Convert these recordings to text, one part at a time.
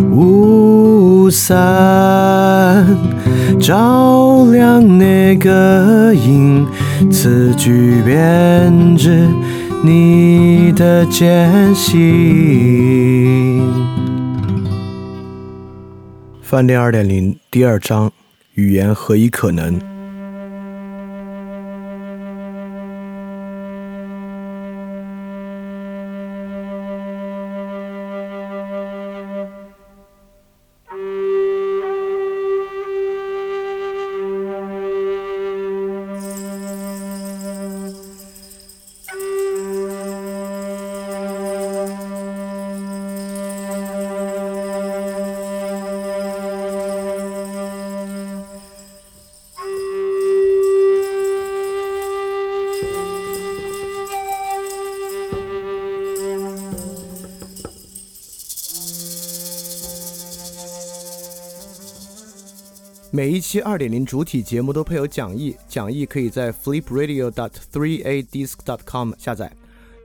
雾伞照亮那个影，词句编织你的艰辛。饭店二点零第二章：语言何以可能？二点零主体节目都配有讲义，讲义可以在 flipradio.dot3adisc.dot.com 下载。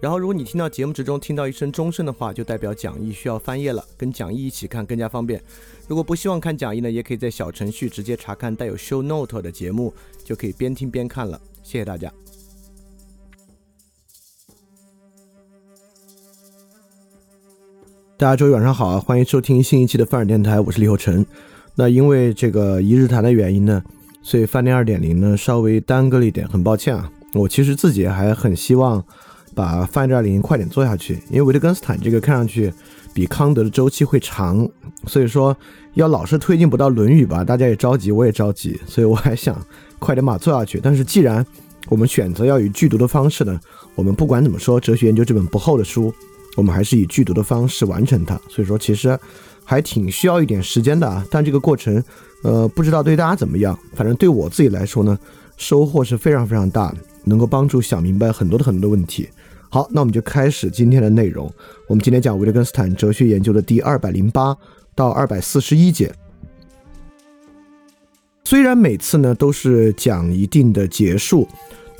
然后，如果你听到节目之中听到一声钟声的话，就代表讲义需要翻页了，跟讲义一起看更加方便。如果不希望看讲义呢，也可以在小程序直接查看带有 show note 的节目，就可以边听边看了。谢谢大家。大家周一晚上好啊，欢迎收听新一期的范儿电台，我是李厚成。那因为这个一日谈的原因呢，所以饭店二点零呢稍微耽搁了一点，很抱歉啊。我其实自己还很希望把饭店二点零快点做下去，因为维特根斯坦这个看上去比康德的周期会长，所以说要老是推进不到论语吧，大家也着急，我也着急，所以我还想快点把它做下去。但是既然我们选择要以剧读的方式呢，我们不管怎么说，哲学研究这本不厚的书，我们还是以剧读的方式完成它。所以说其实。还挺需要一点时间的啊，但这个过程，呃，不知道对大家怎么样。反正对我自己来说呢，收获是非常非常大的，能够帮助想明白很多的很多的问题。好，那我们就开始今天的内容。我们今天讲维特根斯坦哲学研究的第二百零八到二百四十一节。虽然每次呢都是讲一定的结束，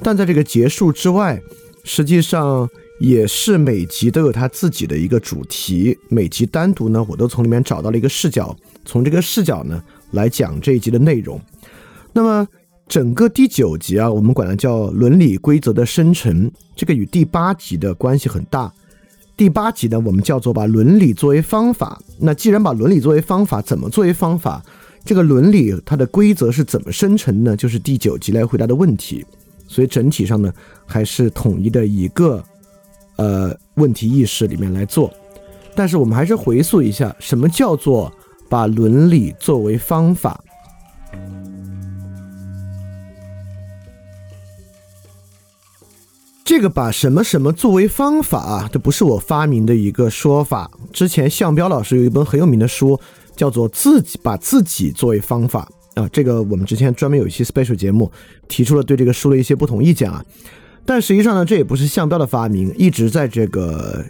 但在这个结束之外，实际上。也是每集都有它自己的一个主题，每集单独呢，我都从里面找到了一个视角，从这个视角呢来讲这一集的内容。那么整个第九集啊，我们管它叫伦理规则的生成，这个与第八集的关系很大。第八集呢，我们叫做把伦理作为方法。那既然把伦理作为方法，怎么作为方法？这个伦理它的规则是怎么生成呢？就是第九集来回答的问题。所以整体上呢，还是统一的一个。呃，问题意识里面来做，但是我们还是回溯一下，什么叫做把伦理作为方法？这个把什么什么作为方法啊？这不是我发明的一个说法。之前向彪老师有一本很有名的书，叫做《自己把自己作为方法》啊。这个我们之前专门有一期 special 节目提出了对这个书的一些不同意见啊。但实际上呢，这也不是项标的发明，一直在这个，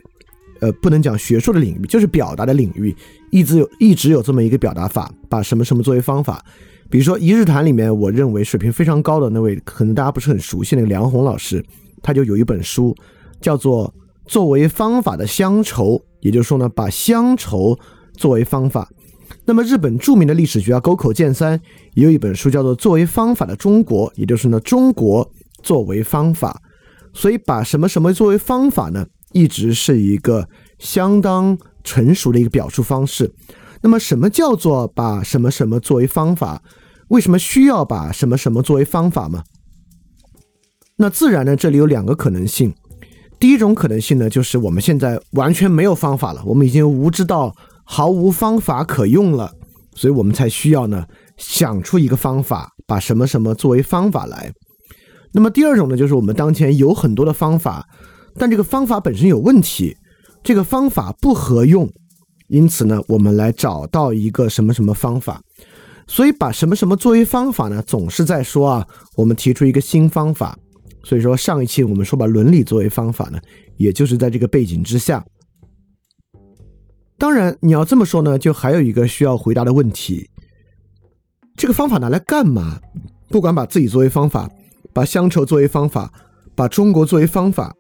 呃，不能讲学术的领域，就是表达的领域，一直有一直有这么一个表达法，把什么什么作为方法。比如说一日谈里面，我认为水平非常高的那位，可能大家不是很熟悉那个梁红老师，他就有一本书叫做《作为方法的乡愁》，也就是说呢，把乡愁作为方法。那么日本著名的历史学家沟口健三也有一本书叫做《作为方法的中国》，也就是呢，中国。作为方法，所以把什么什么作为方法呢？一直是一个相当成熟的一个表述方式。那么，什么叫做把什么什么作为方法？为什么需要把什么什么作为方法吗？那自然呢，这里有两个可能性。第一种可能性呢，就是我们现在完全没有方法了，我们已经无知到毫无方法可用了，所以我们才需要呢想出一个方法，把什么什么作为方法来。那么第二种呢，就是我们当前有很多的方法，但这个方法本身有问题，这个方法不合用，因此呢，我们来找到一个什么什么方法。所以把什么什么作为方法呢，总是在说啊，我们提出一个新方法，所以说上一期我们说把伦理作为方法呢，也就是在这个背景之下。当然你要这么说呢，就还有一个需要回答的问题：这个方法拿来干嘛？不管把自己作为方法，把乡愁作为方法，把中国作为方法，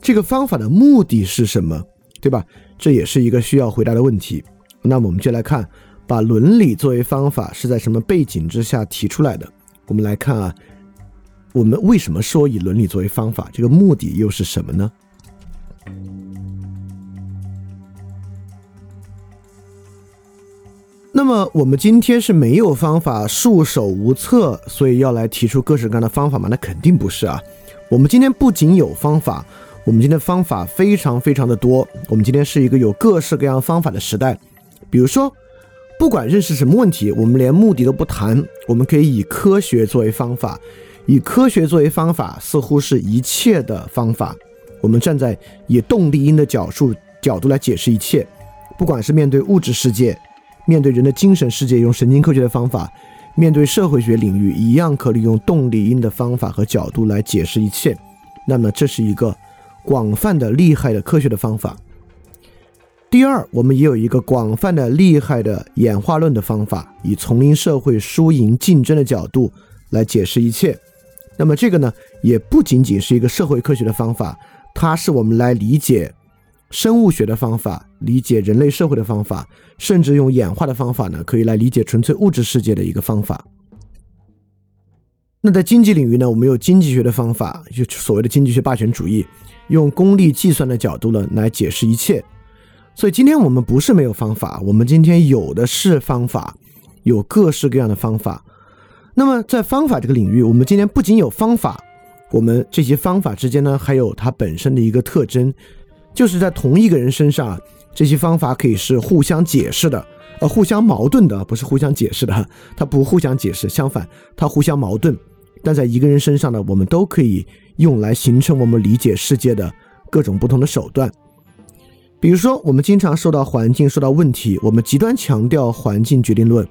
这个方法的目的是什么？对吧？这也是一个需要回答的问题。那么我们就来看，把伦理作为方法是在什么背景之下提出来的？我们来看啊，我们为什么说以伦理作为方法？这个目的又是什么呢？那么我们今天是没有方法，束手无策，所以要来提出各式各样的方法吗？那肯定不是啊。我们今天不仅有方法，我们今天方法非常非常的多。我们今天是一个有各式各样方法的时代。比如说，不管认识什么问题，我们连目的都不谈，我们可以以科学作为方法，以科学作为方法，似乎是一切的方法。我们站在以动力因的角度角度来解释一切，不管是面对物质世界。面对人的精神世界，用神经科学的方法；面对社会学领域，一样可以用动力因的方法和角度来解释一切。那么，这是一个广泛的、厉害的科学的方法。第二，我们也有一个广泛的、厉害的演化论的方法，以丛林社会输赢竞争的角度来解释一切。那么，这个呢，也不仅仅是一个社会科学的方法，它是我们来理解。生物学的方法理解人类社会的方法，甚至用演化的方法呢，可以来理解纯粹物质世界的一个方法。那在经济领域呢，我们有经济学的方法，就所谓的经济学霸权主义，用功利计算的角度呢来解释一切。所以今天我们不是没有方法，我们今天有的是方法，有各式各样的方法。那么在方法这个领域，我们今天不仅有方法，我们这些方法之间呢，还有它本身的一个特征。就是在同一个人身上，这些方法可以是互相解释的，呃，互相矛盾的，不是互相解释的哈，它不互相解释，相反，它互相矛盾。但在一个人身上呢，我们都可以用来形成我们理解世界的各种不同的手段。比如说，我们经常受到环境受到问题，我们极端强调环境决定论，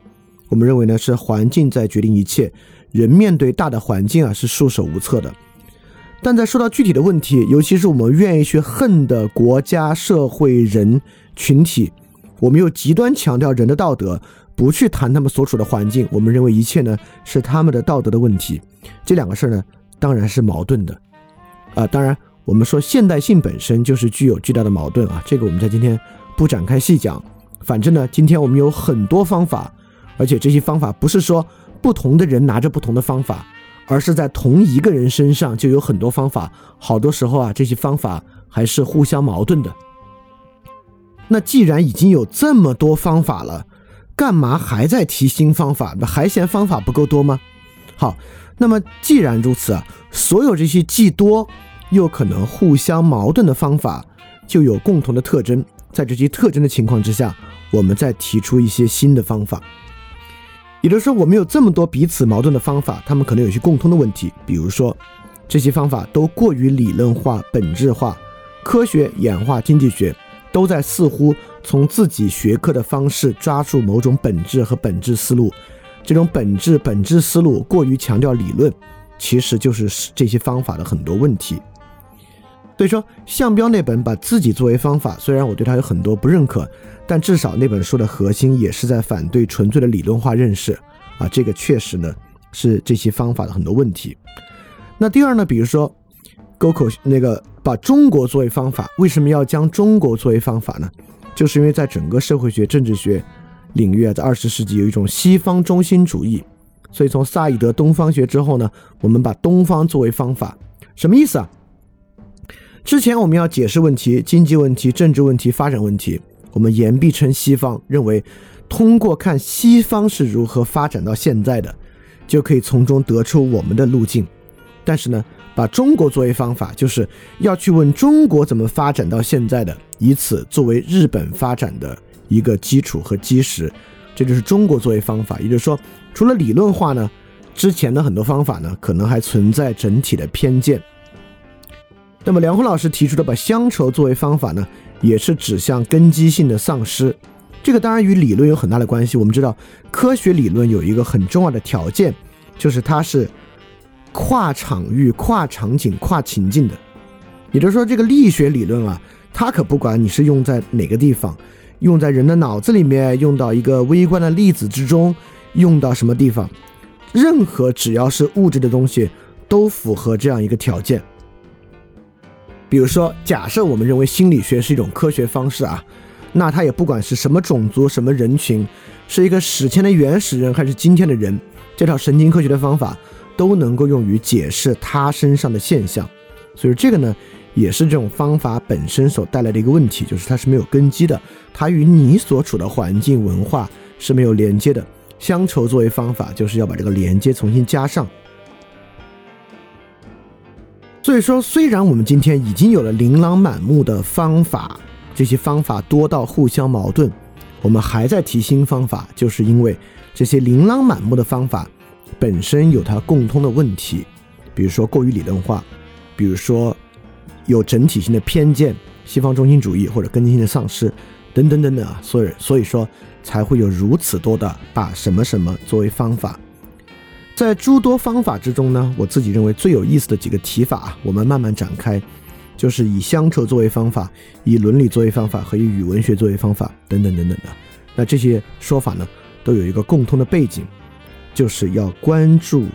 我们认为呢是环境在决定一切，人面对大的环境啊是束手无策的。但在说到具体的问题，尤其是我们愿意去恨的国家、社会、人群体，我们又极端强调人的道德，不去谈他们所处的环境。我们认为一切呢是他们的道德的问题。这两个事儿呢当然是矛盾的啊。当然，我们说现代性本身就是具有巨大的矛盾啊。这个我们在今天不展开细讲。反正呢，今天我们有很多方法，而且这些方法不是说不同的人拿着不同的方法。而是在同一个人身上就有很多方法，好多时候啊，这些方法还是互相矛盾的。那既然已经有这么多方法了，干嘛还在提新方法？那还嫌方法不够多吗？好，那么既然如此啊，所有这些既多又可能互相矛盾的方法，就有共同的特征。在这些特征的情况之下，我们再提出一些新的方法。也就是说，我们有这么多彼此矛盾的方法，他们可能有些共通的问题。比如说，这些方法都过于理论化、本质化。科学、演化、经济学都在似乎从自己学科的方式抓住某种本质和本质思路。这种本质、本质思路过于强调理论，其实就是这些方法的很多问题。所以说，项彪那本把自己作为方法，虽然我对他有很多不认可。但至少那本书的核心也是在反对纯粹的理论化认识啊，这个确实呢是这些方法的很多问题。那第二呢，比如说沟口那个把中国作为方法，为什么要将中国作为方法呢？就是因为在整个社会学、政治学领域啊，在二十世纪有一种西方中心主义，所以从萨义德东方学之后呢，我们把东方作为方法，什么意思啊？之前我们要解释问题，经济问题、政治问题、发展问题。我们言必称西方，认为通过看西方是如何发展到现在的，就可以从中得出我们的路径。但是呢，把中国作为方法，就是要去问中国怎么发展到现在的，以此作为日本发展的一个基础和基石。这就是中国作为方法。也就是说，除了理论化呢，之前的很多方法呢，可能还存在整体的偏见。那么梁红老师提出的把乡愁作为方法呢？也是指向根基性的丧失，这个当然与理论有很大的关系。我们知道，科学理论有一个很重要的条件，就是它是跨场域、跨场景、跨情境的。也就是说，这个力学理论啊，它可不管你是用在哪个地方，用在人的脑子里面，用到一个微观的粒子之中，用到什么地方，任何只要是物质的东西，都符合这样一个条件。比如说，假设我们认为心理学是一种科学方式啊，那它也不管是什么种族、什么人群，是一个史前的原始人还是今天的人，这套神经科学的方法都能够用于解释他身上的现象。所以这个呢，也是这种方法本身所带来的一个问题，就是它是没有根基的，它与你所处的环境文化是没有连接的。乡愁作为方法，就是要把这个连接重新加上。所以说，虽然我们今天已经有了琳琅满目的方法，这些方法多到互相矛盾，我们还在提新方法，就是因为这些琳琅满目的方法本身有它共通的问题，比如说过于理论化，比如说有整体性的偏见、西方中心主义或者根基性的丧失等等等等啊，所以所以说才会有如此多的把什么什么作为方法。在诸多方法之中呢，我自己认为最有意思的几个提法，我们慢慢展开，就是以乡愁作为方法，以伦理作为方法和以语文学作为方法等等等等的。那这些说法呢，都有一个共通的背景，就是要关注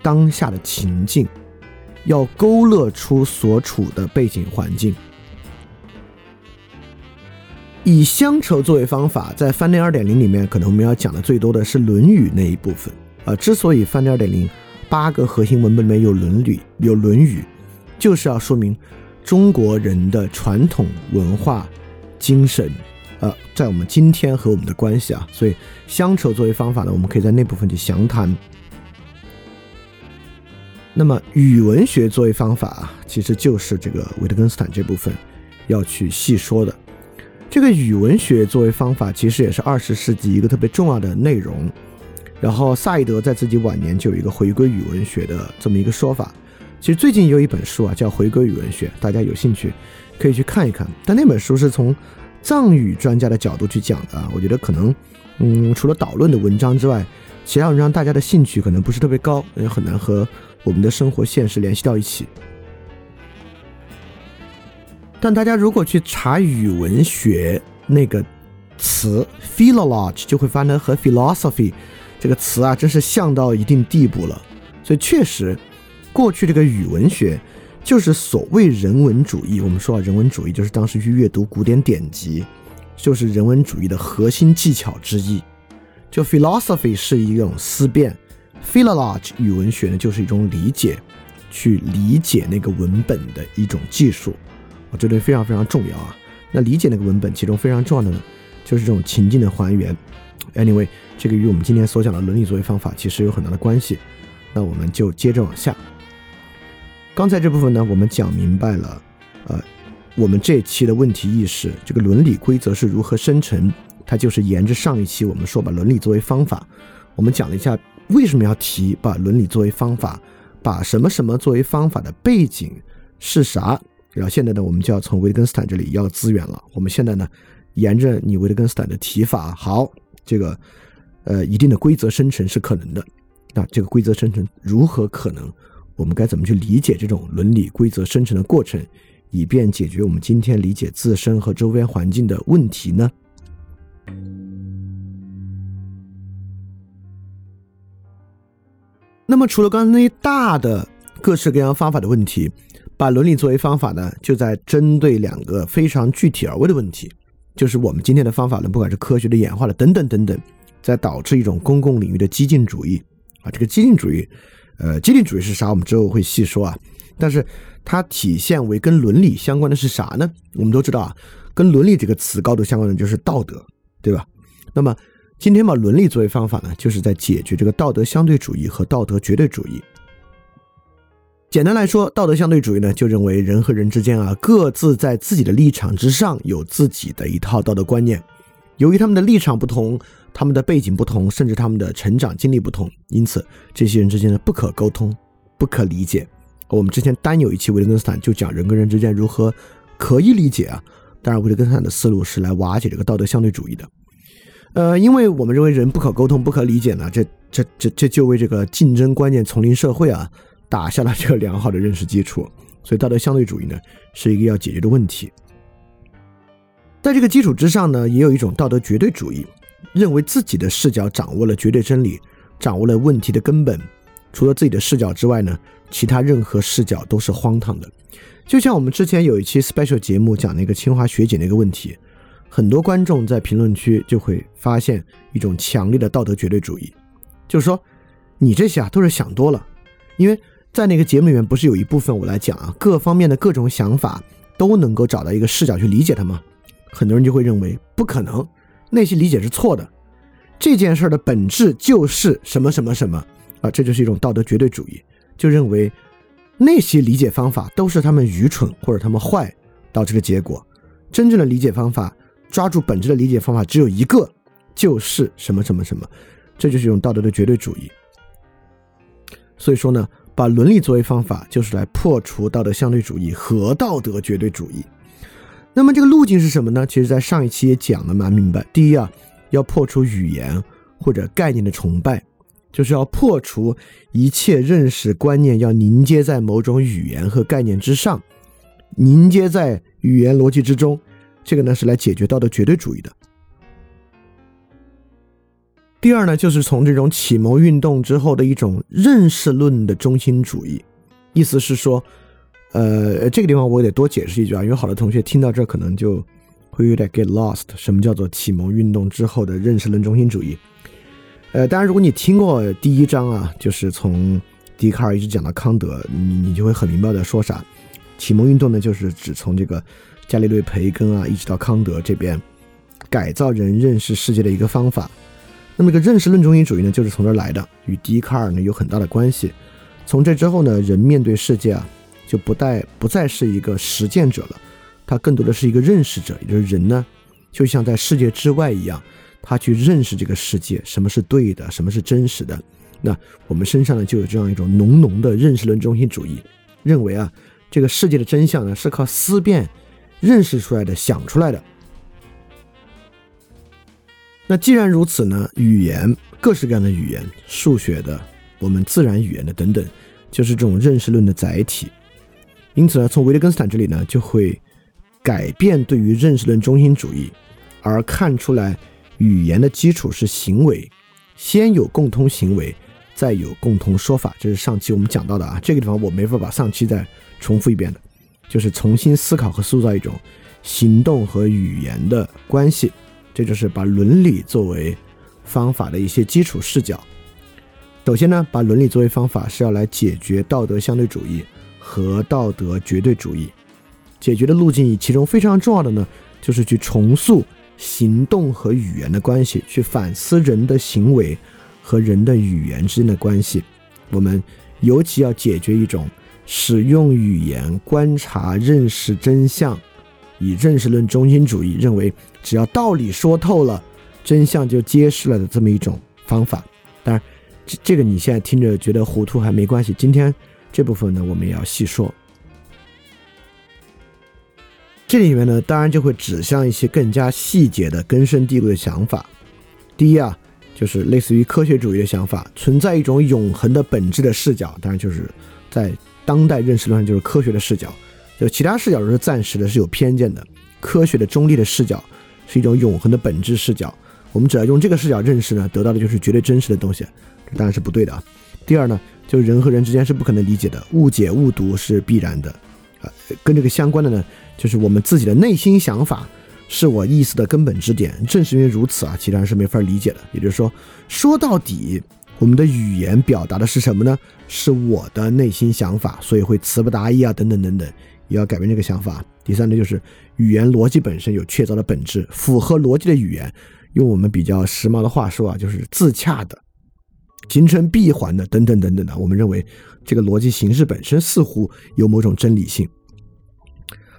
当下的情境，要勾勒出所处的背景环境。以乡愁作为方法，在翻内二点零里面，可能我们要讲的最多的是《论语》那一部分。呃，之所以翻点二点零八个核心文本里面有《论语》，有《论语》，就是要说明中国人的传统文化精神，呃，在我们今天和我们的关系啊。所以乡愁作为方法呢，我们可以在那部分去详谈。那么语文学作为方法啊，其实就是这个维特根斯坦这部分要去细说的。这个语文学作为方法，其实也是二十世纪一个特别重要的内容。然后萨义德在自己晚年就有一个回归语文学的这么一个说法。其实最近有一本书啊，叫《回归语文学》，大家有兴趣可以去看一看。但那本书是从藏语专家的角度去讲的啊，我觉得可能，嗯，除了导论的文章之外，其他文章大家的兴趣可能不是特别高，也很难和我们的生活现实联系到一起。但大家如果去查语文学那个词 “philology”，就会发现和 “philosophy”。这个词啊，真是像到一定地步了，所以确实，过去这个语文学就是所谓人文主义。我们说啊，人文主义就是当时去阅读古典典籍，就是人文主义的核心技巧之一。就 philosophy 是一种思辨，philology 语文学呢就是一种理解，去理解那个文本的一种技术。我觉得非常非常重要啊。那理解那个文本，其中非常重要的呢，就是这种情境的还原。Anyway。这个与我们今天所讲的伦理作为方法其实有很大的关系，那我们就接着往下。刚才这部分呢，我们讲明白了，呃，我们这期的问题意识，这个伦理规则是如何生成，它就是沿着上一期我们说把伦理作为方法，我们讲了一下为什么要提把伦理作为方法，把什么什么作为方法的背景是啥，然后现在呢，我们就要从维根斯坦这里要资源了。我们现在呢，沿着你维根斯坦的提法，好，这个。呃，一定的规则生成是可能的，那这个规则生成如何可能？我们该怎么去理解这种伦理规则生成的过程，以便解决我们今天理解自身和周边环境的问题呢？那么，除了刚才那些大的各式各样方法的问题，把伦理作为方法呢，就在针对两个非常具体而微的问题，就是我们今天的方法论，不管是科学的演化的等等等等。在导致一种公共领域的激进主义啊，这个激进主义，呃，激进主义是啥？我们之后会细说啊。但是它体现为跟伦理相关的是啥呢？我们都知道啊，跟伦理这个词高度相关的就是道德，对吧？那么今天把伦理作为方法呢，就是在解决这个道德相对主义和道德绝对主义。简单来说，道德相对主义呢，就认为人和人之间啊，各自在自己的立场之上有自己的一套道德观念，由于他们的立场不同。他们的背景不同，甚至他们的成长经历不同，因此这些人之间的不可沟通、不可理解。我们之前单有一期维特根斯坦就讲人跟人之间如何可以理解啊。当然，维特根斯坦的思路是来瓦解这个道德相对主义的。呃，因为我们认为人不可沟通、不可理解呢，这这这这就为这个竞争观念丛林社会啊打下了这个良好的认识基础。所以道德相对主义呢，是一个要解决的问题。在这个基础之上呢，也有一种道德绝对主义，认为自己的视角掌握了绝对真理，掌握了问题的根本。除了自己的视角之外呢，其他任何视角都是荒唐的。就像我们之前有一期 special 节目讲那个清华学姐那个问题，很多观众在评论区就会发现一种强烈的道德绝对主义，就是说你这些啊都是想多了，因为在那个节目里面不是有一部分我来讲啊，各方面的各种想法都能够找到一个视角去理解它吗？很多人就会认为不可能，那些理解是错的。这件事的本质就是什么什么什么啊，这就是一种道德绝对主义，就认为那些理解方法都是他们愚蠢或者他们坏导致的结果。真正的理解方法，抓住本质的理解方法只有一个，就是什么什么什么，这就是一种道德的绝对主义。所以说呢，把伦理作为方法，就是来破除道德相对主义和道德绝对主义。那么这个路径是什么呢？其实，在上一期也讲的蛮明白。第一啊，要破除语言或者概念的崇拜，就是要破除一切认识观念要凝结在某种语言和概念之上，凝结在语言逻辑之中。这个呢，是来解决道德绝对主义的。第二呢，就是从这种启蒙运动之后的一种认识论的中心主义，意思是说。呃，这个地方我得多解释一句啊，因为好多同学听到这可能就会有点 get lost。什么叫做启蒙运动之后的认识论中心主义？呃，当然，如果你听过第一章啊，就是从笛卡尔一直讲到康德，你你就会很明白的说啥。启蒙运动呢，就是指从这个伽利略、培根啊，一直到康德这边改造人认识世界的一个方法。那么，一个认识论中心主义呢，就是从这儿来的，与笛卡尔呢有很大的关系。从这之后呢，人面对世界啊。就不再不再是一个实践者了，他更多的是一个认识者，也就是人呢，就像在世界之外一样，他去认识这个世界，什么是对的，什么是真实的。那我们身上呢，就有这样一种浓浓的认识论中心主义，认为啊，这个世界的真相呢，是靠思辨认识出来的，想出来的。那既然如此呢，语言各式各样的语言，数学的，我们自然语言的等等，就是这种认识论的载体。因此呢，从维特根斯坦这里呢，就会改变对于认识论中心主义，而看出来语言的基础是行为，先有共通行为，再有共同说法。这是上期我们讲到的啊，这个地方我没法把上期再重复一遍的，就是重新思考和塑造一种行动和语言的关系。这就是把伦理作为方法的一些基础视角。首先呢，把伦理作为方法是要来解决道德相对主义。和道德绝对主义解决的路径，其中非常重要的呢，就是去重塑行动和语言的关系，去反思人的行为和人的语言之间的关系。我们尤其要解决一种使用语言观察、认识真相，以认识论中心主义认为，只要道理说透了，真相就揭示了的这么一种方法。当然，这这个你现在听着觉得糊涂还没关系，今天。这部分呢，我们也要细说。这里面呢，当然就会指向一些更加细节的根深蒂固的想法。第一啊，就是类似于科学主义的想法，存在一种永恒的本质的视角。当然，就是在当代认识论上，就是科学的视角。就其他视角都是暂时的，是有偏见的。科学的中立的视角是一种永恒的本质视角。我们只要用这个视角认识呢，得到的就是绝对真实的东西。这当然是不对的啊。第二呢？就是人和人之间是不可能理解的，误解误读是必然的，啊，跟这个相关的呢，就是我们自己的内心想法是我意思的根本支点。正是因为如此啊，其他人是没法理解的。也就是说，说到底，我们的语言表达的是什么呢？是我的内心想法，所以会词不达意啊，等等等等，也要改变这个想法。第三呢，就是语言逻辑本身有确凿的本质，符合逻辑的语言，用我们比较时髦的话说啊，就是自洽的。形成闭环的等等等等的，我们认为这个逻辑形式本身似乎有某种真理性，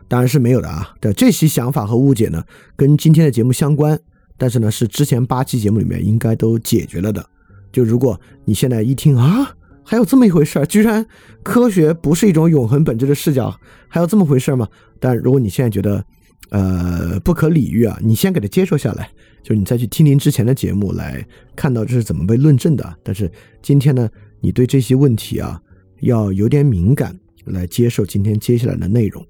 当然是没有的啊。的这些想法和误解呢，跟今天的节目相关，但是呢，是之前八期节目里面应该都解决了的。就如果你现在一听啊，还有这么一回事儿，居然科学不是一种永恒本质的视角，还有这么回事儿吗？但如果你现在觉得呃不可理喻啊，你先给它接受下来。就是你再去听您之前的节目来看到这是怎么被论证的。但是今天呢，你对这些问题啊要有点敏感来接受今天接下来的内容。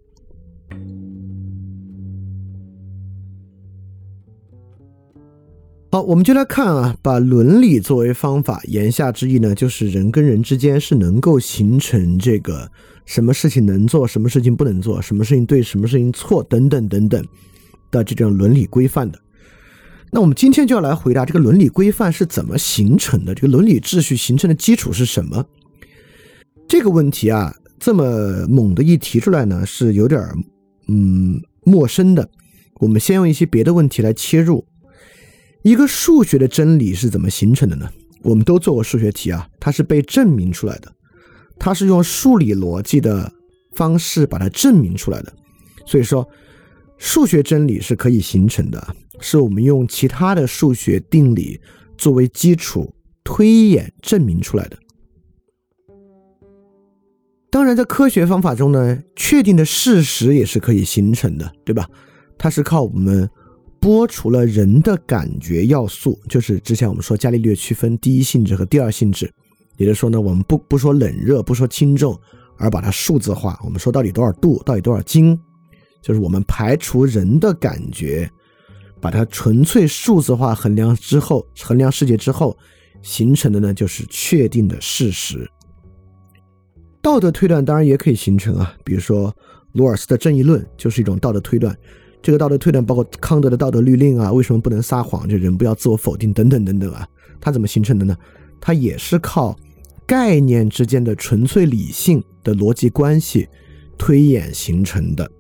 好，我们就来看啊，把伦理作为方法，言下之意呢，就是人跟人之间是能够形成这个什么事情能做，什么事情不能做，什么事情对，什么事情错，等等等等的这种伦理规范的。那我们今天就要来回答这个伦理规范是怎么形成的，这个伦理秩序形成的基础是什么？这个问题啊，这么猛的一提出来呢，是有点嗯陌生的。我们先用一些别的问题来切入。一个数学的真理是怎么形成的呢？我们都做过数学题啊，它是被证明出来的，它是用数理逻辑的方式把它证明出来的。所以说，数学真理是可以形成的，是我们用其他的数学定理作为基础推演证明出来的。当然，在科学方法中呢，确定的事实也是可以形成的，对吧？它是靠我们。剥除了人的感觉要素，就是之前我们说伽利略区分第一性质和第二性质，也就是说呢，我们不不说冷热，不说轻重，而把它数字化。我们说到底多少度，到底多少斤，就是我们排除人的感觉，把它纯粹数字化衡量之后，衡量世界之后形成的呢，就是确定的事实。道德推断当然也可以形成啊，比如说罗尔斯的正义论就是一种道德推断。这个道德推断包括康德的道德律令啊，为什么不能撒谎？这人不要自我否定等等等等啊，它怎么形成的呢？它也是靠概念之间的纯粹理性的逻辑关系推演形成的。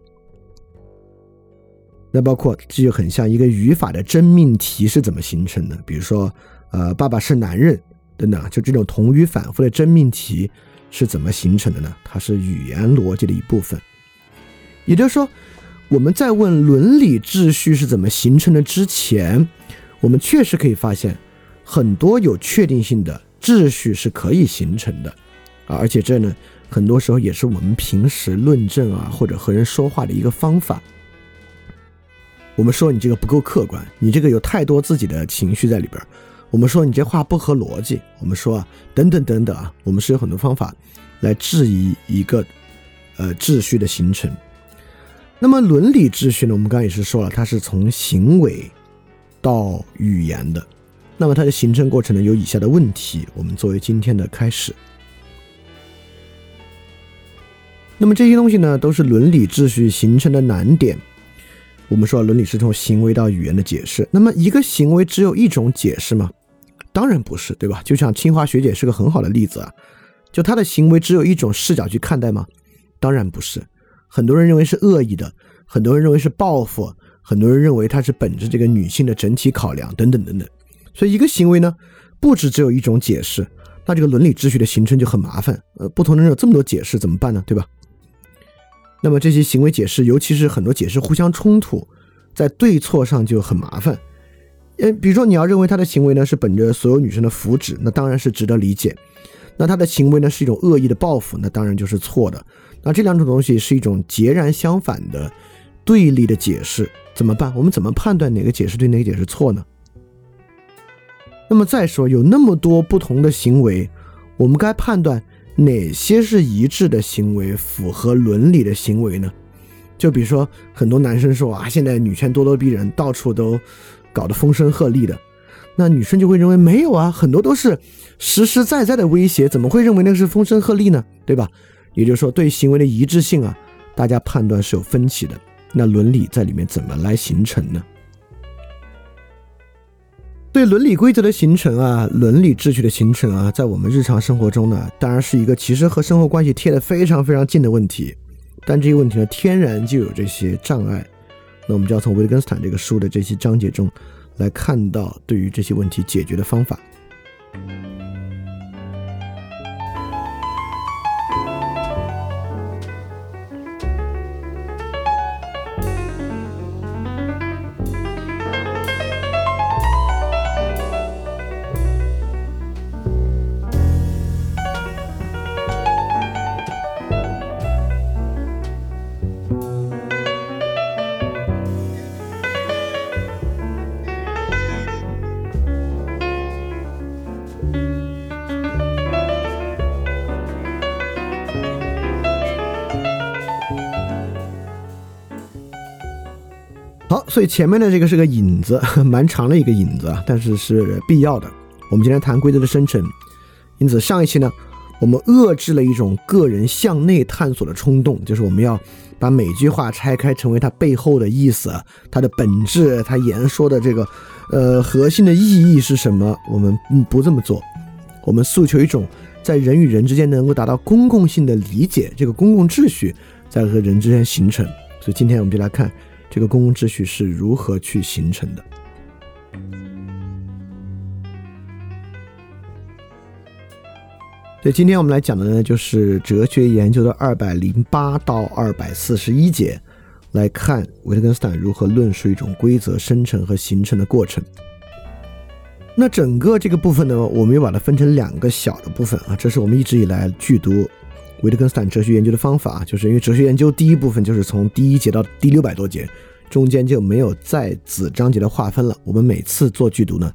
那包括这就很像一个语法的真命题是怎么形成的？比如说，呃，爸爸是男人等等，就这种同语反复的真命题是怎么形成的呢？它是语言逻辑的一部分，也就是说。我们在问伦理秩序是怎么形成的之前，我们确实可以发现，很多有确定性的秩序是可以形成的，啊，而且这呢，很多时候也是我们平时论证啊或者和人说话的一个方法。我们说你这个不够客观，你这个有太多自己的情绪在里边我们说你这话不合逻辑，我们说啊等等等等啊，我们是有很多方法来质疑一个呃秩序的形成。那么伦理秩序呢？我们刚刚也是说了，它是从行为到语言的。那么它的形成过程呢，有以下的问题，我们作为今天的开始。那么这些东西呢，都是伦理秩序形成的难点。我们说伦理是从行为到语言的解释。那么一个行为只有一种解释吗？当然不是，对吧？就像清华学姐是个很好的例子啊。就她的行为只有一种视角去看待吗？当然不是。很多人认为是恶意的，很多人认为是报复，很多人认为它是本着这个女性的整体考量等等等等。所以一个行为呢，不止只有一种解释，那这个伦理秩序的形成就很麻烦。呃，不同的人有这么多解释怎么办呢？对吧？那么这些行为解释，尤其是很多解释互相冲突，在对错上就很麻烦。嗯，比如说你要认为他的行为呢是本着所有女生的福祉，那当然是值得理解。那他的行为呢是一种恶意的报复，那当然就是错的。那这两种东西是一种截然相反的、对立的解释，怎么办？我们怎么判断哪个解释对，哪个解释错呢？那么再说，有那么多不同的行为，我们该判断哪些是一致的行为，符合伦理的行为呢？就比如说，很多男生说啊，现在女权咄咄逼人，到处都搞得风声鹤唳的，那女生就会认为没有啊，很多都是实实在在的威胁，怎么会认为那是风声鹤唳呢？对吧？也就是说，对行为的一致性啊，大家判断是有分歧的。那伦理在里面怎么来形成呢？对伦理规则的形成啊，伦理秩序的形成啊，在我们日常生活中呢，当然是一个其实和生活关系贴得非常非常近的问题。但这些问题呢，天然就有这些障碍。那我们就要从维特根斯坦这个书的这些章节中来看到对于这些问题解决的方法。所以前面的这个是个引子，蛮长的一个引子，但是是必要的。我们今天谈规则的生成，因此上一期呢，我们遏制了一种个人向内探索的冲动，就是我们要把每句话拆开，成为它背后的意思、它的本质、它言说的这个呃核心的意义是什么。我们不这么做，我们诉求一种在人与人之间能够达到公共性的理解，这个公共秩序在和人之间形成。所以今天我们就来看。这个公共秩序是如何去形成的？所以今天我们来讲的呢，就是哲学研究的二百零八到二百四十一节，来看维特根斯坦如何论述一种规则生成和形成的过程。那整个这个部分呢，我们又把它分成两个小的部分啊，这是我们一直以来剧读。维特根斯坦哲学研究的方法，就是因为哲学研究第一部分就是从第一节到第六百多节，中间就没有再子章节的划分了。我们每次做剧读呢，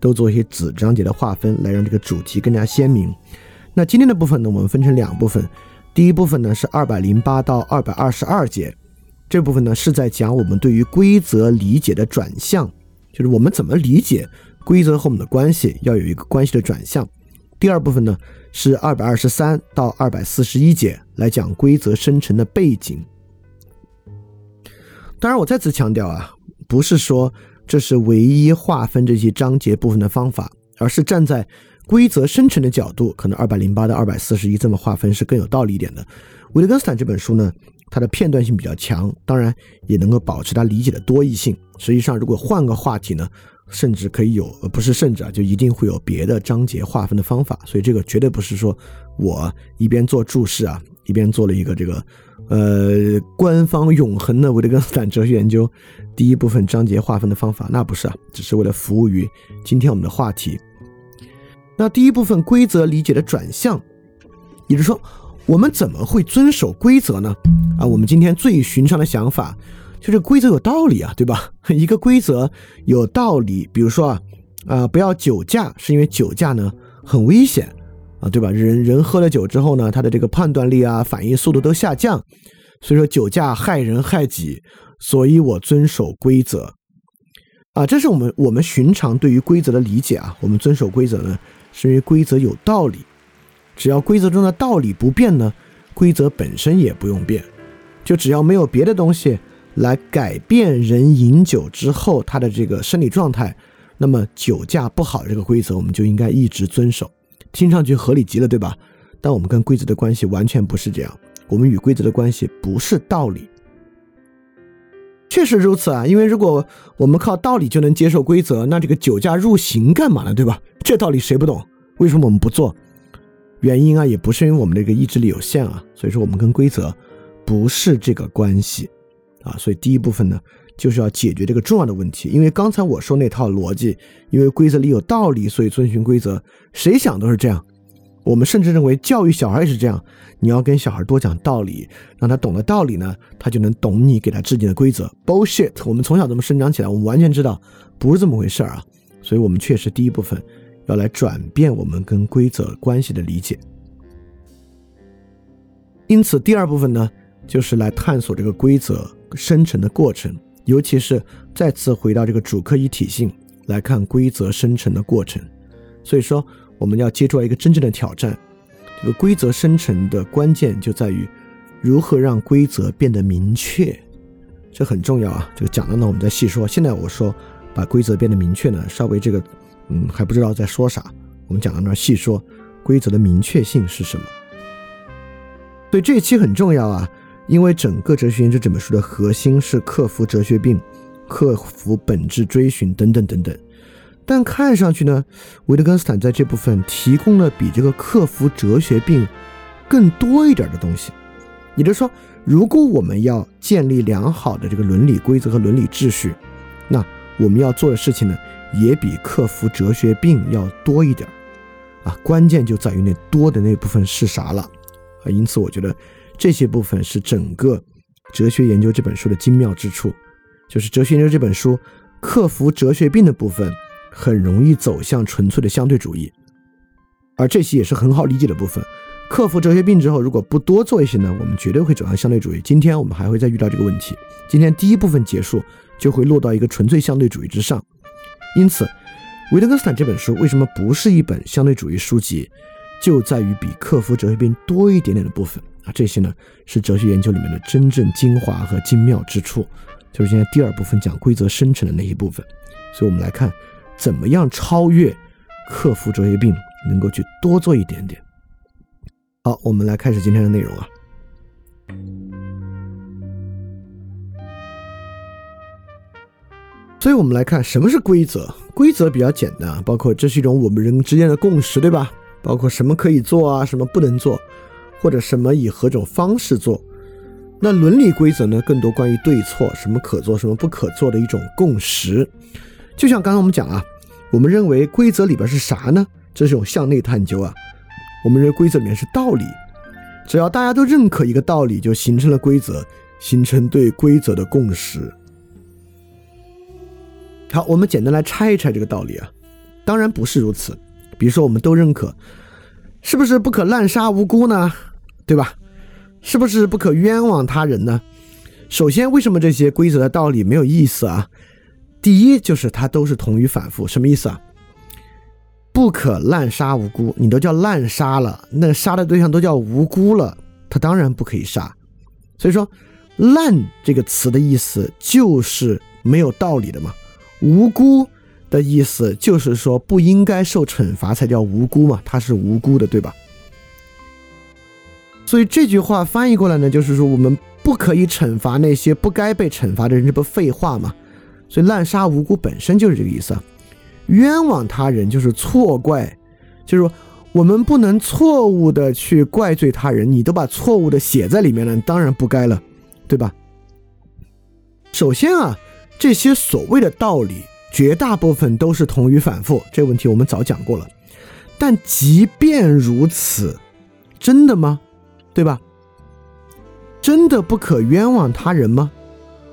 都做一些子章节的划分，来让这个主题更加鲜明。那今天的部分呢，我们分成两部分，第一部分呢是二百零八到二百二十二节，这部分呢是在讲我们对于规则理解的转向，就是我们怎么理解规则和我们的关系，要有一个关系的转向。第二部分呢？是二百二十三到二百四十一节来讲规则生成的背景。当然，我再次强调啊，不是说这是唯一划分这些章节部分的方法，而是站在规则生成的角度，可能二百零八到二百四十一这么划分是更有道理一点的。维特根斯坦这本书呢，它的片段性比较强，当然也能够保持他理解的多义性。实际上，如果换个话题呢？甚至可以有，不是甚至啊，就一定会有别的章节划分的方法，所以这个绝对不是说我一边做注释啊，一边做了一个这个，呃，官方永恒的维特根斯坦哲学研究第一部分章节划分的方法，那不是啊，只是为了服务于今天我们的话题。那第一部分规则理解的转向，也就是说，我们怎么会遵守规则呢？啊，我们今天最寻常的想法。就这规则有道理啊，对吧？一个规则有道理，比如说啊，啊，不要酒驾，是因为酒驾呢很危险啊，对吧？人人喝了酒之后呢，他的这个判断力啊、反应速度都下降，所以说酒驾害人害己，所以我遵守规则啊，这是我们我们寻常对于规则的理解啊。我们遵守规则呢，是因为规则有道理，只要规则中的道理不变呢，规则本身也不用变，就只要没有别的东西。来改变人饮酒之后他的这个生理状态，那么酒驾不好这个规则我们就应该一直遵守，听上去合理极了，对吧？但我们跟规则的关系完全不是这样，我们与规则的关系不是道理。确实如此啊，因为如果我们靠道理就能接受规则，那这个酒驾入刑干嘛呢？对吧？这道理谁不懂？为什么我们不做？原因啊，也不是因为我们这个意志力有限啊，所以说我们跟规则不是这个关系。啊，所以第一部分呢，就是要解决这个重要的问题。因为刚才我说那套逻辑，因为规则里有道理，所以遵循规则。谁想都是这样。我们甚至认为教育小孩也是这样。你要跟小孩多讲道理，让他懂了道理呢，他就能懂你给他制定的规则。Bullshit！我们从小这么生长起来，我们完全知道不是这么回事儿啊。所以我们确实第一部分要来转变我们跟规则关系的理解。因此第二部分呢，就是来探索这个规则。生成的过程，尤其是再次回到这个主客一体性来看规则生成的过程。所以说，我们要接触到一个真正的挑战。这个规则生成的关键就在于如何让规则变得明确，这很重要啊。这个讲到呢，我们再细说。现在我说把规则变得明确呢，稍微这个嗯还不知道在说啥。我们讲到那儿细说规则的明确性是什么。所以这一期很重要啊。因为整个哲学研究这本书的核心是克服哲学病、克服本质追寻等等等等，但看上去呢，维特根斯坦在这部分提供了比这个克服哲学病更多一点的东西。也就是说，如果我们要建立良好的这个伦理规则和伦理秩序，那我们要做的事情呢，也比克服哲学病要多一点啊。关键就在于那多的那部分是啥了啊。因此，我觉得。这些部分是整个哲学研究这本书的精妙之处，就是哲学研究这本书克服哲学病的部分，很容易走向纯粹的相对主义，而这些也是很好理解的部分。克服哲学病之后，如果不多做一些呢，我们绝对会走向相对主义。今天我们还会再遇到这个问题。今天第一部分结束，就会落到一个纯粹相对主义之上。因此，维特根斯坦这本书为什么不是一本相对主义书籍，就在于比克服哲学病多一点点的部分这些呢，是哲学研究里面的真正精华和精妙之处。就是现在第二部分讲规则生成的那一部分。所以我们来看，怎么样超越克服哲学病，能够去多做一点点。好，我们来开始今天的内容啊。所以，我们来看什么是规则。规则比较简单，包括这是一种我们人之间的共识，对吧？包括什么可以做啊，什么不能做，或者什么以何种方式做。那伦理规则呢，更多关于对错，什么可做，什么不可做的一种共识。就像刚刚我们讲啊，我们认为规则里边是啥呢？这是一种向内探究啊。我们认为规则里面是道理，只要大家都认可一个道理，就形成了规则，形成对规则的共识。好，我们简单来拆一拆这个道理啊。当然不是如此。比如说，我们都认可，是不是不可滥杀无辜呢？对吧？是不是不可冤枉他人呢？首先，为什么这些规则的道理没有意思啊？第一，就是它都是同于反复，什么意思啊？不可滥杀无辜，你都叫滥杀了，那杀的对象都叫无辜了，他当然不可以杀。所以说，滥这个词的意思就是没有道理的嘛。无辜的意思就是说不应该受惩罚才叫无辜嘛，他是无辜的，对吧？所以这句话翻译过来呢，就是说我们不可以惩罚那些不该被惩罚的人，这不废话吗？所以滥杀无辜本身就是这个意思。冤枉他人就是错怪，就是说我们不能错误的去怪罪他人，你都把错误的写在里面了，当然不该了，对吧？首先啊，这些所谓的道理，绝大部分都是同语反复，这个问题我们早讲过了。但即便如此，真的吗？对吧？真的不可冤枉他人吗？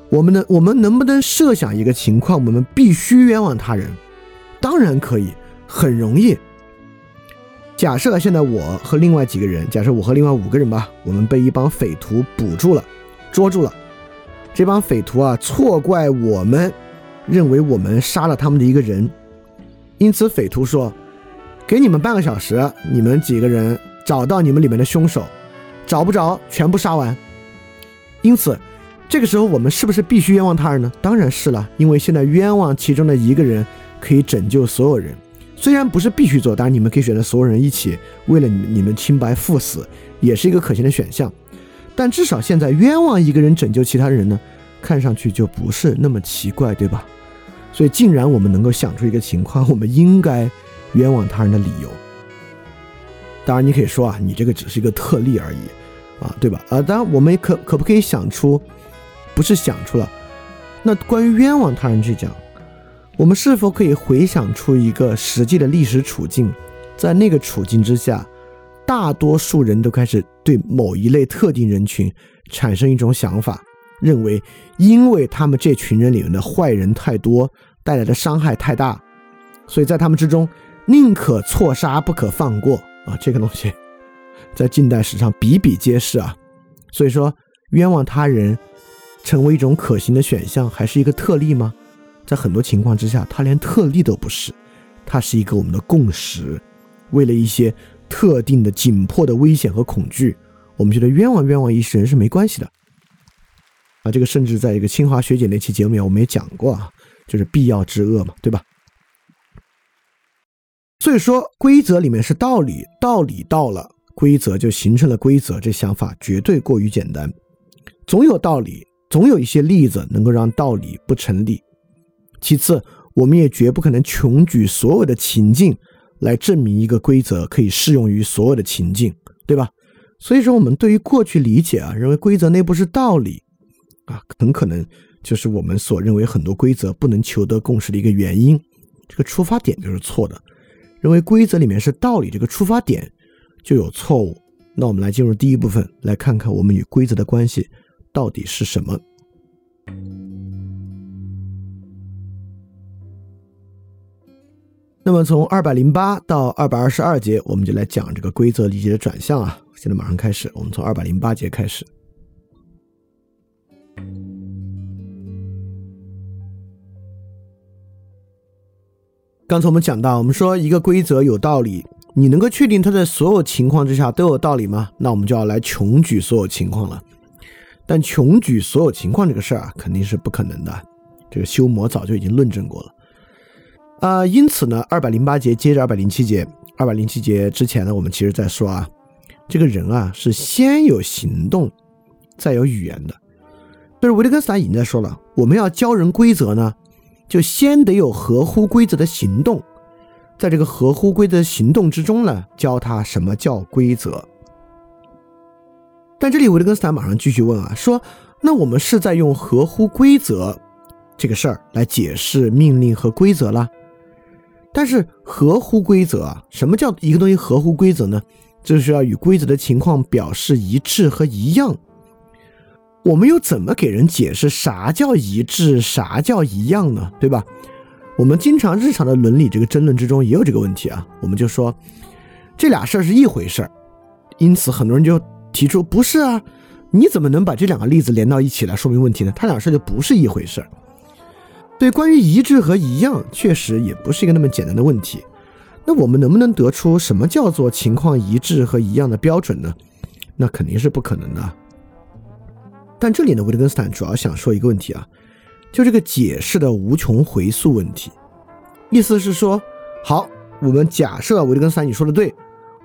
我们能，我们能不能设想一个情况，我们必须冤枉他人？当然可以，很容易。假设现在我和另外几个人，假设我和另外五个人吧，我们被一帮匪徒捕住了，捉住了。这帮匪徒啊，错怪我们，认为我们杀了他们的一个人。因此，匪徒说：“给你们半个小时，你们几个人找到你们里面的凶手，找不着，全部杀完。”因此，这个时候我们是不是必须冤枉他人呢？当然是了，因为现在冤枉其中的一个人。可以拯救所有人，虽然不是必须做，当然你们可以选择所有人一起为了你你们清白赴死，也是一个可行的选项。但至少现在冤枉一个人拯救其他人呢，看上去就不是那么奇怪，对吧？所以，竟然我们能够想出一个情况，我们应该冤枉他人的理由。当然，你可以说啊，你这个只是一个特例而已，啊，对吧？啊，当然，我们可可不可以想出，不是想出了，那关于冤枉他人去讲。我们是否可以回想出一个实际的历史处境，在那个处境之下，大多数人都开始对某一类特定人群产生一种想法，认为因为他们这群人里面的坏人太多，带来的伤害太大，所以在他们之中宁可错杀不可放过啊！这个东西在近代史上比比皆是啊。所以说，冤枉他人成为一种可行的选项，还是一个特例吗？在很多情况之下，它连特例都不是，它是一个我们的共识。为了一些特定的紧迫的危险和恐惧，我们觉得冤枉冤枉一世人是没关系的。啊，这个甚至在一个清华学姐那期节目里，我们也讲过啊，就是必要之恶嘛，对吧？所以说，规则里面是道理，道理到了，规则就形成了规则。这想法绝对过于简单，总有道理，总有一些例子能够让道理不成立。其次，我们也绝不可能穷举所有的情境来证明一个规则可以适用于所有的情境，对吧？所以说，我们对于过去理解啊，认为规则内部是道理啊，很可能就是我们所认为很多规则不能求得共识的一个原因。这个出发点就是错的，认为规则里面是道理，这个出发点就有错误。那我们来进入第一部分，来看看我们与规则的关系到底是什么。那么从二百零八到二百二十二节，我们就来讲这个规则理解的转向啊。现在马上开始，我们从二百零八节开始。刚才我们讲到，我们说一个规则有道理，你能够确定它在所有情况之下都有道理吗？那我们就要来穷举所有情况了。但穷举所有情况这个事儿啊，肯定是不可能的。这个修魔早就已经论证过了。啊，因此呢，二百零八节接着二百零七节，二百零七节之前呢，我们其实在说啊，这个人啊是先有行动，再有语言的。就是维特根斯坦已经在说了，我们要教人规则呢。就先得有合乎规则的行动，在这个合乎规则的行动之中呢，教他什么叫规则。但这里维特根斯坦马上继续问啊，说那我们是在用合乎规则这个事儿来解释命令和规则了？但是合乎规则，什么叫一个东西合乎规则呢？就是要与规则的情况表示一致和一样。我们又怎么给人解释啥叫一致，啥叫一样呢？对吧？我们经常日常的伦理这个争论之中也有这个问题啊。我们就说这俩事儿是一回事儿，因此很多人就提出不是啊，你怎么能把这两个例子连到一起来说明问题呢？它俩事儿就不是一回事儿。对，关于一致和一样，确实也不是一个那么简单的问题。那我们能不能得出什么叫做情况一致和一样的标准呢？那肯定是不可能的。但这里呢，维特根斯坦主要想说一个问题啊，就这个解释的无穷回溯问题。意思是说，好，我们假设维特根斯坦你说的对，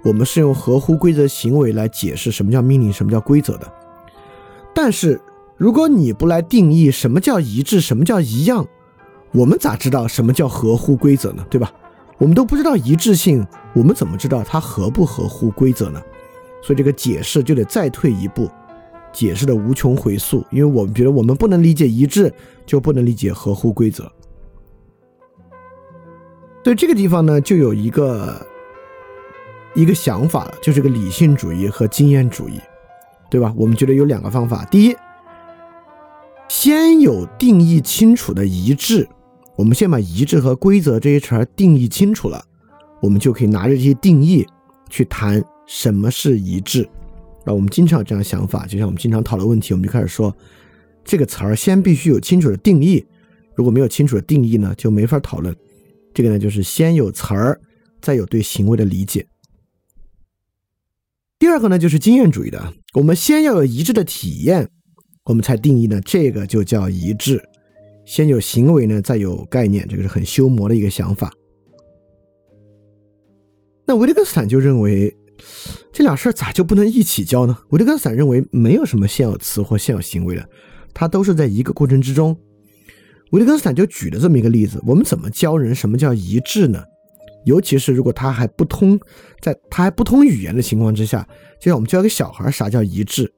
我们是用合乎规则行为来解释什么叫命令，什么叫规则的。但是如果你不来定义什么叫一致，什么叫一样，我们咋知道什么叫合乎规则呢？对吧？我们都不知道一致性，我们怎么知道它合不合乎规则呢？所以这个解释就得再退一步。解释的无穷回溯，因为我们觉得我们不能理解一致，就不能理解合乎规则。所以这个地方呢，就有一个一个想法，就是个理性主义和经验主义，对吧？我们觉得有两个方法：第一，先有定义清楚的一致，我们先把一致和规则这一词儿定义清楚了，我们就可以拿着这些定义去谈什么是一致。啊，我们经常有这样想法，就像我们经常讨论问题，我们就开始说，这个词儿先必须有清楚的定义，如果没有清楚的定义呢，就没法讨论。这个呢，就是先有词儿，再有对行为的理解。第二个呢，就是经验主义的，我们先要有一致的体验，我们才定义呢，这个就叫一致。先有行为呢，再有概念，这个是很修魔的一个想法。那维特根斯坦就认为。这俩事儿咋就不能一起教呢？维特根斯坦认为没有什么现有词或现有行为的，它都是在一个过程之中。维特根斯坦就举了这么一个例子：我们怎么教人什么叫一致呢？尤其是如果他还不通，在他还不通语言的情况之下，就像我们教一个小孩啥叫一致，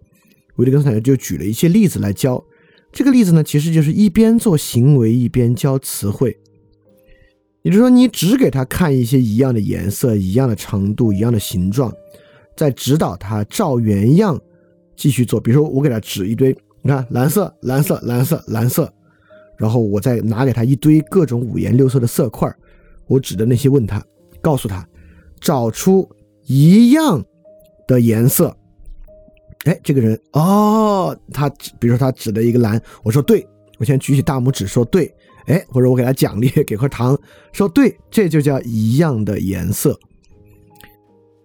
维特根斯坦就举了一些例子来教。这个例子呢，其实就是一边做行为一边教词汇。也就是说，你只给他看一些一样的颜色、一样的长度、一样的形状，在指导他照原样继续做。比如说，我给他指一堆，你看蓝色、蓝色、蓝色、蓝色，然后我再拿给他一堆各种五颜六色的色块，我指的那些问他，告诉他找出一样的颜色。哎，这个人哦，他比如说他指的一个蓝，我说对，我先举起大拇指说对。哎，或者我给他奖励，给块糖，说对，这就叫一样的颜色。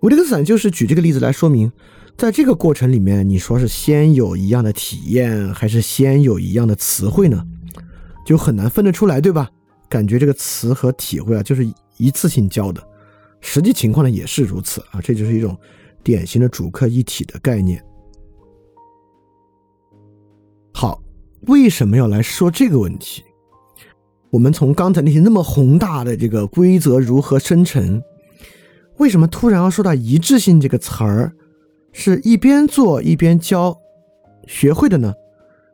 维特根斯坦就是举这个例子来说明，在这个过程里面，你说是先有一样的体验，还是先有一样的词汇呢？就很难分得出来，对吧？感觉这个词和体会啊，就是一次性教的，实际情况呢也是如此啊，这就是一种典型的主客一体的概念。好，为什么要来说这个问题？我们从刚才那些那么宏大的这个规则如何生成，为什么突然要说到一致性这个词儿，是一边做一边教学会的呢？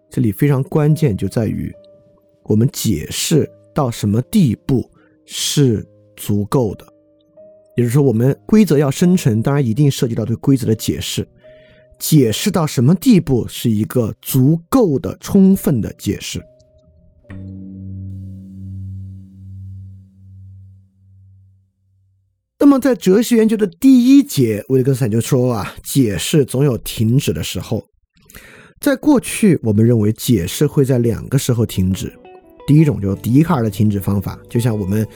这里非常关键就在于我们解释到什么地步是足够的，也就是说，我们规则要生成，当然一定涉及到对规则的解释，解释到什么地步是一个足够的、充分的解释。么在哲学研究的第一节，维特根斯坦就说啊，解释总有停止的时候。在过去，我们认为解释会在两个时候停止。第一种就是笛卡尔的停止方法，就像我们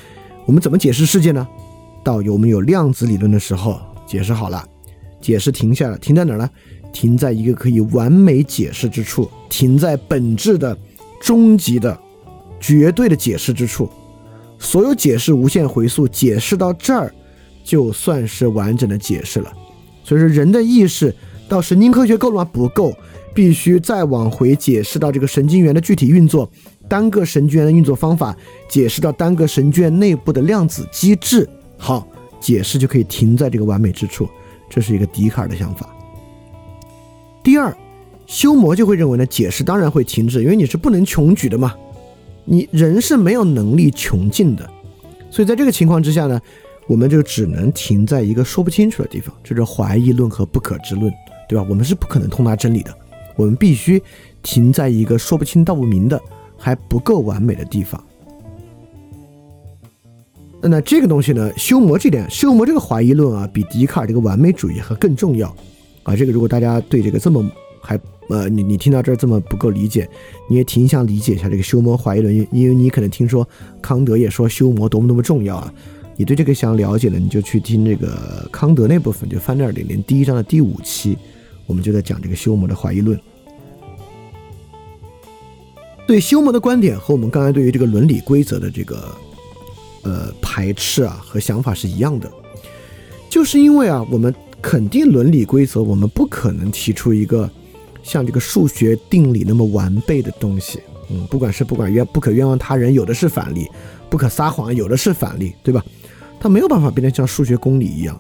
我们怎么解释世界呢？到有我们有量子理论的时候，解释好了，解释停下了，停在哪儿呢？停在一个可以完美解释之处，停在本质的、终极的、绝对的解释之处。所有解释无限回溯，解释到这儿，就算是完整的解释了。所以说，人的意识到神经科学够了吗？不够。必须再往回解释到这个神经元的具体运作，单个神经元的运作方法，解释到单个神经元内部的量子机制。好，解释就可以停在这个完美之处。这是一个笛卡尔的想法。第二，修魔就会认为呢，解释当然会停止，因为你是不能穷举的嘛，你人是没有能力穷尽的。所以在这个情况之下呢，我们就只能停在一个说不清楚的地方，就是怀疑论和不可知论，对吧？我们是不可能通达真理的。我们必须停在一个说不清道不明的还不够完美的地方。那这个东西呢？修魔这点，修魔这个怀疑论啊，比笛卡尔这个完美主义还更重要啊。这个如果大家对这个这么还呃，你你听到这儿这么不够理解，你也挺想理解一下这个修魔怀疑论，因为你可能听说康德也说修魔多么多么重要啊。你对这个想了解的，你就去听这个康德那部分，就翻二点零第一章的第五期。我们就在讲这个修谟的怀疑论，对修谟的观点和我们刚才对于这个伦理规则的这个呃排斥啊和想法是一样的，就是因为啊我们肯定伦理规则，我们不可能提出一个像这个数学定理那么完备的东西，嗯，不管是不管冤不可冤枉他人，有的是反例；不可撒谎，有的是反例，对吧？它没有办法变得像数学公理一样。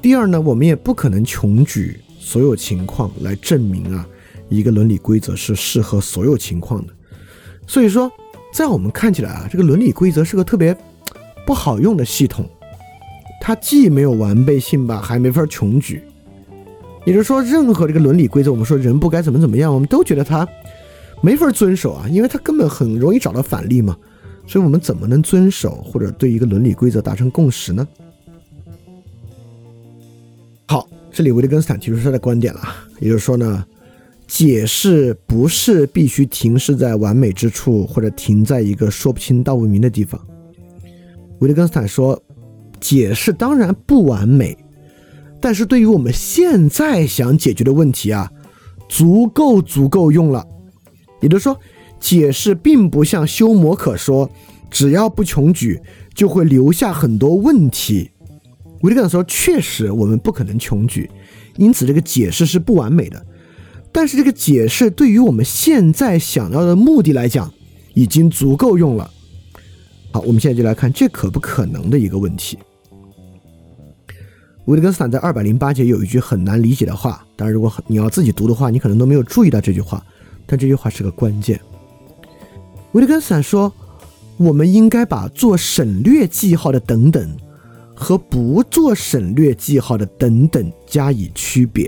第二呢，我们也不可能穷举。所有情况来证明啊，一个伦理规则是适合所有情况的。所以说，在我们看起来啊，这个伦理规则是个特别不好用的系统，它既没有完备性吧，还没法穷举。也就是说，任何这个伦理规则，我们说人不该怎么怎么样，我们都觉得它没法遵守啊，因为它根本很容易找到反例嘛。所以我们怎么能遵守或者对一个伦理规则达成共识呢？好这里维特根斯坦提出他的观点了，也就是说呢，解释不是必须停滞在完美之处，或者停在一个说不清道不明的地方。维特根斯坦说，解释当然不完美，但是对于我们现在想解决的问题啊，足够足够用了。也就是说，解释并不像修谟可说，只要不穷举，就会留下很多问题。维特根斯坦说：“确实，我们不可能穷举，因此这个解释是不完美的。但是这个解释对于我们现在想要的目的来讲，已经足够用了。好，我们现在就来看这可不可能的一个问题。维特根斯坦在二百零八节有一句很难理解的话，当然如果你要自己读的话，你可能都没有注意到这句话，但这句话是个关键。维特根斯坦说：我们应该把做省略记号的等等。”和不做省略记号的等等加以区别。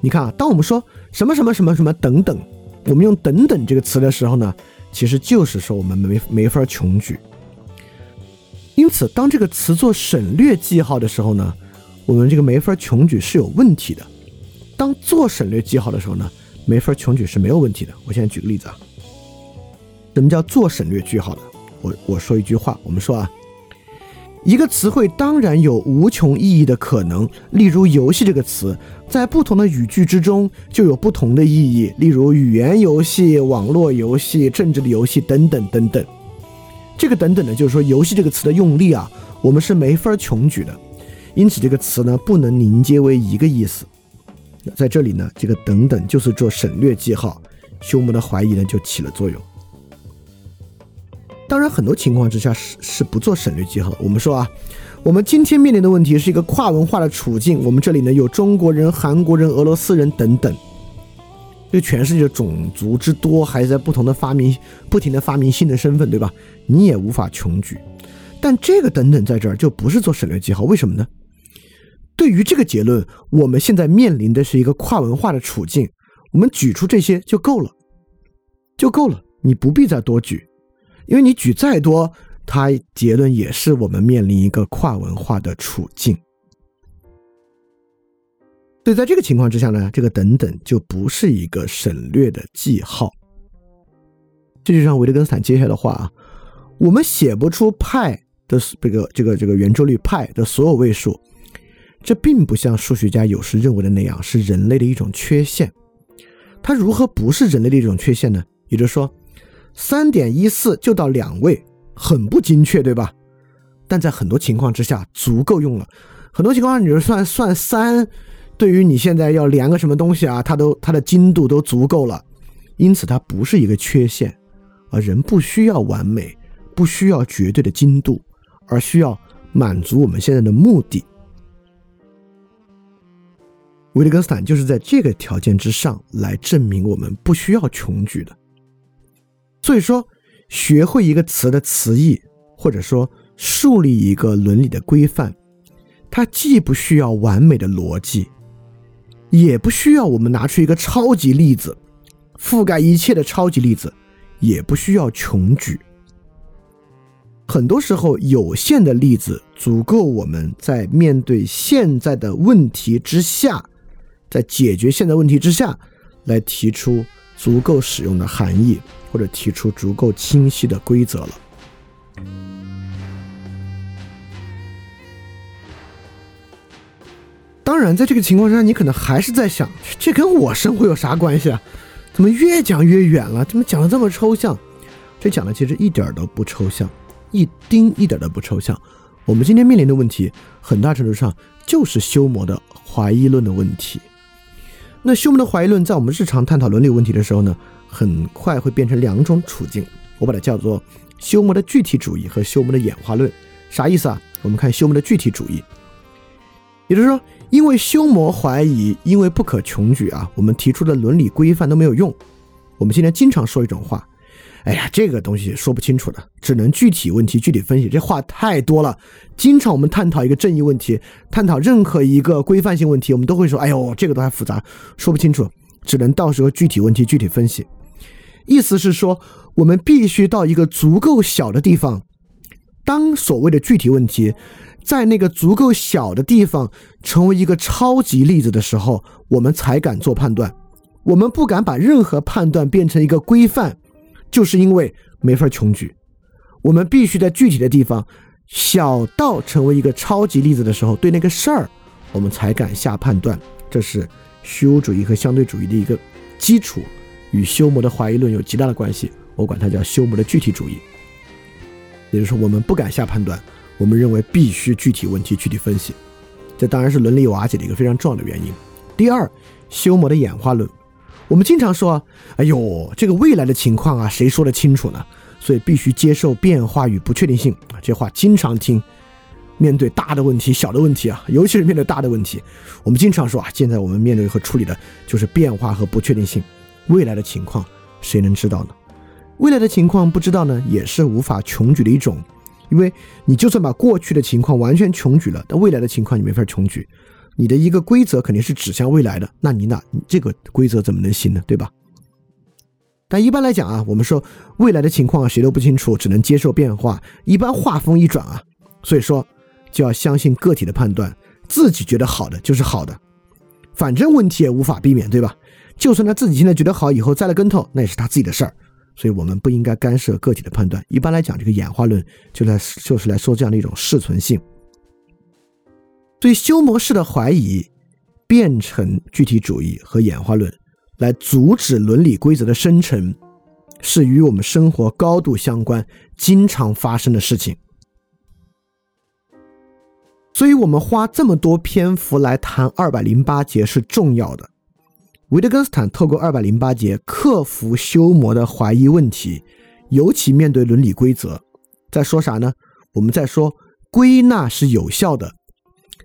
你看啊，当我们说什么什么什么什么等等，我们用等等这个词的时候呢，其实就是说我们没没法穷举。因此，当这个词做省略记号的时候呢，我们这个没法穷举是有问题的；当做省略记号的时候呢，没法穷举是没有问题的。我现在举个例子啊，什么叫做省略句号的？我我说一句话，我们说啊，一个词汇当然有无穷意义的可能。例如“游戏”这个词，在不同的语句之中就有不同的意义。例如语言游戏、网络游戏、政治的游戏等等等等。这个等等呢，就是说“游戏”这个词的用力啊，我们是没法穷举的。因此，这个词呢不能凝结为一个意思。在这里呢，这个等等就是做省略记号，休谟的怀疑呢就起了作用。当然，很多情况之下是是不做省略记号。我们说啊，我们今天面临的问题是一个跨文化的处境。我们这里呢有中国人、韩国人、俄罗斯人等等，这全世界的种族之多，还在不同的发明，不停的发明新的身份，对吧？你也无法穷举。但这个等等在这儿就不是做省略记号，为什么呢？对于这个结论，我们现在面临的是一个跨文化的处境，我们举出这些就够了，就够了，你不必再多举。因为你举再多，它结论也是我们面临一个跨文化的处境。所以在这个情况之下呢，这个等等就不是一个省略的记号。这就像维特根斯坦接下来的话啊，我们写不出派的这个这个这个圆周率派的所有位数，这并不像数学家有时认为的那样是人类的一种缺陷。它如何不是人类的一种缺陷呢？也就是说，三点一四就到两位，很不精确，对吧？但在很多情况之下足够用了。很多情况下，你就算算三。对于你现在要连个什么东西啊，它都它的精度都足够了，因此它不是一个缺陷，而人不需要完美，不需要绝对的精度，而需要满足我们现在的目的。维特根斯坦就是在这个条件之上来证明我们不需要穷举的。所以说，学会一个词的词义，或者说树立一个伦理的规范，它既不需要完美的逻辑。也不需要我们拿出一个超级例子，覆盖一切的超级例子，也不需要穷举。很多时候，有限的例子足够我们在面对现在的问题之下，在解决现在问题之下，来提出足够使用的含义，或者提出足够清晰的规则了。当然，在这个情况下，你可能还是在想，这跟我生活有啥关系啊？怎么越讲越远了？怎么讲的这么抽象？这讲的其实一点都不抽象，一丁一点都不抽象。我们今天面临的问题，很大程度上就是修魔的怀疑论的问题。那休谟的怀疑论，在我们日常探讨伦理问题的时候呢，很快会变成两种处境。我把它叫做休谟的具体主义和休谟的演化论。啥意思啊？我们看休谟的具体主义，也就是说。因为休谟怀疑，因为不可穷举啊，我们提出的伦理规范都没有用。我们今天经常说一种话，哎呀，这个东西说不清楚的，只能具体问题具体分析。这话太多了。经常我们探讨一个正义问题，探讨任何一个规范性问题，我们都会说，哎呦，这个都还复杂，说不清楚，只能到时候具体问题具体分析。意思是说，我们必须到一个足够小的地方，当所谓的具体问题。在那个足够小的地方成为一个超级例子的时候，我们才敢做判断。我们不敢把任何判断变成一个规范，就是因为没法穷举。我们必须在具体的地方小到成为一个超级例子的时候，对那个事儿，我们才敢下判断。这是虚无主义和相对主义的一个基础，与修谟的怀疑论有极大的关系。我管它叫修谟的具体主义，也就是说，我们不敢下判断。我们认为必须具体问题具体分析，这当然是伦理瓦解的一个非常重要的原因。第二，修谟的演化论，我们经常说，哎呦，这个未来的情况啊，谁说得清楚呢？所以必须接受变化与不确定性啊，这话经常听。面对大的问题、小的问题啊，尤其是面对大的问题，我们经常说啊，现在我们面对和处理的就是变化和不确定性。未来的情况谁能知道呢？未来的情况不知道呢，也是无法穷举的一种。因为你就算把过去的情况完全穷举了，但未来的情况你没法穷举。你的一个规则肯定是指向未来的，那你哪这个规则怎么能行呢？对吧？但一般来讲啊，我们说未来的情况谁都不清楚，只能接受变化。一般话锋一转啊，所以说就要相信个体的判断，自己觉得好的就是好的，反正问题也无法避免，对吧？就算他自己现在觉得好，以后栽了跟头，那也是他自己的事儿。所以我们不应该干涉个体的判断。一般来讲，这个演化论就来就是来说这样的一种适存性。对修谟式的怀疑变成具体主义和演化论，来阻止伦理规则的生成，是与我们生活高度相关、经常发生的事情。所以，我们花这么多篇幅来谈二百零八节是重要的。维特根斯坦透过二百零八节克服修谟的怀疑问题，尤其面对伦理规则，在说啥呢？我们在说归纳是有效的，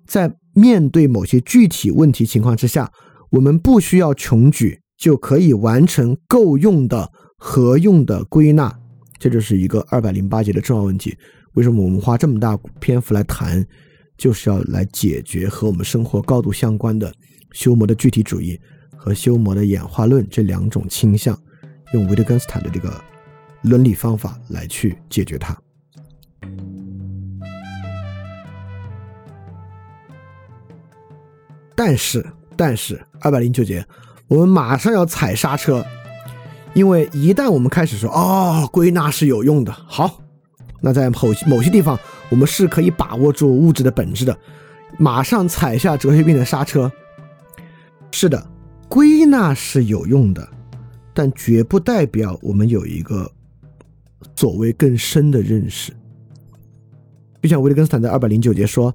在面对某些具体问题情况之下，我们不需要穷举就可以完成够用的合用的归纳，这就是一个二百零八节的重要问题。为什么我们花这么大篇幅来谈，就是要来解决和我们生活高度相关的修谟的具体主义。和修谟的演化论这两种倾向，用维特根斯坦的这个伦理方法来去解决它。但是，但是二百零九节，我们马上要踩刹车，因为一旦我们开始说哦，归纳是有用的，好，那在某某些地方，我们是可以把握住物质的本质的，马上踩下哲学病的刹车。是的，归纳是有用的，但绝不代表我们有一个所谓更深的认识。就像维特根斯坦在二百零九节说。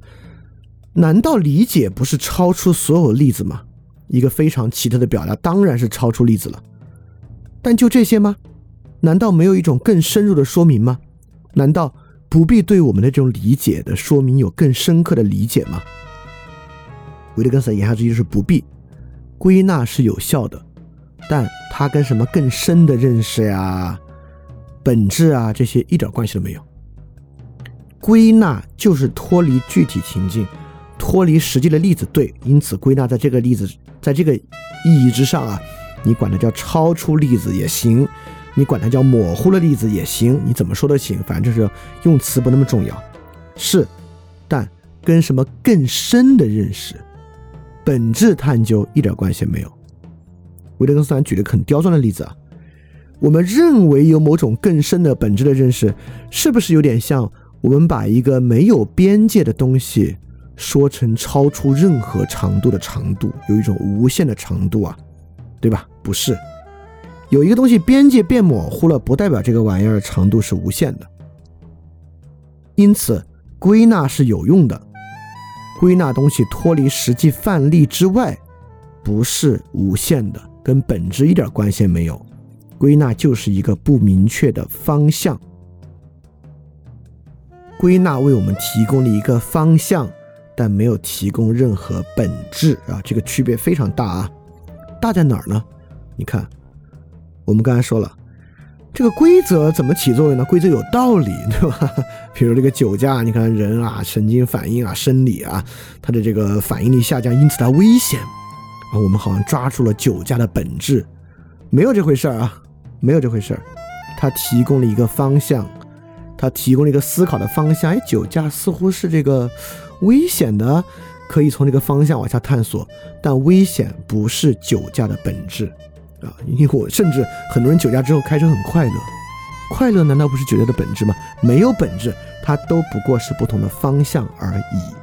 难道理解不是超出所有例子吗？一个非常奇特的表达，当然是超出例子了。但就这些吗？难道没有一种更深入的说明吗？难道不必对我们的这种理解的说明有更深刻的理解吗？维特根斯坦言下之意就是不必。归纳是有效的，但它跟什么更深的认识呀、本质啊这些一点关系都没有。归纳就是脱离具体情境。脱离实际的例子，对，因此归纳在这个例子，在这个意义之上啊，你管它叫超出例子也行，你管它叫模糊的例子也行，你怎么说都行，反正就是用词不那么重要。是，但跟什么更深的认识、本质探究一点关系没有。维特根斯坦举了个很刁钻的例子啊，我们认为有某种更深的本质的认识，是不是有点像我们把一个没有边界的东西？说成超出任何长度的长度，有一种无限的长度啊，对吧？不是，有一个东西边界变模糊了，不代表这个玩意儿长度是无限的。因此，归纳是有用的。归纳东西脱离实际范例之外，不是无限的，跟本质一点关系没有。归纳就是一个不明确的方向。归纳为我们提供了一个方向。但没有提供任何本质啊，这个区别非常大啊，大在哪儿呢？你看，我们刚才说了，这个规则怎么起作用呢？规则有道理，对吧？比如这个酒驾，你看人啊，神经反应啊，生理啊，它的这个反应力下降，因此它危险啊。我们好像抓住了酒驾的本质，没有这回事儿啊，没有这回事儿。它提供了一个方向，它提供了一个思考的方向。哎，酒驾似乎是这个。危险的可以从这个方向往下探索，但危险不是酒驾的本质啊！因为我甚至很多人酒驾之后开车很快乐，快乐难道不是酒驾的本质吗？没有本质，它都不过是不同的方向而已。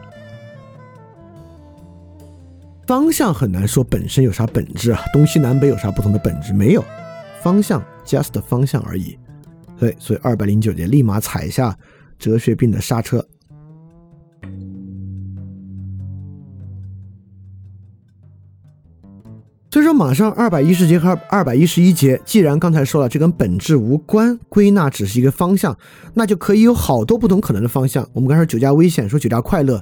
方向很难说本身有啥本质啊，东西南北有啥不同的本质？没有，方向 just 方向而已。对，所以二百零九节立马踩下哲学病的刹车。所以说，马上二百一十节和二百一十一节，既然刚才说了这跟本质无关，归纳只是一个方向，那就可以有好多不同可能的方向。我们刚才说酒驾危险，说酒驾快乐，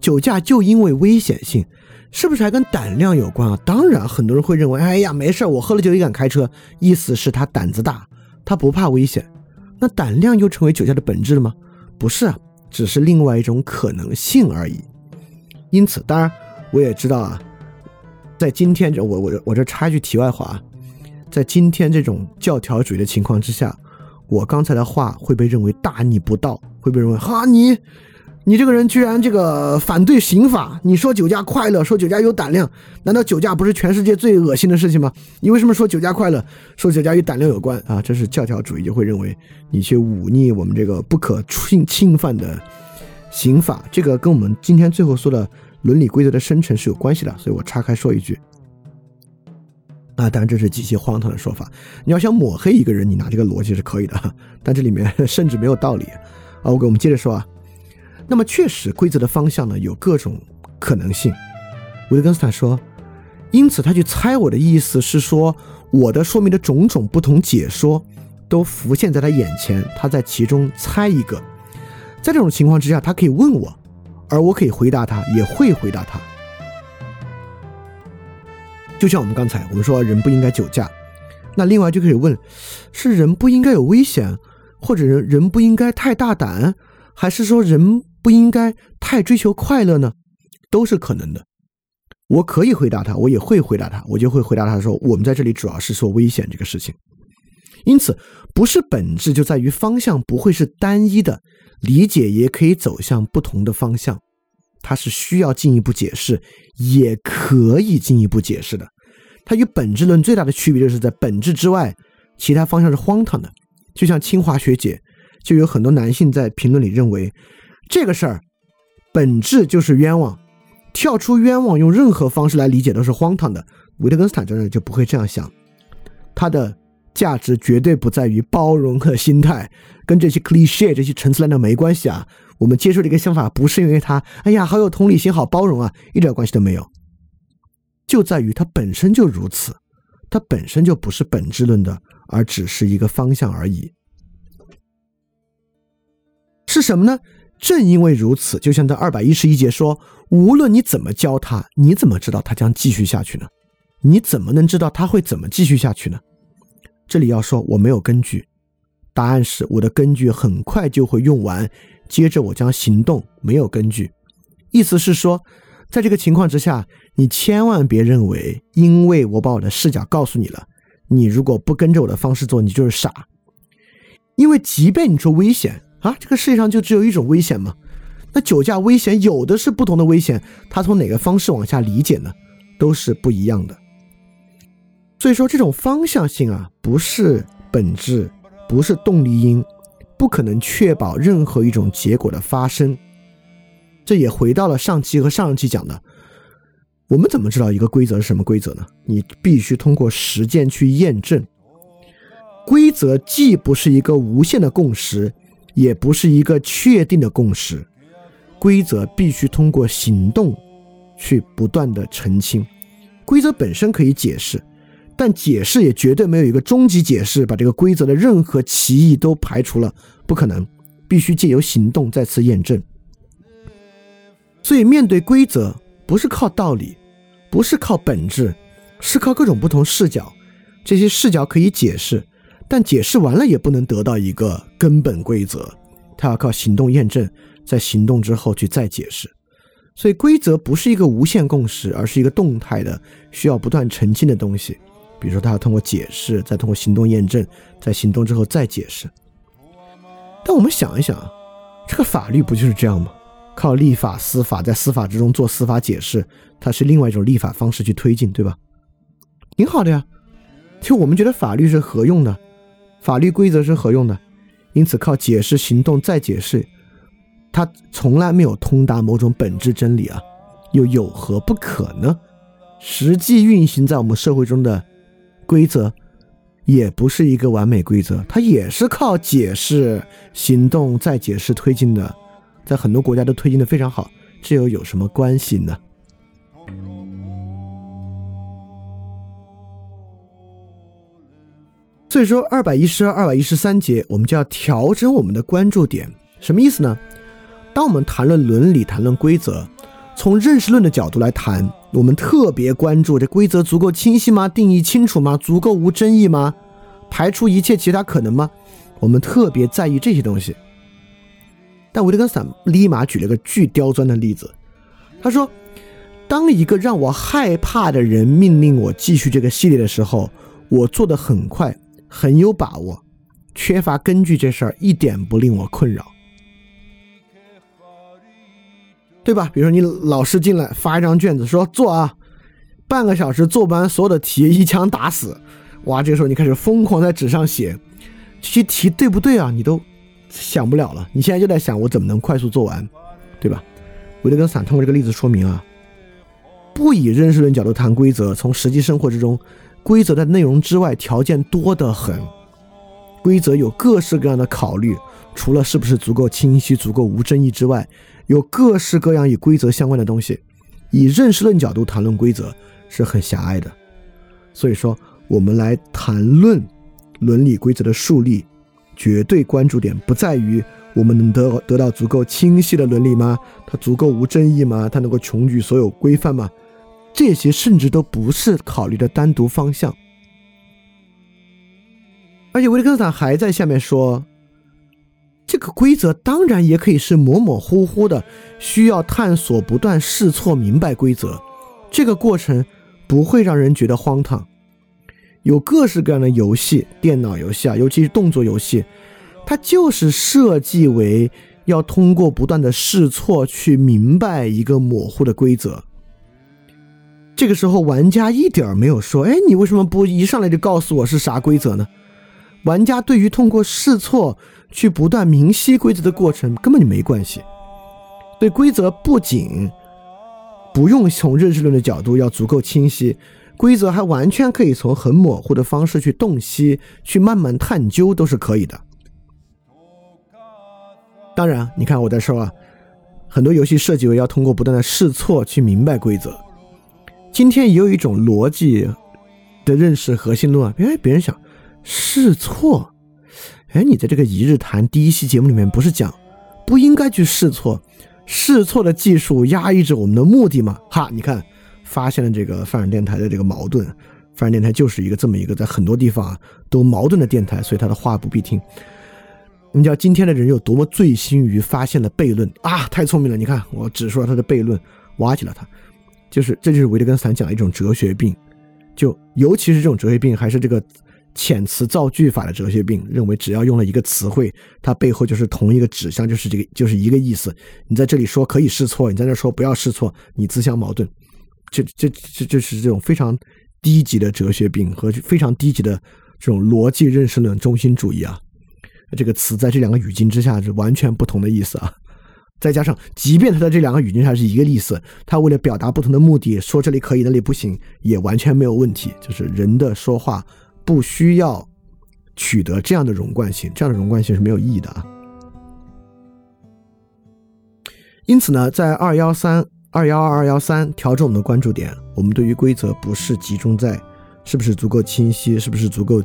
酒驾就因为危险性，是不是还跟胆量有关啊？当然，很多人会认为，哎呀，没事我喝了酒也敢开车，意思是他胆子大，他不怕危险。那胆量又成为酒驾的本质了吗？不是啊，只是另外一种可能性而已。因此，当然我也知道啊。在今天这我我我这插一句题外话啊，在今天这种教条主义的情况之下，我刚才的话会被认为大逆不道，会被认为哈你你这个人居然这个反对刑法，你说酒驾快乐，说酒驾有胆量，难道酒驾不是全世界最恶心的事情吗？你为什么说酒驾快乐，说酒驾与胆量有关啊？这是教条主义就会认为你去忤逆我们这个不可侵侵犯的刑法，这个跟我们今天最后说的。伦理规则的生成是有关系的，所以我岔开说一句。啊，当然这是极其荒唐的说法。你要想抹黑一个人，你拿这个逻辑是可以的，但这里面 甚至没有道理。啊，我给我们接着说啊。那么确实，规则的方向呢有各种可能性。维特根斯坦说，因此他去猜我的意思是说，我的说明的种种不同解说都浮现在他眼前，他在其中猜一个。在这种情况之下，他可以问我。而我可以回答他，也会回答他。就像我们刚才我们说人不应该酒驾，那另外就可以问：是人不应该有危险，或者人人不应该太大胆，还是说人不应该太追求快乐呢？都是可能的。我可以回答他，我也会回答他，我就会回答他说：我们在这里主要是说危险这个事情。因此，不是本质就在于方向不会是单一的。理解也可以走向不同的方向，它是需要进一步解释，也可以进一步解释的。它与本质论最大的区别就是在本质之外，其他方向是荒唐的。就像清华学姐，就有很多男性在评论里认为，这个事儿本质就是冤枉，跳出冤枉用任何方式来理解都是荒唐的。维特根斯坦这人就不会这样想，他的价值绝对不在于包容和心态，跟这些 cliche 这些陈词滥调没关系啊。我们接受这个想法不是因为他，哎呀，好有同理心，好包容啊，一点关系都没有，就在于它本身就如此，它本身就不是本质论的，而只是一个方向而已。是什么呢？正因为如此，就像在二百一十一节说，无论你怎么教他，你怎么知道他将继续下去呢？你怎么能知道他会怎么继续下去呢？这里要说我没有根据，答案是我的根据很快就会用完，接着我将行动。没有根据，意思是说，在这个情况之下，你千万别认为，因为我把我的视角告诉你了，你如果不跟着我的方式做，你就是傻。因为即便你说危险啊，这个世界上就只有一种危险吗？那酒驾危险有的是不同的危险，他从哪个方式往下理解呢？都是不一样的。所以说，这种方向性啊，不是本质，不是动力因，不可能确保任何一种结果的发生。这也回到了上期和上上期讲的，我们怎么知道一个规则是什么规则呢？你必须通过实践去验证。规则既不是一个无限的共识，也不是一个确定的共识，规则必须通过行动去不断的澄清。规则本身可以解释。但解释也绝对没有一个终极解释，把这个规则的任何歧义都排除了，不可能，必须借由行动再次验证。所以面对规则，不是靠道理，不是靠本质，是靠各种不同视角。这些视角可以解释，但解释完了也不能得到一个根本规则，它要靠行动验证，在行动之后去再解释。所以规则不是一个无限共识，而是一个动态的，需要不断澄清的东西。比如说，他要通过解释，再通过行动验证，在行动之后再解释。但我们想一想啊，这个法律不就是这样吗？靠立法、司法，在司法之中做司法解释，它是另外一种立法方式去推进，对吧？挺好的呀。就我们觉得法律是合用的，法律规则是合用的，因此靠解释、行动再解释，它从来没有通达某种本质真理啊，又有何不可呢？实际运行在我们社会中的。规则也不是一个完美规则，它也是靠解释、行动再解释推进的，在很多国家都推进的非常好，这又有什么关系呢？所以说，二百一十二、二百一十三节，我们就要调整我们的关注点，什么意思呢？当我们谈论伦理、谈论规则。从认识论的角度来谈，我们特别关注这规则足够清晰吗？定义清楚吗？足够无争议吗？排除一切其他可能吗？我们特别在意这些东西。但维特根斯坦立马举了个巨刁钻的例子，他说：“当一个让我害怕的人命令我继续这个系列的时候，我做的很快，很有把握，缺乏根据，这事儿一点不令我困扰。”对吧？比如说你老师进来发一张卷子，说做啊，半个小时做不完所有的题，一枪打死。哇，这个时候你开始疯狂在纸上写，这些题对不对啊？你都想不了了。你现在就在想我怎么能快速做完，对吧？维特根斯坦通过这个例子说明啊，不以认识论角度谈规则，从实际生活之中，规则的内容之外条件多得很，规则有各式各样的考虑，除了是不是足够清晰、足够无争议之外。有各式各样与规则相关的东西，以认识论角度谈论规则是很狭隘的。所以说，我们来谈论伦理规则的树立，绝对关注点不在于我们能得得到足够清晰的伦理吗？它足够无争议吗？它能够穷举所有规范吗？这些甚至都不是考虑的单独方向。而且维特根斯坦还在下面说。这个规则当然也可以是模模糊糊的，需要探索、不断试错、明白规则。这个过程不会让人觉得荒唐。有各式各样的游戏，电脑游戏啊，尤其是动作游戏，它就是设计为要通过不断的试错去明白一个模糊的规则。这个时候，玩家一点没有说：“哎，你为什么不一上来就告诉我是啥规则呢？”玩家对于通过试错去不断明晰规则的过程根本就没关系。对规则不仅不用从认识论的角度要足够清晰，规则还完全可以从很模糊的方式去洞悉、去慢慢探究，都是可以的。当然，你看我在说啊，很多游戏设计为要通过不断的试错去明白规则。今天也有一种逻辑的认识核心论啊，哎，别人想试错，哎，你在这个一日谈第一期节目里面不是讲不应该去试错，试错的技术压抑着我们的目的吗？哈，你看发现了这个泛尔电台的这个矛盾，泛尔电台就是一个这么一个在很多地方啊都矛盾的电台，所以他的话不必听。你知道今天的人有多么醉心于发现了悖论啊？太聪明了！你看我指出了他的悖论，挖起了他。就是，这就是维特根斯坦讲的一种哲学病，就尤其是这种哲学病，还是这个遣词造句法的哲学病，认为只要用了一个词汇，它背后就是同一个指向，就是这个，就是一个意思。你在这里说可以试错，你在那说不要试错，你自相矛盾。这、这、这、这是这种非常低级的哲学病和非常低级的这种逻辑认识论中心主义啊。这个词在这两个语境之下是完全不同的意思啊。再加上，即便他在这两个语境下是一个意思，他为了表达不同的目的，说这里可以，那里不行，也完全没有问题。就是人的说话不需要取得这样的融贯性，这样的融贯性是没有意义的啊。因此呢，在二幺三二幺二二幺三调整我们的关注点，我们对于规则不是集中在是不是足够清晰，是不是足够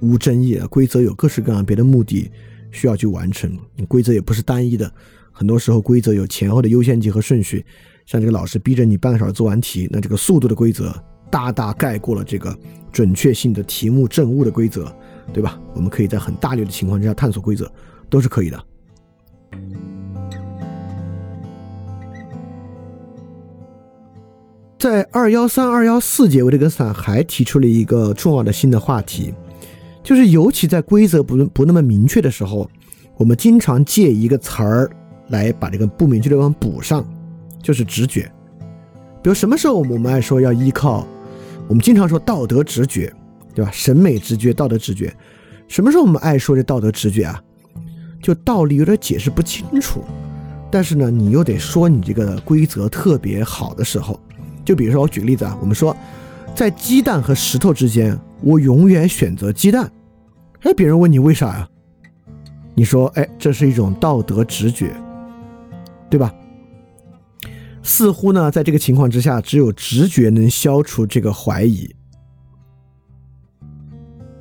无争议，规则有各式各样别的目的需要去完成，规则也不是单一的。很多时候，规则有前后的优先级和顺序。像这个老师逼着你半个小时做完题，那这个速度的规则大大盖过了这个准确性的题目证误的规则，对吧？我们可以在很大略的情况之下探索规则，都是可以的。在二幺三二幺四节，维特根斯坦还提出了一个重要的新的话题，就是尤其在规则不不那么明确的时候，我们经常借一个词儿。来把这个不明确的地方补上，就是直觉。比如什么时候我们爱说要依靠，我们经常说道德直觉，对吧？审美直觉、道德直觉。什么时候我们爱说这道德直觉啊？就道理有点解释不清楚，但是呢，你又得说你这个规则特别好的时候。就比如说我举个例子啊，我们说在鸡蛋和石头之间，我永远选择鸡蛋。哎，别人问你为啥呀？你说，哎，这是一种道德直觉。对吧？似乎呢，在这个情况之下，只有直觉能消除这个怀疑。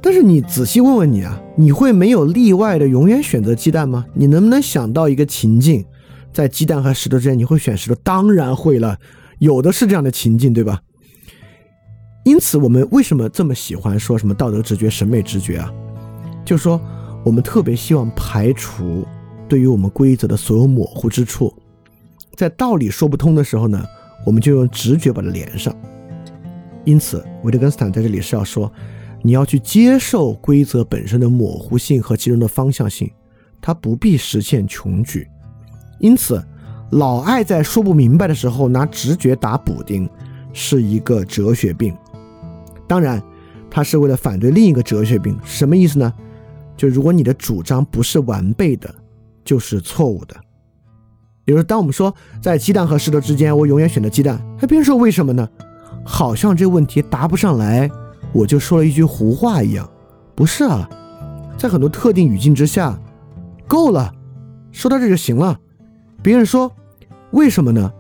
但是你仔细问问你啊，你会没有例外的永远选择鸡蛋吗？你能不能想到一个情境，在鸡蛋和石头之间，你会选石头？当然会了，有的是这样的情境，对吧？因此，我们为什么这么喜欢说什么道德直觉、审美直觉啊？就是说，我们特别希望排除。对于我们规则的所有模糊之处，在道理说不通的时候呢，我们就用直觉把它连上。因此，维特根斯坦在这里是要说，你要去接受规则本身的模糊性和其中的方向性，它不必实现穷举。因此，老爱在说不明白的时候拿直觉打补丁，是一个哲学病。当然，他是为了反对另一个哲学病，什么意思呢？就如果你的主张不是完备的。就是错误的。比如，当我们说在鸡蛋和石头之间，我永远选择鸡蛋，还别人说为什么呢？好像这问题答不上来，我就说了一句胡话一样。不是啊，在很多特定语境之下，够了，说到这就行了。别人说为什么呢？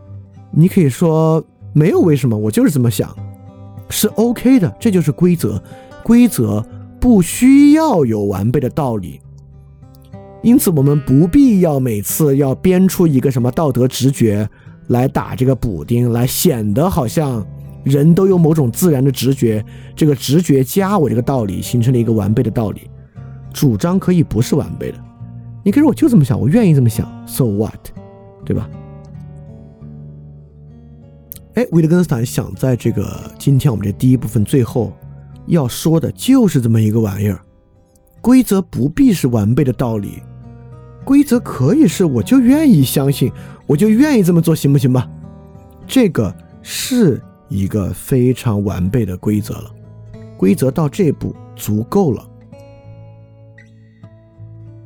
你可以说没有为什么，我就是这么想，是 OK 的。这就是规则，规则不需要有完备的道理。因此，我们不必要每次要编出一个什么道德直觉来打这个补丁，来显得好像人都有某种自然的直觉，这个直觉加我这个道理形成了一个完备的道理。主张可以不是完备的，你可以说我就这么想，我愿意这么想，so what，对吧？哎，维特根斯坦想在这个今天我们这第一部分最后要说的就是这么一个玩意儿，规则不必是完备的道理。规则可以是，我就愿意相信，我就愿意这么做，行不行吧？这个是一个非常完备的规则了，规则到这步足够了。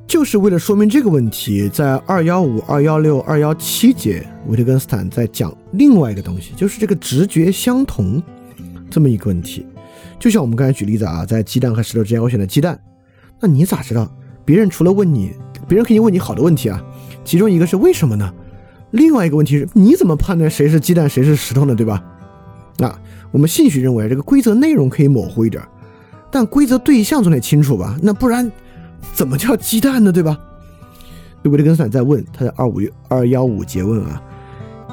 就是为了说明这个问题，在二幺五、二幺六、二幺七节，维特根斯坦在讲另外一个东西，就是这个直觉相同这么一个问题。就像我们刚才举例子啊，在鸡蛋和石头之间，我选择鸡蛋，那你咋知道？别人除了问你，别人可以问你好的问题啊，其中一个是为什么呢？另外一个问题是，你怎么判断谁是鸡蛋，谁是石头呢？对吧？那我们兴许认为这个规则内容可以模糊一点，但规则对象总得清楚吧？那不然怎么叫鸡蛋呢？对吧？维特根斯坦在问，他在二五二幺五诘问啊，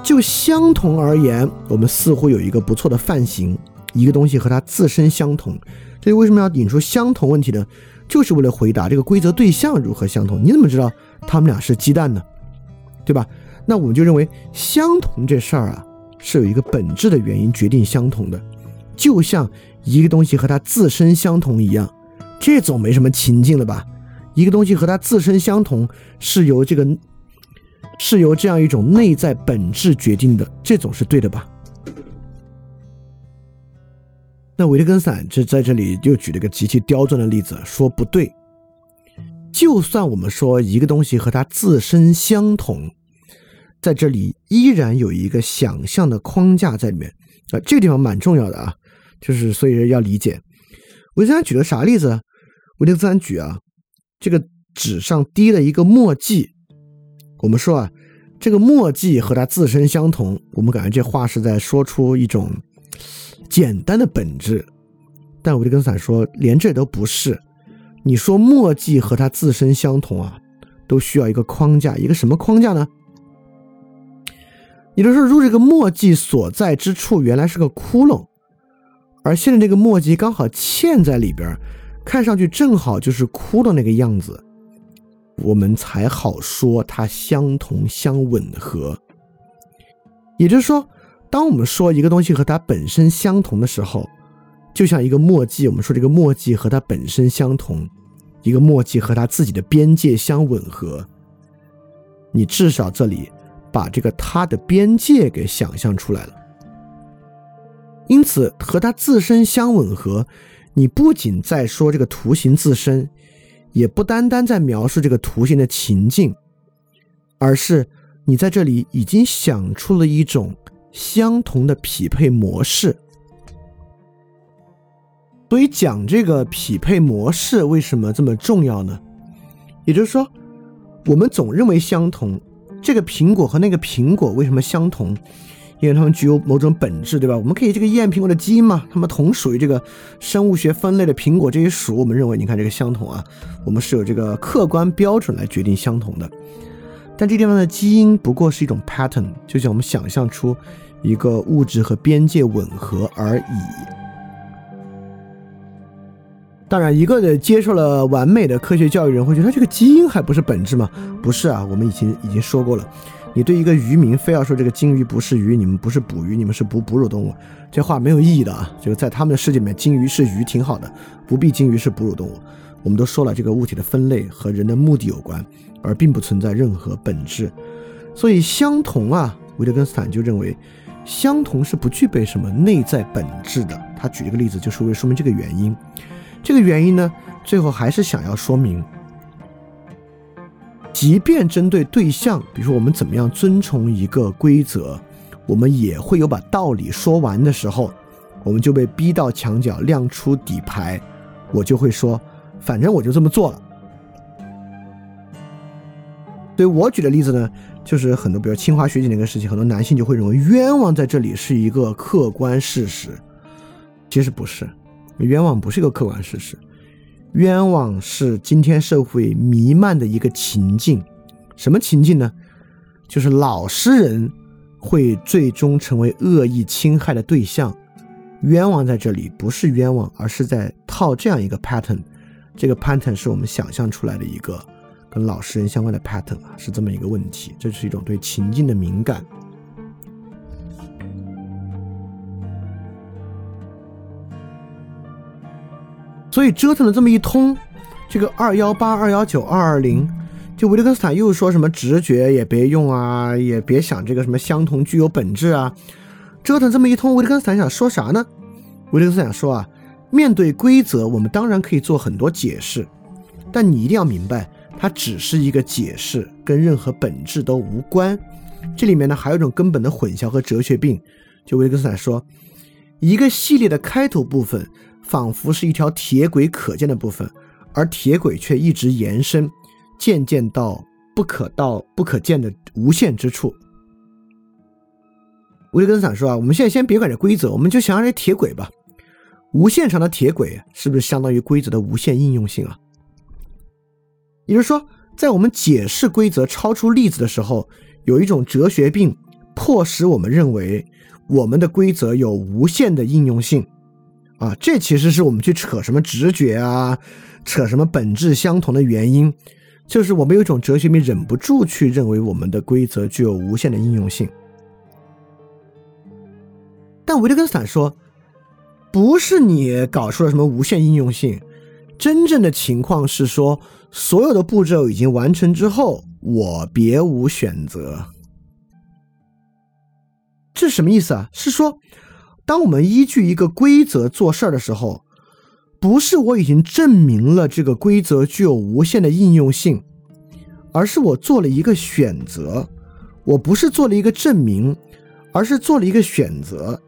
就相同而言，我们似乎有一个不错的范型，一个东西和它自身相同，这为什么要引出相同问题呢？就是为了回答这个规则对象如何相同？你怎么知道他们俩是鸡蛋呢？对吧？那我们就认为相同这事儿啊，是有一个本质的原因决定相同的，就像一个东西和它自身相同一样，这总没什么情境了吧？一个东西和它自身相同是由这个是由这样一种内在本质决定的，这总是对的吧？那维特根斯坦这在这里又举了个极其刁钻的例子，说不对。就算我们说一个东西和它自身相同，在这里依然有一个想象的框架在里面啊，这个地方蛮重要的啊，就是所以要理解。维特根斯坦举了啥例子？维特根斯坦举啊，这个纸上滴了一个墨迹，我们说啊，这个墨迹和它自身相同，我们感觉这话是在说出一种。简单的本质，但维特根斯坦说，连这都不是。你说墨迹和它自身相同啊，都需要一个框架，一个什么框架呢？也就是说，如果这个墨迹所在之处原来是个窟窿，而现在这个墨迹刚好嵌在里边，看上去正好就是窟窿那个样子，我们才好说它相同相吻合。也就是说。当我们说一个东西和它本身相同的时候，就像一个墨迹，我们说这个墨迹和它本身相同，一个墨迹和它自己的边界相吻合。你至少这里把这个它的边界给想象出来了。因此，和它自身相吻合，你不仅在说这个图形自身，也不单单在描述这个图形的情境，而是你在这里已经想出了一种。相同的匹配模式，所以讲这个匹配模式为什么这么重要呢？也就是说，我们总认为相同，这个苹果和那个苹果为什么相同？因为它们具有某种本质，对吧？我们可以这个验苹果的基因嘛？它们同属于这个生物学分类的苹果这一属，我们认为，你看这个相同啊，我们是有这个客观标准来决定相同的。但这地方的基因不过是一种 pattern，就像我们想象出一个物质和边界吻合而已。当然，一个的接受了完美的科学教育人会觉得这个基因还不是本质吗？不是啊，我们已经已经说过了。你对一个渔民非要说这个金鱼不是鱼，你们不是捕鱼，你们是捕哺乳动物，这话没有意义的啊。就是在他们的世界里面，金鱼是鱼挺好的，不必金鱼是哺乳动物。我们都说了，这个物体的分类和人的目的有关。而并不存在任何本质，所以相同啊，维特根斯坦就认为相同是不具备什么内在本质的。他举一个例子，就是为了说明这个原因。这个原因呢，最后还是想要说明，即便针对对象，比如说我们怎么样遵从一个规则，我们也会有把道理说完的时候，我们就被逼到墙角，亮出底牌，我就会说，反正我就这么做了。对我举的例子呢，就是很多，比如清华学姐那个事情，很多男性就会认为冤枉在这里是一个客观事实，其实不是，冤枉不是一个客观事实，冤枉是今天社会弥漫的一个情境，什么情境呢？就是老实人会最终成为恶意侵害的对象，冤枉在这里不是冤枉，而是在套这样一个 pattern，这个 pattern 是我们想象出来的一个。跟老实人相关的 pattern 啊，是这么一个问题，这是一种对情境的敏感。所以折腾了这么一通，这个二幺八、二幺九、二二零，就维特根斯坦又说什么直觉也别用啊，也别想这个什么相同具有本质啊，折腾这么一通，维特根斯坦想说啥呢？维特根斯坦说啊，面对规则，我们当然可以做很多解释，但你一定要明白，它只是一个解释，跟任何本质都无关。这里面呢，还有一种根本的混淆和哲学病。就维根斯坦说，一个系列的开头部分仿佛是一条铁轨可见的部分，而铁轨却一直延伸。渐渐到不可到不可见的无限之处。维根斯坦说啊，我们现在先别管这规则，我们就想想这铁轨吧。无限长的铁轨是不是相当于规则的无限应用性啊？也就是说，在我们解释规则超出例子的时候，有一种哲学病，迫使我们认为我们的规则有无限的应用性啊。这其实是我们去扯什么直觉啊，扯什么本质相同的原因。就是我们有一种哲学病忍不住去认为我们的规则具有无限的应用性，但维特根斯坦说，不是你搞出了什么无限应用性，真正的情况是说，所有的步骤已经完成之后，我别无选择。这什么意思啊？是说，当我们依据一个规则做事儿的时候。不是我已经证明了这个规则具有无限的应用性，而是我做了一个选择。我不是做了一个证明，而是做了一个选择。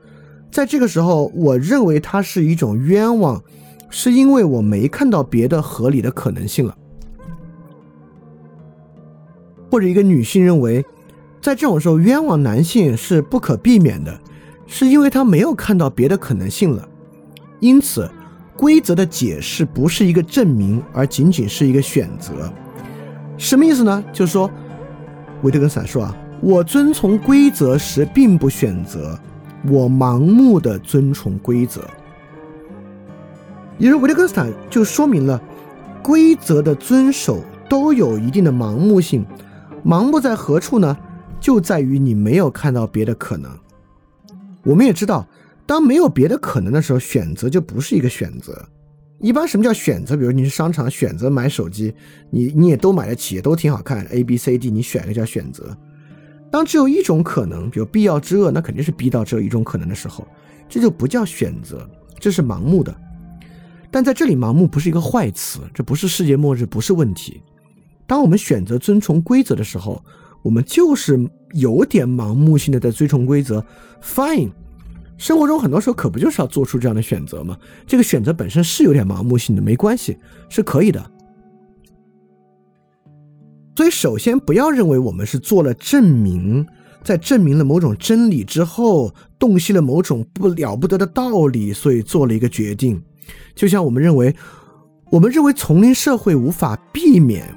在这个时候，我认为它是一种冤枉，是因为我没看到别的合理的可能性了。或者一个女性认为，在这种时候冤枉男性是不可避免的，是因为她没有看到别的可能性了，因此。规则的解释不是一个证明，而仅仅是一个选择。什么意思呢？就是说，维特根斯坦说啊，我遵从规则时并不选择，我盲目的遵从规则。也就是维特根斯坦就说明了，规则的遵守都有一定的盲目性。盲目在何处呢？就在于你没有看到别的可能。我们也知道。当没有别的可能的时候，选择就不是一个选择。一般什么叫选择？比如你是商场选择买手机，你你也都买得起，都挺好看，A B C D，你选一个叫选择。当只有一种可能，比如必要之恶，那肯定是逼到只有一种可能的时候，这就不叫选择，这是盲目的。但在这里，盲目不是一个坏词，这不是世界末日，不是问题。当我们选择遵从规则的时候，我们就是有点盲目性的在遵从规则，fine。生活中很多时候可不就是要做出这样的选择吗？这个选择本身是有点盲目性的，没关系，是可以的。所以，首先不要认为我们是做了证明，在证明了某种真理之后，洞悉了某种不了不得的道理，所以做了一个决定。就像我们认为，我们认为丛林社会无法避免，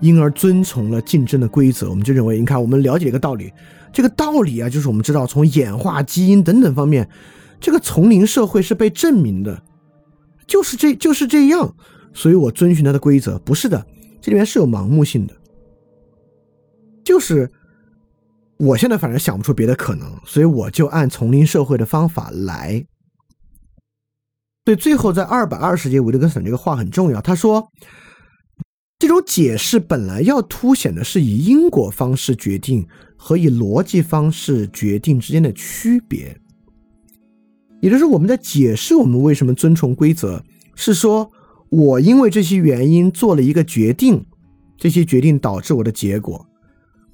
因而遵从了竞争的规则，我们就认为，你看，我们了解一个道理。这个道理啊，就是我们知道从演化、基因等等方面，这个丛林社会是被证明的，就是这就是这样，所以我遵循它的规则。不是的，这里面是有盲目性的，就是我现在反正想不出别的可能，所以我就按丛林社会的方法来。对，最后在二百二十节，维特根斯坦这个话很重要，他说。这种解释本来要凸显的是以因果方式决定和以逻辑方式决定之间的区别，也就是我们在解释我们为什么遵从规则，是说我因为这些原因做了一个决定，这些决定导致我的结果。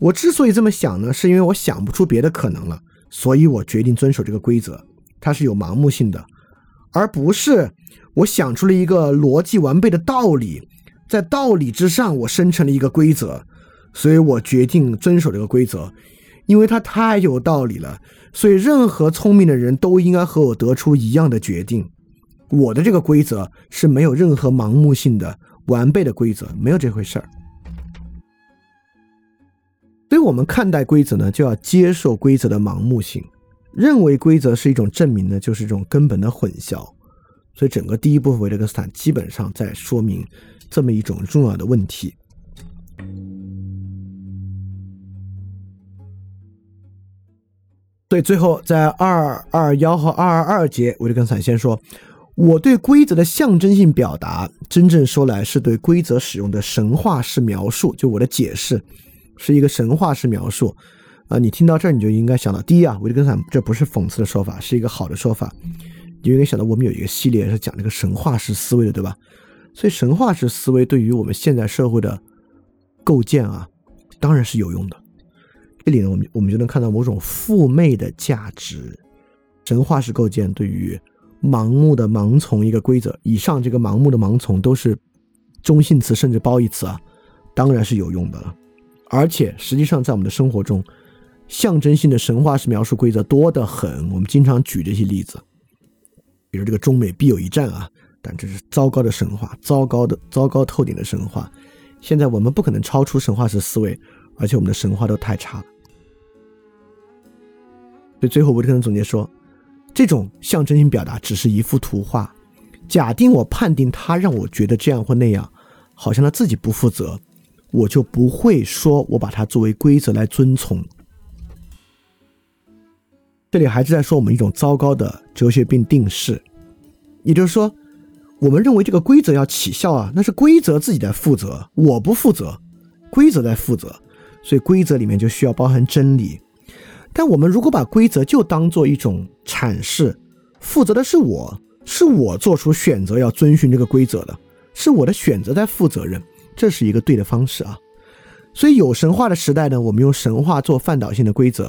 我之所以这么想呢，是因为我想不出别的可能了，所以我决定遵守这个规则。它是有盲目性的，而不是我想出了一个逻辑完备的道理。在道理之上，我生成了一个规则，所以我决定遵守这个规则，因为它太有道理了。所以，任何聪明的人都应该和我得出一样的决定。我的这个规则是没有任何盲目性的、完备的规则，没有这回事儿。所以我们看待规则呢，就要接受规则的盲目性。认为规则是一种证明呢，就是一种根本的混淆。所以，整个第一部分维特根斯坦基本上在说明。这么一种重要的问题。所以最后在二二幺和二二二节，维特根斯坦先说：“我对规则的象征性表达，真正说来是对规则使用的神话式描述。就我的解释，是一个神话式描述。啊，你听到这儿，你就应该想到，第一啊，维特根斯坦这不是讽刺的说法，是一个好的说法。你就应该想到，我们有一个系列是讲这个神话式思维的，对吧？所以神话式思维对于我们现在社会的构建啊，当然是有用的。这里呢，我们我们就能看到某种父媚的价值。神话式构建对于盲目的盲从一个规则，以上这个盲目的盲从都是中性词甚至褒义词啊，当然是有用的了。而且实际上在我们的生活中，象征性的神话式描述规则多得很。我们经常举这些例子，比如这个中美必有一战啊，但这是糟糕的神话，糟糕的糟糕透顶的神话。现在我们不可能超出神话式思维，而且我们的神话都太差了。所以最后维特根总结说。这种象征性表达只是一幅图画。假定我判定他让我觉得这样或那样，好像他自己不负责，我就不会说我把它作为规则来遵从。这里还是在说我们一种糟糕的哲学病定式，也就是说，我们认为这个规则要起效啊，那是规则自己在负责，我不负责，规则在负责，所以规则里面就需要包含真理。但我们如果把规则就当做一种阐释，负责的是我，是我做出选择要遵循这个规则的，是我的选择在负责任，这是一个对的方式啊。所以有神话的时代呢，我们用神话做范导性的规则；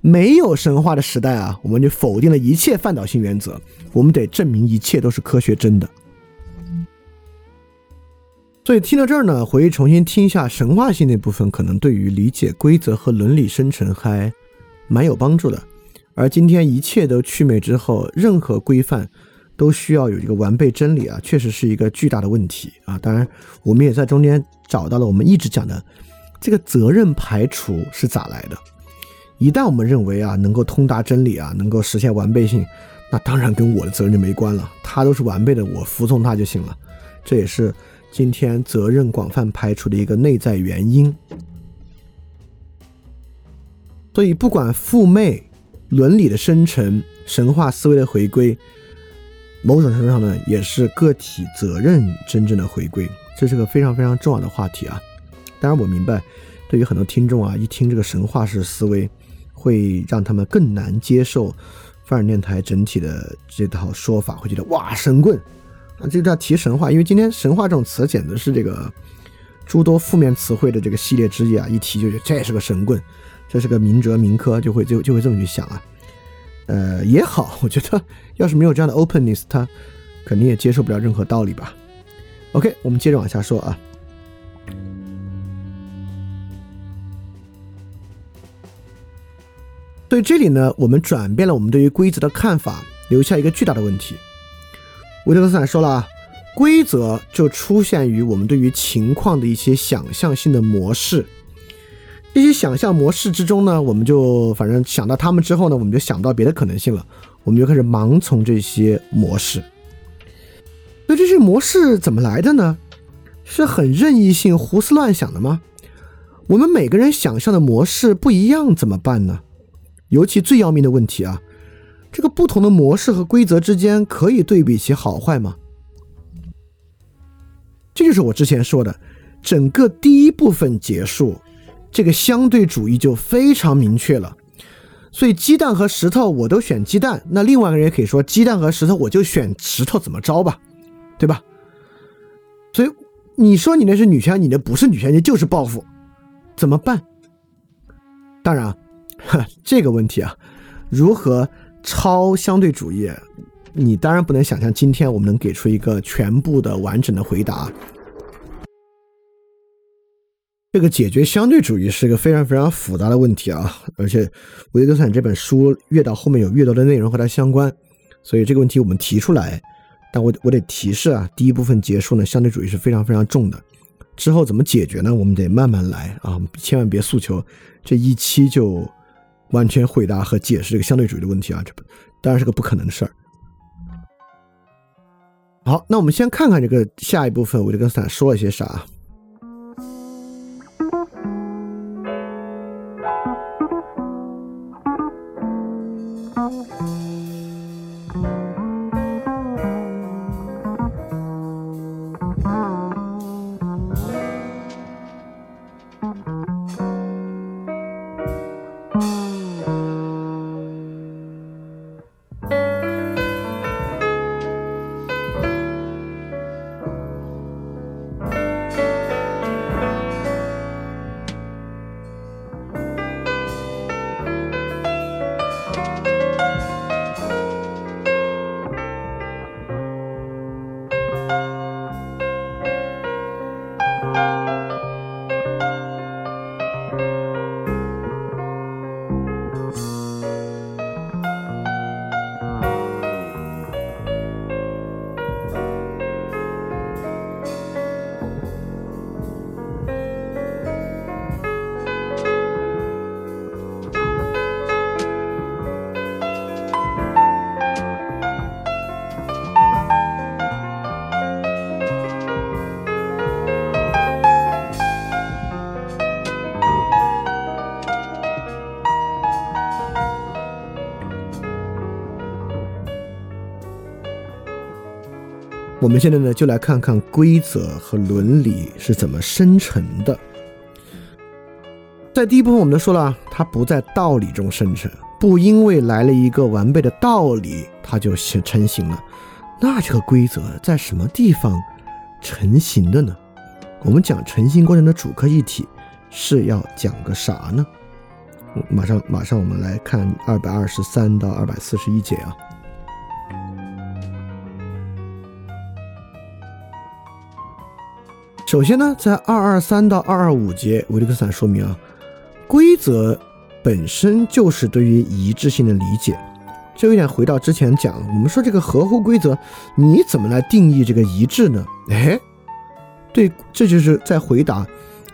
没有神话的时代啊，我们就否定了一切范导性原则，我们得证明一切都是科学真的。所以听到这儿呢，回去重新听一下神话性那部分，可能对于理解规则和伦理生成还。蛮有帮助的，而今天一切都祛魅之后，任何规范都需要有一个完备真理啊，确实是一个巨大的问题啊。当然，我们也在中间找到了我们一直讲的这个责任排除是咋来的。一旦我们认为啊能够通达真理啊，能够实现完备性，那当然跟我的责任就没关了，它都是完备的，我服从它就行了。这也是今天责任广泛排除的一个内在原因。所以，不管父媚、伦理的生成、神话思维的回归，某种程度上呢，也是个体责任真正的回归。这是个非常非常重要的话题啊！当然，我明白，对于很多听众啊，一听这个神话式思维，会让他们更难接受范尔电台整体的这套说法，会觉得哇，神棍啊！这个叫提神话，因为今天神话这种词简直是这个诸多负面词汇的这个系列之一啊！一提就觉得这是个神棍。这是个明哲明科，就会就就会这么去想啊，呃也好，我觉得要是没有这样的 openness，他肯定也接受不了任何道理吧。OK，我们接着往下说啊。所以这里呢，我们转变了我们对于规则的看法，留下一个巨大的问题。维特根斯坦说了啊，规则就出现于我们对于情况的一些想象性的模式。这些想象模式之中呢，我们就反正想到他们之后呢，我们就想不到别的可能性了，我们就开始盲从这些模式。那这些模式怎么来的呢？是很任意性、胡思乱想的吗？我们每个人想象的模式不一样，怎么办呢？尤其最要命的问题啊，这个不同的模式和规则之间可以对比其好坏吗？这就是我之前说的，整个第一部分结束。这个相对主义就非常明确了，所以鸡蛋和石头我都选鸡蛋，那另外一个人也可以说鸡蛋和石头我就选石头，怎么着吧，对吧？所以你说你那是女权，你那不是女权，你就是报复，怎么办？当然，这个问题啊，如何超相对主义，你当然不能想象今天我们能给出一个全部的完整的回答。这个解决相对主义是一个非常非常复杂的问题啊，而且维特根斯坦这本书越到后面有越多的内容和它相关，所以这个问题我们提出来，但我我得提示啊，第一部分结束呢，相对主义是非常非常重的，之后怎么解决呢？我们得慢慢来啊，千万别诉求这一期就完全回答和解释这个相对主义的问题啊，这当然是个不可能的事儿。好，那我们先看看这个下一部分维特根斯坦说了些啥。我们现在呢，就来看看规则和伦理是怎么生成的。在第一部分，我们都说了，它不在道理中生成，不因为来了一个完备的道理，它就成型了。那这个规则在什么地方成型的呢？我们讲成型过程的主课一体是要讲个啥呢？马上，马上，我们来看二百二十三到二百四十一节啊。首先呢，在二二三到二二五节，维特根斯坦说明啊，规则本身就是对于一致性的理解。这有点回到之前讲，我们说这个合乎规则，你怎么来定义这个一致呢？哎，对，这就是在回答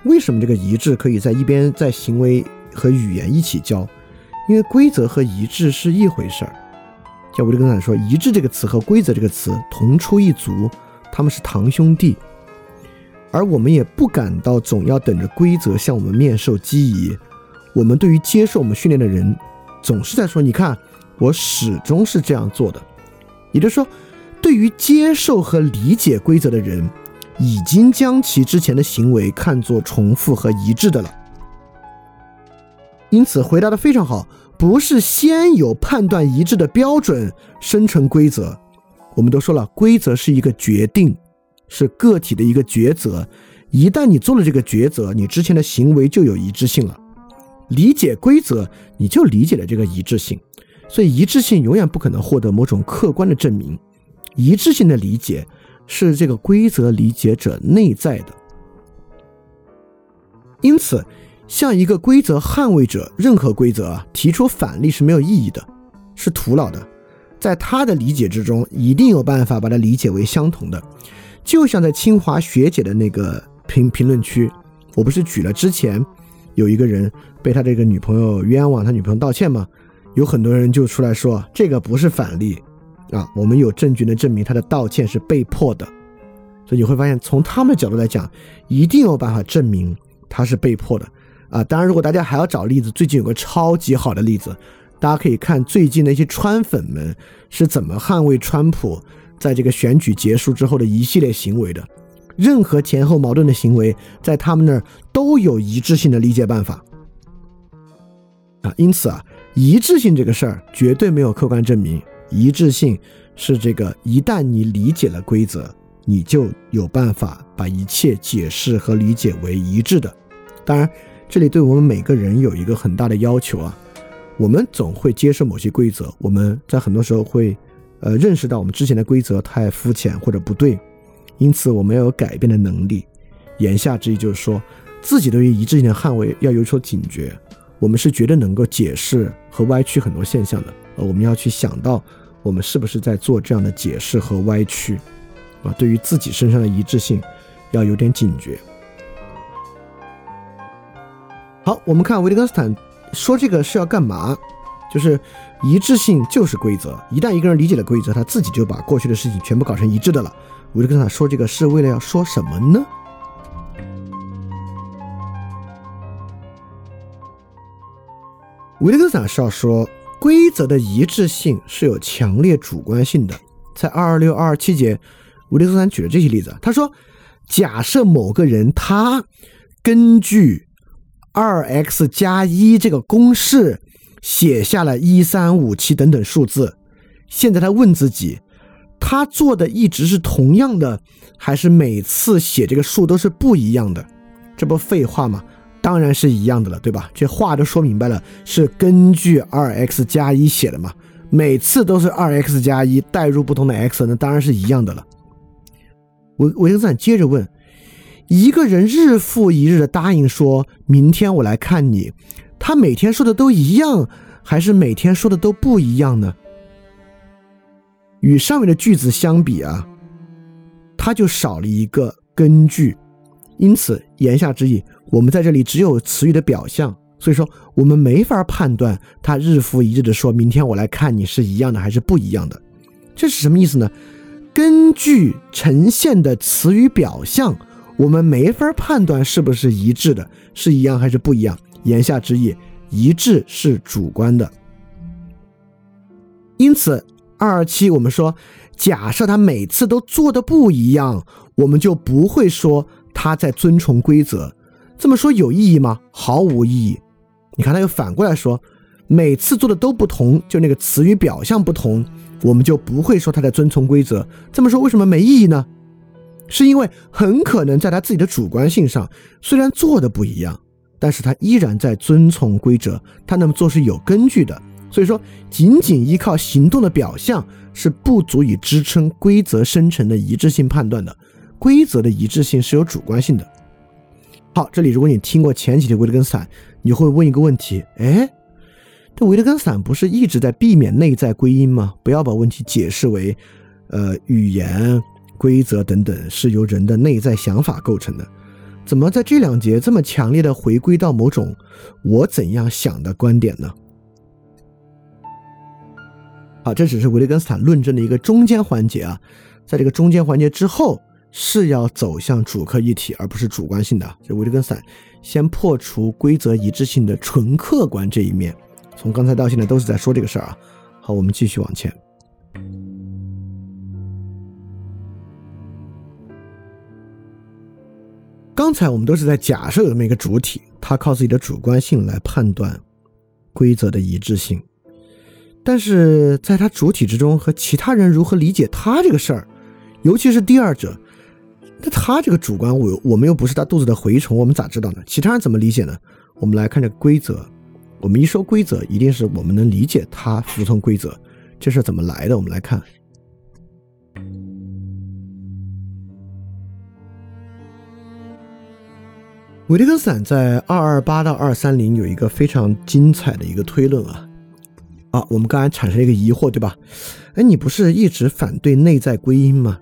为什么这个一致可以在一边在行为和语言一起教，因为规则和一致是一回事儿。像维特根斯坦说，一致这个词和规则这个词同出一族，他们是堂兄弟。而我们也不感到总要等着规则向我们面授机宜。我们对于接受我们训练的人，总是在说：“你看，我始终是这样做的。”也就是说，对于接受和理解规则的人，已经将其之前的行为看作重复和一致的了。因此，回答的非常好，不是先有判断一致的标准生成规则。我们都说了，规则是一个决定。是个体的一个抉择，一旦你做了这个抉择，你之前的行为就有一致性了。理解规则，你就理解了这个一致性，所以一致性永远不可能获得某种客观的证明。一致性的理解是这个规则理解者内在的，因此，向一个规则捍卫者，任何规则提出反例是没有意义的，是徒劳的。在他的理解之中，一定有办法把它理解为相同的。就像在清华学姐的那个评评论区，我不是举了之前有一个人被他这个女朋友冤枉，他女朋友道歉吗？有很多人就出来说这个不是反例啊，我们有证据能证明他的道歉是被迫的。所以你会发现，从他们的角度来讲，一定有办法证明他是被迫的啊。当然，如果大家还要找例子，最近有个超级好的例子，大家可以看最近那些川粉们是怎么捍卫川普。在这个选举结束之后的一系列行为的，任何前后矛盾的行为，在他们那儿都有一致性的理解办法啊。因此啊，一致性这个事儿绝对没有客观证明。一致性是这个，一旦你理解了规则，你就有办法把一切解释和理解为一致的。当然，这里对我们每个人有一个很大的要求啊，我们总会接受某些规则，我们在很多时候会。呃，认识到我们之前的规则太肤浅或者不对，因此我们要有改变的能力。言下之意就是说，自己对于一致性的捍卫要有所警觉。我们是绝对能够解释和歪曲很多现象的。呃，我们要去想到，我们是不是在做这样的解释和歪曲？啊，对于自己身上的一致性，要有点警觉。好，我们看维特根斯坦说这个是要干嘛？就是一致性就是规则，一旦一个人理解了规则，他自己就把过去的事情全部搞成一致的了。我就跟他说这个是为了要说什么呢？维特根斯坦是要说规则的一致性是有强烈主观性的。在二二六二二七节，维特根斯坦举了这些例子。他说，假设某个人他根据二 x 加一这个公式。写下了一三五七等等数字，现在他问自己，他做的一直是同样的，还是每次写这个数都是不一样的？这不废话吗？当然是一样的了，对吧？这话都说明白了，是根据二 x 加一写的嘛？每次都是二 x 加一代入不同的 x，那当然是一样的了。维维特根斯坦接着问：一个人日复一日的答应说明天我来看你，他每天说的都一样，还是每天说的都不一样呢？与上面的句子相比啊，它就少了一个根据，因此言下之意，我们在这里只有词语的表象。所以说，我们没法判断他日复一日的说“明天我来看你”是一样的还是不一样的。这是什么意思呢？根据呈现的词语表象，我们没法判断是不是一致的，是一样还是不一样。言下之意，一致是主观的。因此，二二七我们说，假设他每次都做的不一样，我们就不会说他在遵从规则。这么说有意义吗？毫无意义。你看，他又反过来说，每次做的都不同，就那个词语表象不同，我们就不会说他在遵从规则。这么说为什么没意义呢？是因为很可能在他自己的主观性上，虽然做的不一样，但是他依然在遵从规则，他那么做是有根据的。所以说，仅仅依靠行动的表象是不足以支撑规则生成的一致性判断的。规则的一致性是有主观性的。好，这里如果你听过前几题维特根斯坦，你会问一个问题：哎，这维特根斯坦不是一直在避免内在归因吗？不要把问题解释为，呃，语言规则等等是由人的内在想法构成的，怎么在这两节这么强烈的回归到某种我怎样想的观点呢？好，这只是维特根斯坦论证的一个中间环节啊，在这个中间环节之后。是要走向主客一体，而不是主观性的。这维特根斯坦先破除规则一致性的纯客观这一面，从刚才到现在都是在说这个事儿啊。好，我们继续往前。刚才我们都是在假设有这么一个主体，他靠自己的主观性来判断规则的一致性，但是在他主体之中和其他人如何理解他这个事儿，尤其是第二者。那他这个主观，我我们又不是他肚子的蛔虫，我们咋知道呢？其他人怎么理解呢？我们来看这规则。我们一说规则，一定是我们能理解他服从规则，这是怎么来的？我们来看，维特根斯坦在二二八到二三零有一个非常精彩的一个推论啊啊！我们刚才产生一个疑惑，对吧？哎，你不是一直反对内在归因吗？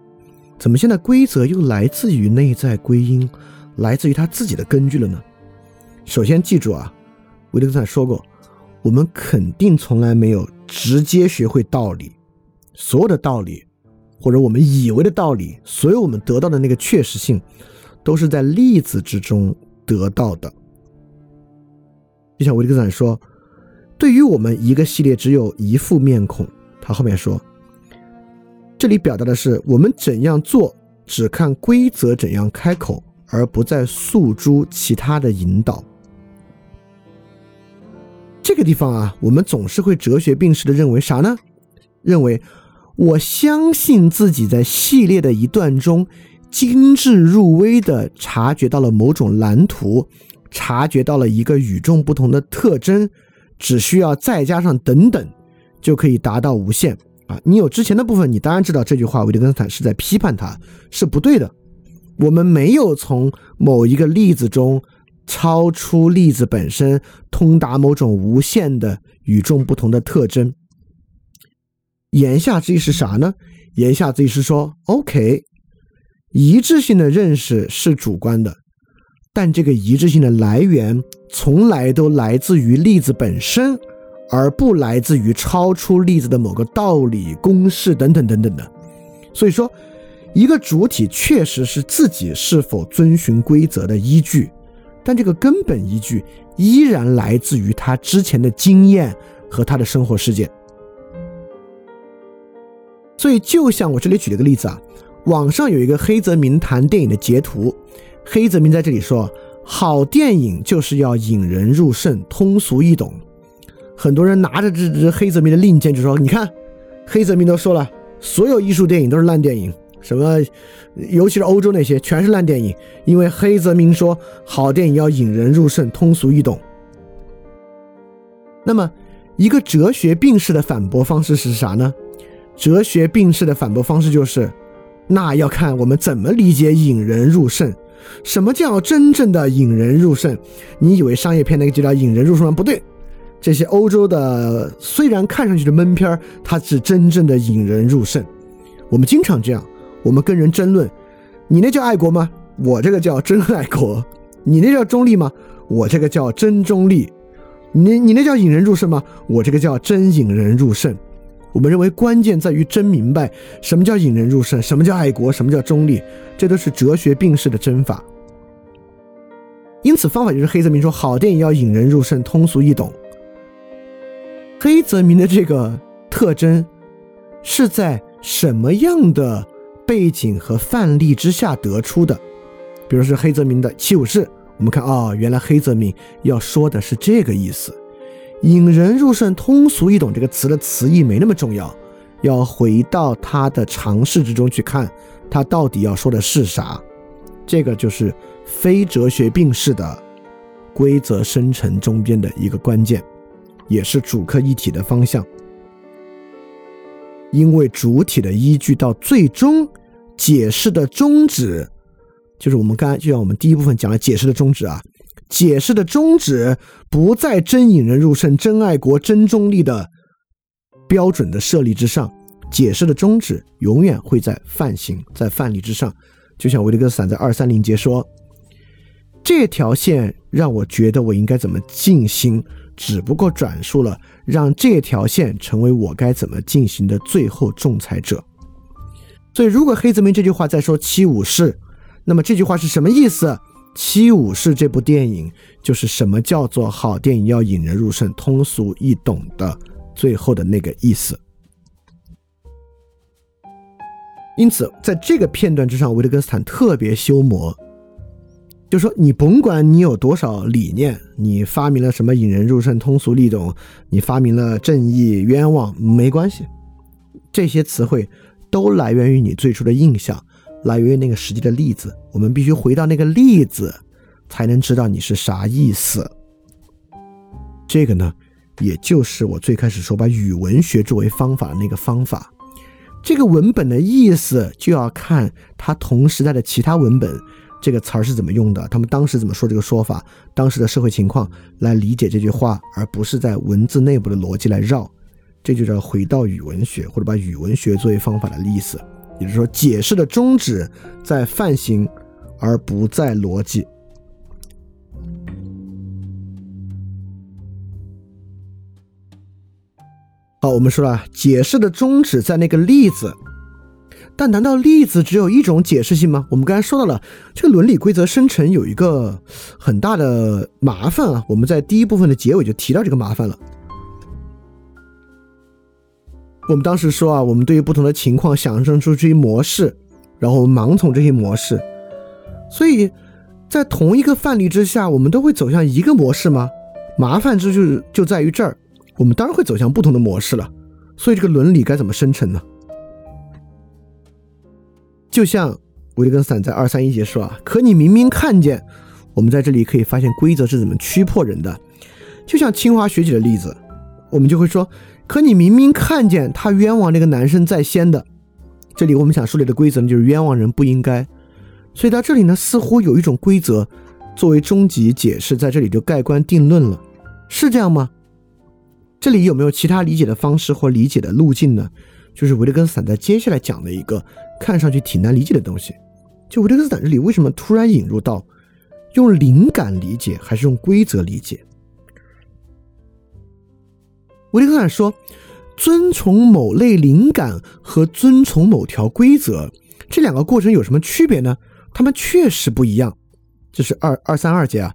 怎么现在规则又来自于内在归因，来自于他自己的根据了呢？首先记住啊，维特根斯坦说过，我们肯定从来没有直接学会道理，所有的道理，或者我们以为的道理，所有我们得到的那个确实性，都是在例子之中得到的。就像维特根斯坦说，对于我们一个系列只有一副面孔，他后面说。这里表达的是我们怎样做，只看规则怎样开口，而不再诉诸其他的引导。这个地方啊，我们总是会哲学病式的认为啥呢？认为我相信自己在系列的一段中精致入微的察觉到了某种蓝图，察觉到了一个与众不同的特征，只需要再加上等等，就可以达到无限啊。你有之前的部分，你当然知道这句话，维特根斯坦是在批判他，是不对的。我们没有从某一个例子中超出例子本身，通达某种无限的与众不同的特征。言下之意是啥呢？言下之意是说，OK，一致性的认识是主观的，但这个一致性的来源从来都来自于例子本身。而不来自于超出例子的某个道理、公式等等等等的。所以说，一个主体确实是自己是否遵循规则的依据，但这个根本依据依然来自于他之前的经验和他的生活事件。所以，就像我这里举了个例子啊，网上有一个黑泽明谈电影的截图，黑泽明在这里说：“好电影就是要引人入胜，通俗易懂。”很多人拿着这支黑泽明的令箭就说：“你看，黑泽明都说了，所有艺术电影都是烂电影，什么，尤其是欧洲那些，全是烂电影。因为黑泽明说，好电影要引人入胜，通俗易懂。那么，一个哲学病式的反驳方式是啥呢？哲学病式的反驳方式就是，那要看我们怎么理解引人入胜。什么叫真正的引人入胜？你以为商业片那个就叫引人入胜吗？不对。这些欧洲的虽然看上去的闷片儿，它是真正的引人入胜。我们经常这样，我们跟人争论，你那叫爱国吗？我这个叫真爱国。你那叫中立吗？我这个叫真中立。你你那叫引人入胜吗？我这个叫真引人入胜。我们认为关键在于真明白什么叫引人入胜，什么叫爱国，什么叫中立，这都是哲学病式的真法。因此，方法就是黑泽明说，好电影要引人入胜，通俗易懂。黑泽明的这个特征是在什么样的背景和范例之下得出的？比如是黑泽明的《七武士》，我们看啊，原来黑泽明要说的是这个意思。引人入胜、通俗易懂这个词的词义没那么重要，要回到他的尝试之中去看，他到底要说的是啥。这个就是非哲学病式的规则生成中间的一个关键。也是主客一体的方向，因为主体的依据到最终解释的宗旨，就是我们刚才就像我们第一部分讲了解释的宗旨啊，解释的宗旨不在真引人入胜、真爱国、真中立的标准的设立之上，解释的宗旨永远会在范型、在范例之上。就像维特根斯坦在二三零节说：“这条线让我觉得我应该怎么进行。”只不过转述了让这条线成为我该怎么进行的最后仲裁者。所以，如果黑泽明这句话在说《七武士》，那么这句话是什么意思？《七武士》这部电影就是什么叫做好电影要引人入胜、通俗易懂的最后的那个意思。因此，在这个片段之上，维特根斯坦特别修魔。就说你甭管你有多少理念，你发明了什么引人入胜、通俗易懂，你发明了正义、冤枉，没关系，这些词汇都来源于你最初的印象，来源于那个实际的例子。我们必须回到那个例子，才能知道你是啥意思。这个呢，也就是我最开始说把语文学作为方法的那个方法。这个文本的意思就要看它同时代的其他文本。这个词儿是怎么用的？他们当时怎么说这个说法？当时的社会情况来理解这句话，而不是在文字内部的逻辑来绕，这就叫回到语文学，或者把语文学作为方法的意思。也就是说，解释的宗旨在范型，而不在逻辑。好，我们说了，解释的宗旨在那个例子。但难道例子只有一种解释性吗？我们刚才说到了这个伦理规则生成有一个很大的麻烦啊！我们在第一部分的结尾就提到这个麻烦了。我们当时说啊，我们对于不同的情况想象出这些模式，然后盲从这些模式，所以在同一个范例之下，我们都会走向一个模式吗？麻烦之就是就在于这儿，我们当然会走向不同的模式了。所以这个伦理该怎么生成呢？就像维特根斯坦在二三一节说啊，可你明明看见，我们在这里可以发现规则是怎么驱迫人的。就像清华学姐的例子，我们就会说，可你明明看见他冤枉那个男生在先的。这里我们想树立的规则呢，就是冤枉人不应该。所以到这里呢，似乎有一种规则作为终极解释，在这里就盖棺定论了，是这样吗？这里有没有其他理解的方式或理解的路径呢？就是维特根斯坦在接下来讲的一个。看上去挺难理解的东西，就维特根斯坦这里为什么突然引入到用灵感理解还是用规则理解？维特根斯坦说，遵从某类灵感和遵从某条规则这两个过程有什么区别呢？他们确实不一样。这是二二三二节啊，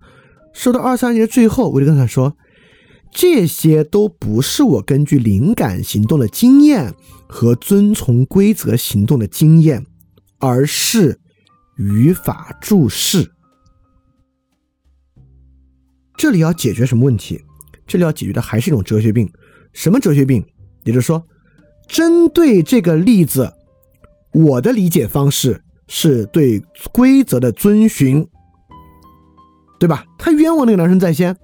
说到二三节最后，维特根斯坦说，这些都不是我根据灵感行动的经验。和遵从规则行动的经验，而是语法注释。这里要解决什么问题？这里要解决的还是一种哲学病。什么哲学病？也就是说，针对这个例子，我的理解方式是对规则的遵循，对吧？他冤枉那个男生在先，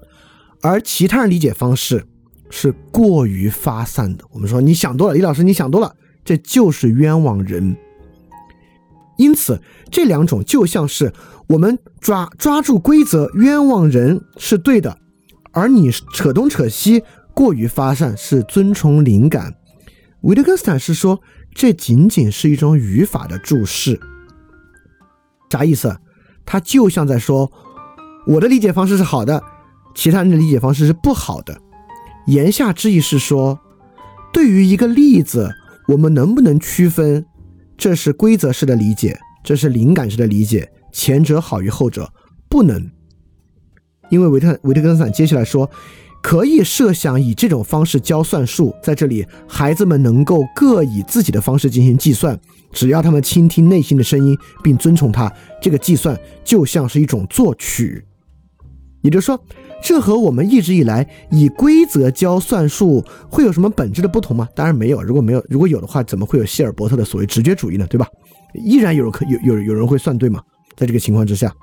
而其他人理解方式是过于发散的。我们说你想多了，李老师你想多了，这就是冤枉人。因此，这两种就像是我们抓抓住规则冤枉人是对的，而你扯东扯西过于发散是遵从灵感。维特根斯坦是说，这仅仅是一种语法的注释。啥意思？他就像在说，我的理解方式是好的，其他人的理解方式是不好的。言下之意是说，对于一个例子，我们能不能区分？这是规则式的理解，这是灵感式的理解，前者好于后者，不能。因为维特维特根斯坦接下来说，可以设想以这种方式教算术，在这里孩子们能够各以自己的方式进行计算，只要他们倾听内心的声音并遵从它，这个计算就像是一种作曲。也就是说。这和我们一直以来以规则教算术会有什么本质的不同吗？当然没有。如果没有，如果有的话，怎么会有希尔伯特的所谓直觉主义呢？对吧？依然有人可有有有人会算对吗？在这个情况之下，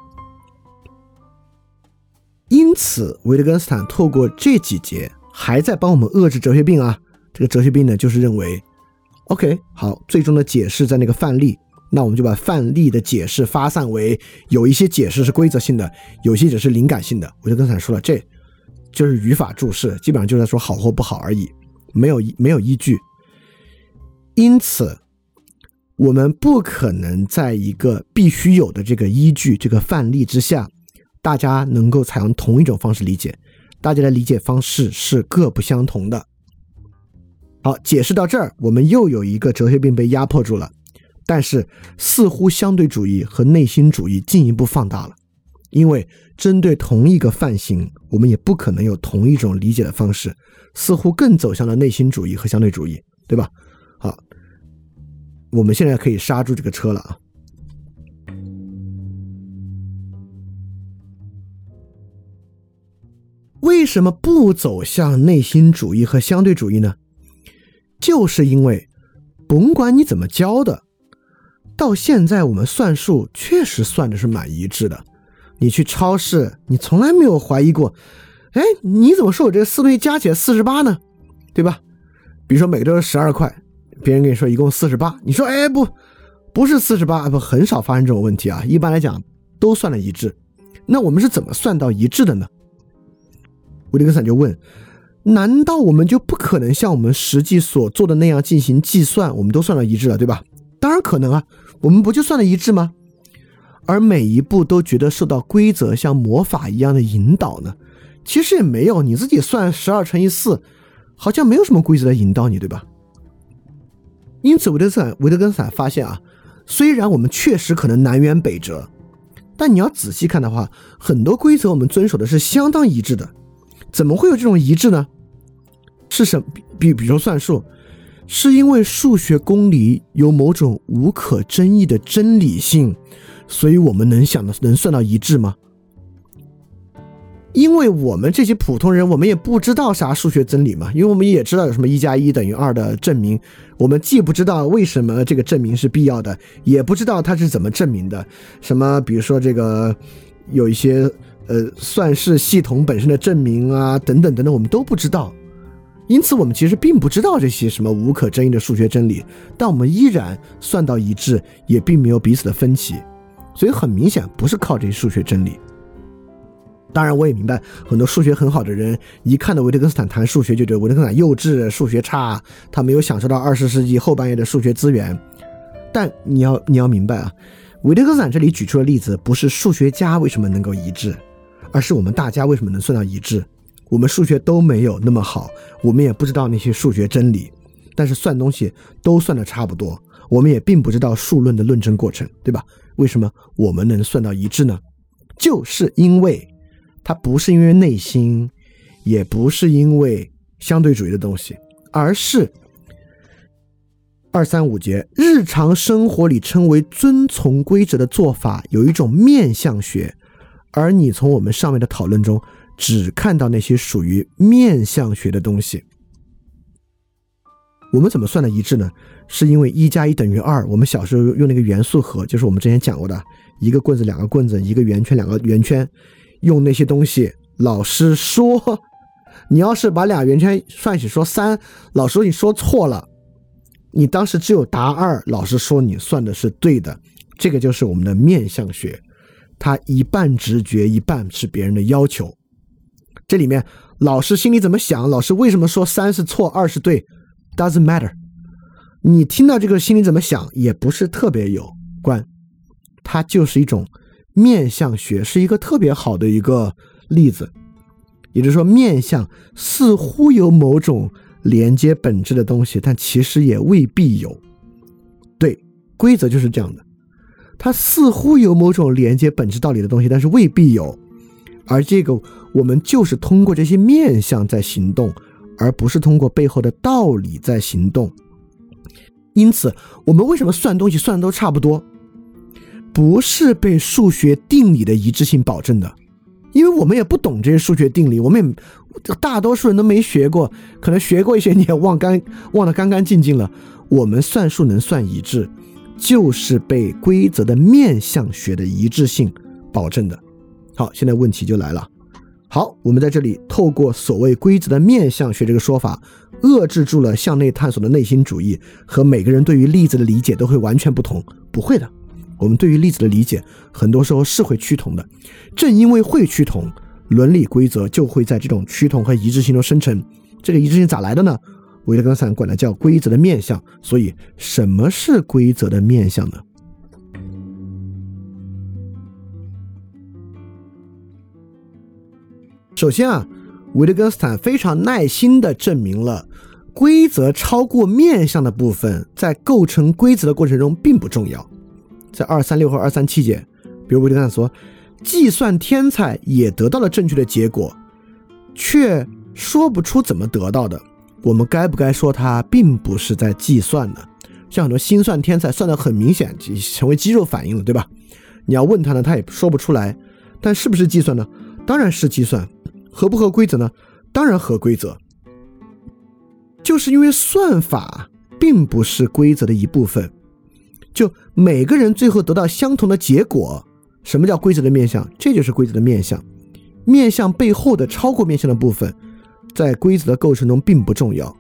因此维特根斯坦透过这几节还在帮我们遏制哲学病啊。这个哲学病呢，就是认为，OK，好，最终的解释在那个范例。那我们就把范例的解释发散为有一些解释是规则性的，有些解释是灵感性的。我就刚才说了，这就是语法注释，基本上就在说好或不好而已，没有没有依据。因此，我们不可能在一个必须有的这个依据、这个范例之下，大家能够采用同一种方式理解，大家的理解方式是各不相同的。好，解释到这儿，我们又有一个哲学病被压迫住了。但是，似乎相对主义和内心主义进一步放大了，因为针对同一个范型，我们也不可能有同一种理解的方式，似乎更走向了内心主义和相对主义，对吧？好，我们现在可以刹住这个车了啊！为什么不走向内心主义和相对主义呢？就是因为，甭管你怎么教的。到现在，我们算数确实算的是蛮一致的。你去超市，你从来没有怀疑过，哎，你怎么说我这四对加起来四十八呢？对吧？比如说每个都是十二块，别人跟你说一共四十八，你说哎不，不是四十八，不很少发生这种问题啊。一般来讲都算的一致。那我们是怎么算到一致的呢？维利根斯坦就问：难道我们就不可能像我们实际所做的那样进行计算？我们都算到一致了，对吧？当然可能啊。我们不就算了一致吗？而每一步都觉得受到规则像魔法一样的引导呢？其实也没有，你自己算十二乘以四，好像没有什么规则来引导你，对吧？因此，维特斯坦维特根斯坦发现啊，虽然我们确实可能南辕北辙，但你要仔细看的话，很多规则我们遵守的是相当一致的。怎么会有这种一致呢？是什比比比如算数？是因为数学公理有某种无可争议的真理性，所以我们能想的能算到一致吗？因为我们这些普通人，我们也不知道啥数学真理嘛，因为我们也知道有什么一加一等于二的证明，我们既不知道为什么这个证明是必要的，也不知道它是怎么证明的。什么，比如说这个有一些呃算式系统本身的证明啊，等等等等，我们都不知道。因此，我们其实并不知道这些什么无可争议的数学真理，但我们依然算到一致，也并没有彼此的分歧，所以很明显不是靠这些数学真理。当然，我也明白很多数学很好的人，一看到维特根斯坦谈数学，就觉得维特根斯坦幼稚，数学差，他没有享受到二十世纪后半叶的数学资源。但你要你要明白啊，维特根斯坦这里举出的例子，不是数学家为什么能够一致，而是我们大家为什么能算到一致。我们数学都没有那么好，我们也不知道那些数学真理，但是算东西都算的差不多。我们也并不知道数论的论证过程，对吧？为什么我们能算到一致呢？就是因为它不是因为内心，也不是因为相对主义的东西，而是二三五节日常生活里称为遵从规则的做法有一种面相学，而你从我们上面的讨论中。只看到那些属于面相学的东西。我们怎么算的一致呢？是因为一加一等于二。我们小时候用那个元素盒，就是我们之前讲过的，一个棍子、两个棍子，一个圆圈、两个圆圈，用那些东西。老师说，你要是把俩圆圈算起说三，老师你说错了，你当时只有答二，老师说你算的是对的。这个就是我们的面相学，他一半直觉，一半是别人的要求。这里面老师心里怎么想？老师为什么说三是错，二是对？Doesn't matter。你听到这个心里怎么想，也不是特别有关。它就是一种面相学，是一个特别好的一个例子。也就是说，面相似乎有某种连接本质的东西，但其实也未必有。对，规则就是这样的。它似乎有某种连接本质道理的东西，但是未必有。而这个，我们就是通过这些面相在行动，而不是通过背后的道理在行动。因此，我们为什么算东西算的都差不多？不是被数学定理的一致性保证的，因为我们也不懂这些数学定理，我们也大多数人都没学过，可能学过一些你也忘干忘得干干净净了。我们算数能算一致。就是被规则的面相学的一致性保证的。好，现在问题就来了。好，我们在这里透过所谓规则的面相学这个说法，遏制住了向内探索的内心主义和每个人对于例子的理解都会完全不同。不会的，我们对于例子的理解很多时候是会趋同的。正因为会趋同，伦理规则就会在这种趋同和一致性中生成。这个一致性咋来的呢？维特根斯坦管它叫规则的面相，所以什么是规则的面相呢？首先啊，维特根斯坦非常耐心的证明了规则超过面相的部分，在构成规则的过程中并不重要。在二三六和二三七节，比如维特根斯坦说，计算天才也得到了正确的结果，却说不出怎么得到的。我们该不该说他并不是在计算呢？像很多心算天才算的很明显，成为肌肉反应了，对吧？你要问他呢，他也说不出来。但是不是计算呢？当然是计算。合不合规则呢？当然合规则。就是因为算法并不是规则的一部分，就每个人最后得到相同的结果。什么叫规则的面相？这就是规则的面相。面相背后的超过面相的部分。在规则的构成中并不重要，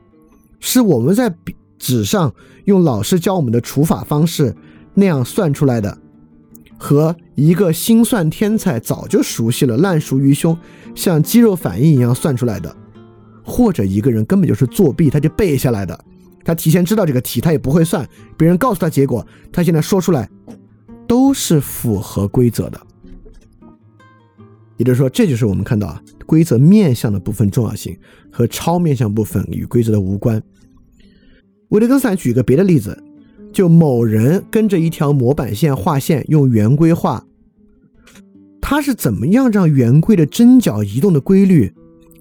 是我们在纸上用老师教我们的除法方式那样算出来的，和一个心算天才早就熟悉了烂熟于胸，像肌肉反应一样算出来的，或者一个人根本就是作弊，他就背下来的，他提前知道这个题，他也不会算，别人告诉他结果，他现在说出来，都是符合规则的。也就是说，这就是我们看到啊，规则面向的部分重要性和超面向部分与规则的无关。维特根斯坦举个别的例子，就某人跟着一条模板线画线，用圆规画，他是怎么样让圆规的针脚移动的规律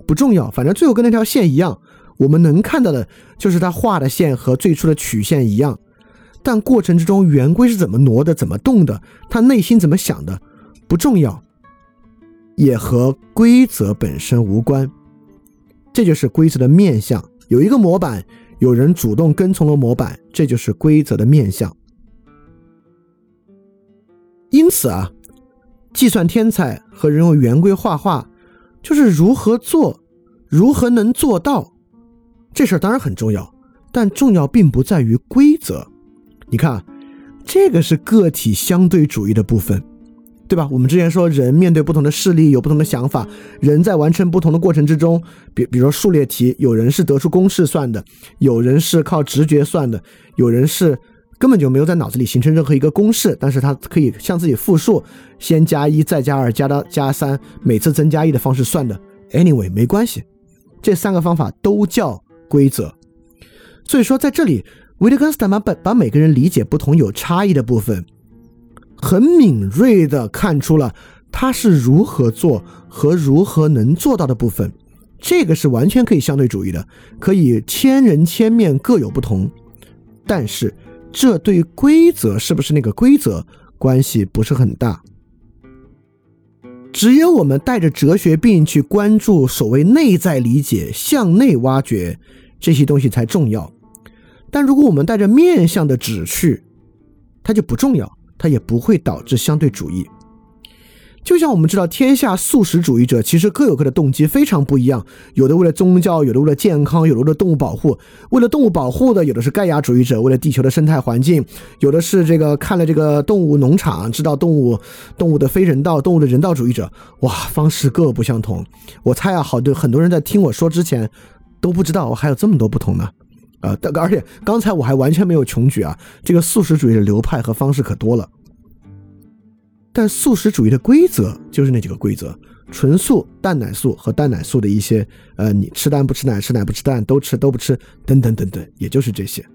不重要，反正最后跟那条线一样，我们能看到的就是他画的线和最初的曲线一样，但过程之中圆规是怎么挪的、怎么动的，他内心怎么想的不重要。也和规则本身无关，这就是规则的面相。有一个模板，有人主动跟从了模板，这就是规则的面相。因此啊，计算天才和人用圆规画画，就是如何做，如何能做到，这事儿当然很重要，但重要并不在于规则。你看，这个是个体相对主义的部分。对吧？我们之前说，人面对不同的事例有不同的想法，人在完成不同的过程之中，比比如说数列题，有人是得出公式算的，有人是靠直觉算的，有人是根本就没有在脑子里形成任何一个公式，但是他可以向自己复述，先加一，再加二，加到加三，每次增加一的方式算的。Anyway，没关系，这三个方法都叫规则。所以说，在这里，维特根斯坦把把每个人理解不同有差异的部分。很敏锐地看出了他是如何做和如何能做到的部分，这个是完全可以相对主义的，可以千人千面各有不同，但是这对规则是不是那个规则关系不是很大。只有我们带着哲学病去关注所谓内在理解、向内挖掘这些东西才重要。但如果我们带着面向的旨去，它就不重要，它也不会导致相对主义。就像我们知道，天下素食主义者其实各有各的动机，非常不一样。有的为了宗教，有的为了健康，有的为了动物保护。为了动物保护的，有的是盖亚主义者，为了地球的生态环境；有的是这个看了这个动物农场，知道动物动物的非人道，动物的人道主义者。哇，方式各不相同。我猜啊，好多很多人在听我说之前都不知道我还有这么多不同呢。啊，而且刚才我还完全没有穷举啊，这个素食主义的流派和方式可多了。但素食主义的规则就是那几个规则：纯素、蛋奶素和蛋奶素的一些，呃，你吃蛋不吃奶，吃奶不吃蛋，都吃都不吃，等等等等，也就是这些。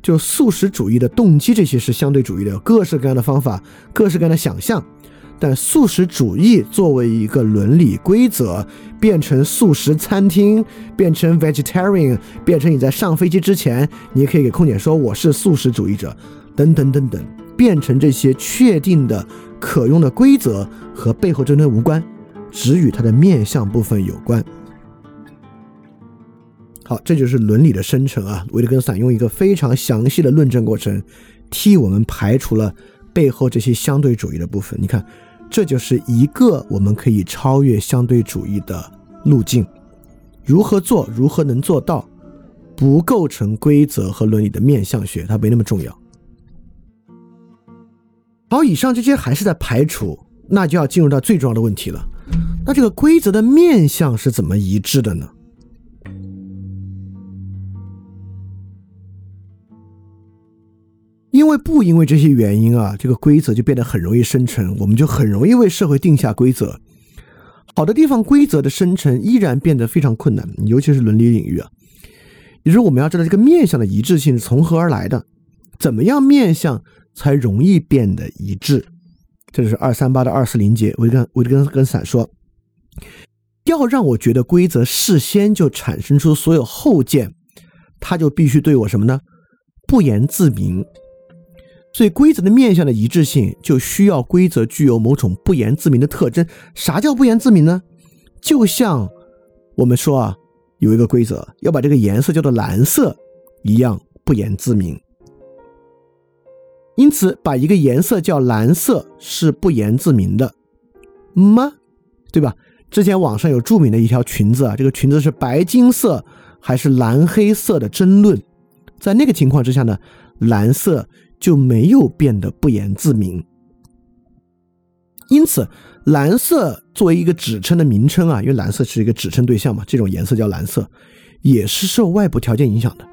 就素食主义的动机，这些是相对主义的，各式各样的方法，各式各样的想象。但素食主义作为一个伦理规则，变成素食餐厅，变成 vegetarian，变成你在上飞机之前，你也可以给空姐说我是素食主义者，等等等等，变成这些确定的。可用的规则和背后真正无关，只与它的面相部分有关。好，这就是伦理的生成啊。维特根斯坦用一个非常详细的论证过程，替我们排除了背后这些相对主义的部分。你看，这就是一个我们可以超越相对主义的路径。如何做，如何能做到，不构成规则和伦理的面相学，它没那么重要。好，以上这些还是在排除，那就要进入到最重要的问题了。那这个规则的面相是怎么一致的呢？因为不因为这些原因啊，这个规则就变得很容易生成，我们就很容易为社会定下规则。好的地方，规则的生成依然变得非常困难，尤其是伦理领域啊。也就是我们要知道这个面相的一致性是从何而来的，怎么样面相？才容易变得一致，这就是二三八的二四零节。维根维特根根斯坦说，要让我觉得规则事先就产生出所有后见，他就必须对我什么呢？不言自明。所以规则的面向的一致性，就需要规则具有某种不言自明的特征。啥叫不言自明呢？就像我们说啊，有一个规则要把这个颜色叫做蓝色一样，不言自明。因此，把一个颜色叫蓝色是不言自明的吗？对吧？之前网上有著名的一条裙子啊，这个裙子是白金色还是蓝黑色的争论，在那个情况之下呢，蓝色就没有变得不言自明。因此，蓝色作为一个指称的名称啊，因为蓝色是一个指称对象嘛，这种颜色叫蓝色，也是受外部条件影响的。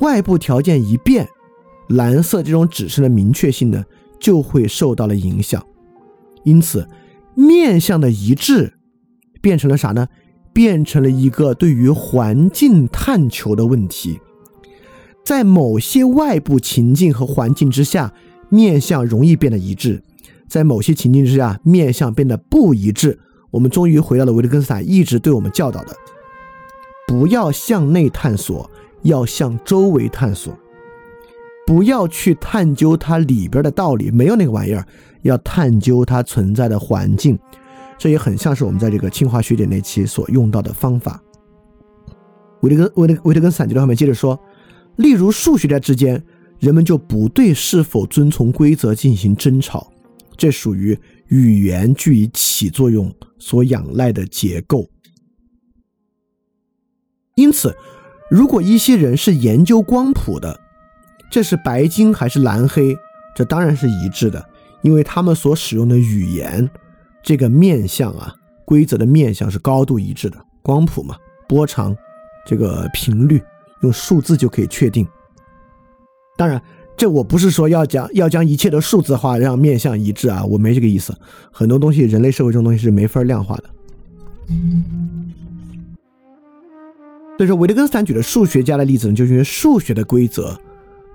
外部条件一变。蓝色这种指示的明确性呢，就会受到了影响，因此面向的一致变成了啥呢？变成了一个对于环境探求的问题。在某些外部情境和环境之下，面相容易变得一致；在某些情境之下，面相变得不一致。我们终于回到了维特根斯坦一直对我们教导的：不要向内探索，要向周围探索。不要去探究它里边的道理，没有那个玩意儿。要探究它存在的环境，这也很像是我们在这个清华学姐那期所用到的方法。维特根维特维特根斯坦就在后面接着说，例如数学家之间，人们就不对是否遵从规则进行争吵，这属于语言具以起作用所仰赖的结构。因此，如果一些人是研究光谱的，这是白金还是蓝黑？这当然是一致的，因为他们所使用的语言，这个面相啊，规则的面相是高度一致的。光谱嘛，波长，这个频率，用数字就可以确定。当然，这我不是说要将要将一切的数字化，让面相一致啊，我没这个意思。很多东西，人类社会这种东西是没法量化的。所以说，维特根斯坦举的数学家的例子呢，就是因为数学的规则。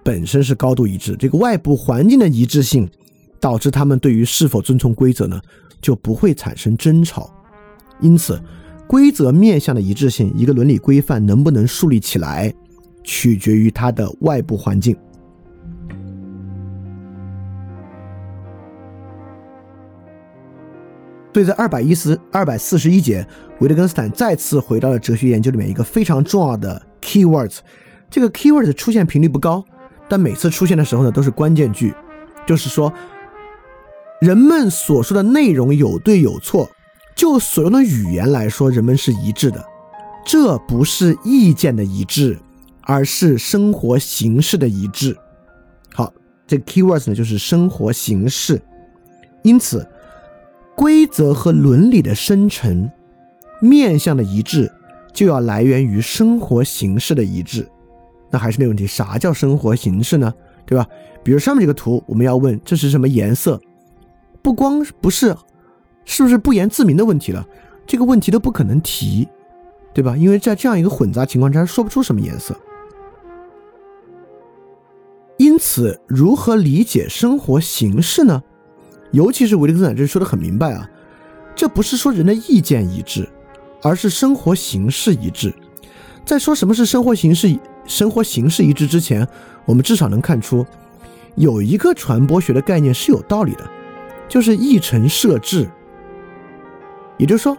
本身是高度一致，这个外部环境的一致性，导致他们对于是否遵从规则呢，就不会产生争吵。因此，规则面向的一致性，一个伦理规范能不能树立起来，取决于它的外部环境。所以在二百一十二百四十一节，维特根斯坦再次回到了哲学研究里面一个非常重要的 keywords。这个 keywords 出现频率不高，但每次出现的时候呢，都是关键句，就是说，人们所说的内容有对有错，就所用的语言来说，人们是一致的，这不是意见的一致，而是生活形式的一致。好，这 keywords 呢，就是生活形式，因此，规则和伦理的生成，面向的一致，就要来源于生活形式的一致。那还是那问题，啥叫生活形式呢？对吧？比如上面这个图，我们要问这是什么颜色，不光不是，是不是不言自明的问题了？这个问题都不可能提，对吧？因为在这样一个混杂情况之下，说不出什么颜色。因此，如何理解生活形式呢？尤其是维特根斯坦这说的很明白啊，这不是说人的意见一致，而是生活形式一致。在说什么是生活形式？生活形式一致之前，我们至少能看出，有一个传播学的概念是有道理的，就是议程设置。也就是说，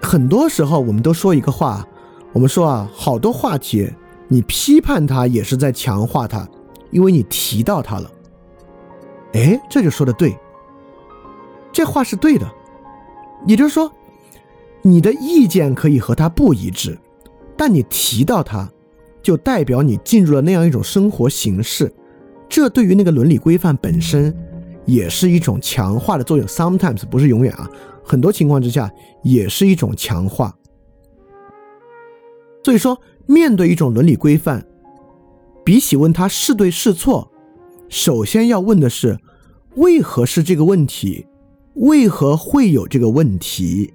很多时候我们都说一个话，我们说啊，好多话题你批判它也是在强化它，因为你提到它了。哎，这就说的对，这话是对的。也就是说，你的意见可以和他不一致，但你提到它。就代表你进入了那样一种生活形式，这对于那个伦理规范本身也是一种强化的作用。Sometimes 不是永远啊，很多情况之下也是一种强化。所以说，面对一种伦理规范，比起问他是对是错，首先要问的是为何是这个问题，为何会有这个问题。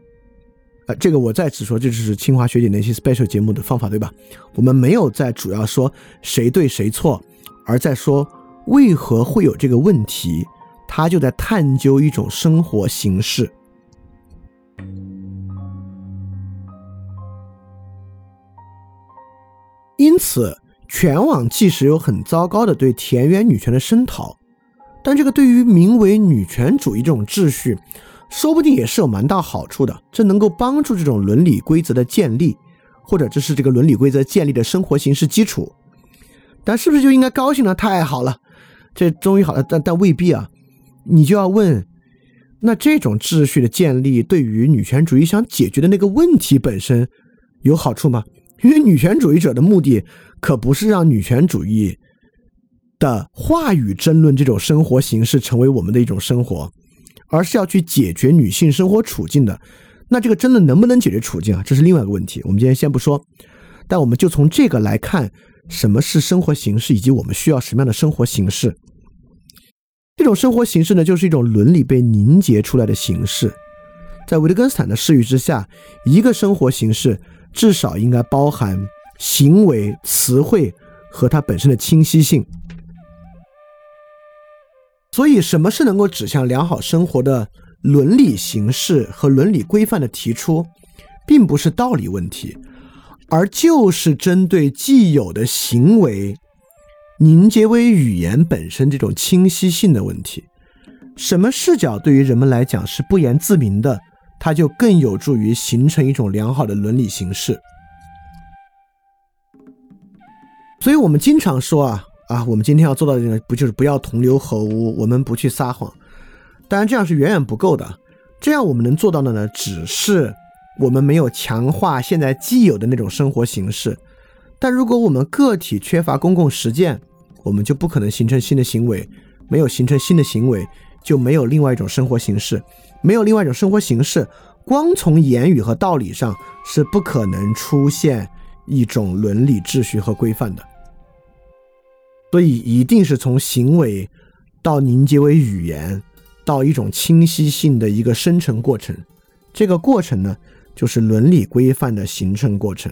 呃，这个我再次说，这就是清华学姐那些 special 节目的方法，对吧？我们没有在主要说谁对谁错，而在说为何会有这个问题，他就在探究一种生活形式。因此，全网即使有很糟糕的对田园女权的声讨，但这个对于名为女权主义这种秩序。说不定也是有蛮大好处的，这能够帮助这种伦理规则的建立，或者这是这个伦理规则建立的生活形式基础。但是不是就应该高兴呢？太好了，这终于好了。但但未必啊，你就要问，那这种秩序的建立对于女权主义想解决的那个问题本身有好处吗？因为女权主义者的目的可不是让女权主义的话语争论这种生活形式成为我们的一种生活。而是要去解决女性生活处境的，那这个争论能不能解决处境啊？这是另外一个问题。我们今天先不说，但我们就从这个来看，什么是生活形式，以及我们需要什么样的生活形式。这种生活形式呢，就是一种伦理被凝结出来的形式。在维特根斯坦的视域之下，一个生活形式至少应该包含行为、词汇和它本身的清晰性。所以，什么是能够指向良好生活的伦理形式和伦理规范的提出，并不是道理问题，而就是针对既有的行为凝结为语言本身这种清晰性的问题。什么视角对于人们来讲是不言自明的，它就更有助于形成一种良好的伦理形式。所以我们经常说啊。啊，我们今天要做到的呢，不就是不要同流合污，我们不去撒谎。当然，这样是远远不够的。这样我们能做到的呢，只是我们没有强化现在既有的那种生活形式。但如果我们个体缺乏公共实践，我们就不可能形成新的行为。没有形成新的行为，就没有另外一种生活形式。没有另外一种生活形式，光从言语和道理上是不可能出现一种伦理秩序和规范的。所以一定是从行为到凝结为语言，到一种清晰性的一个生成过程。这个过程呢，就是伦理规范的形成过程，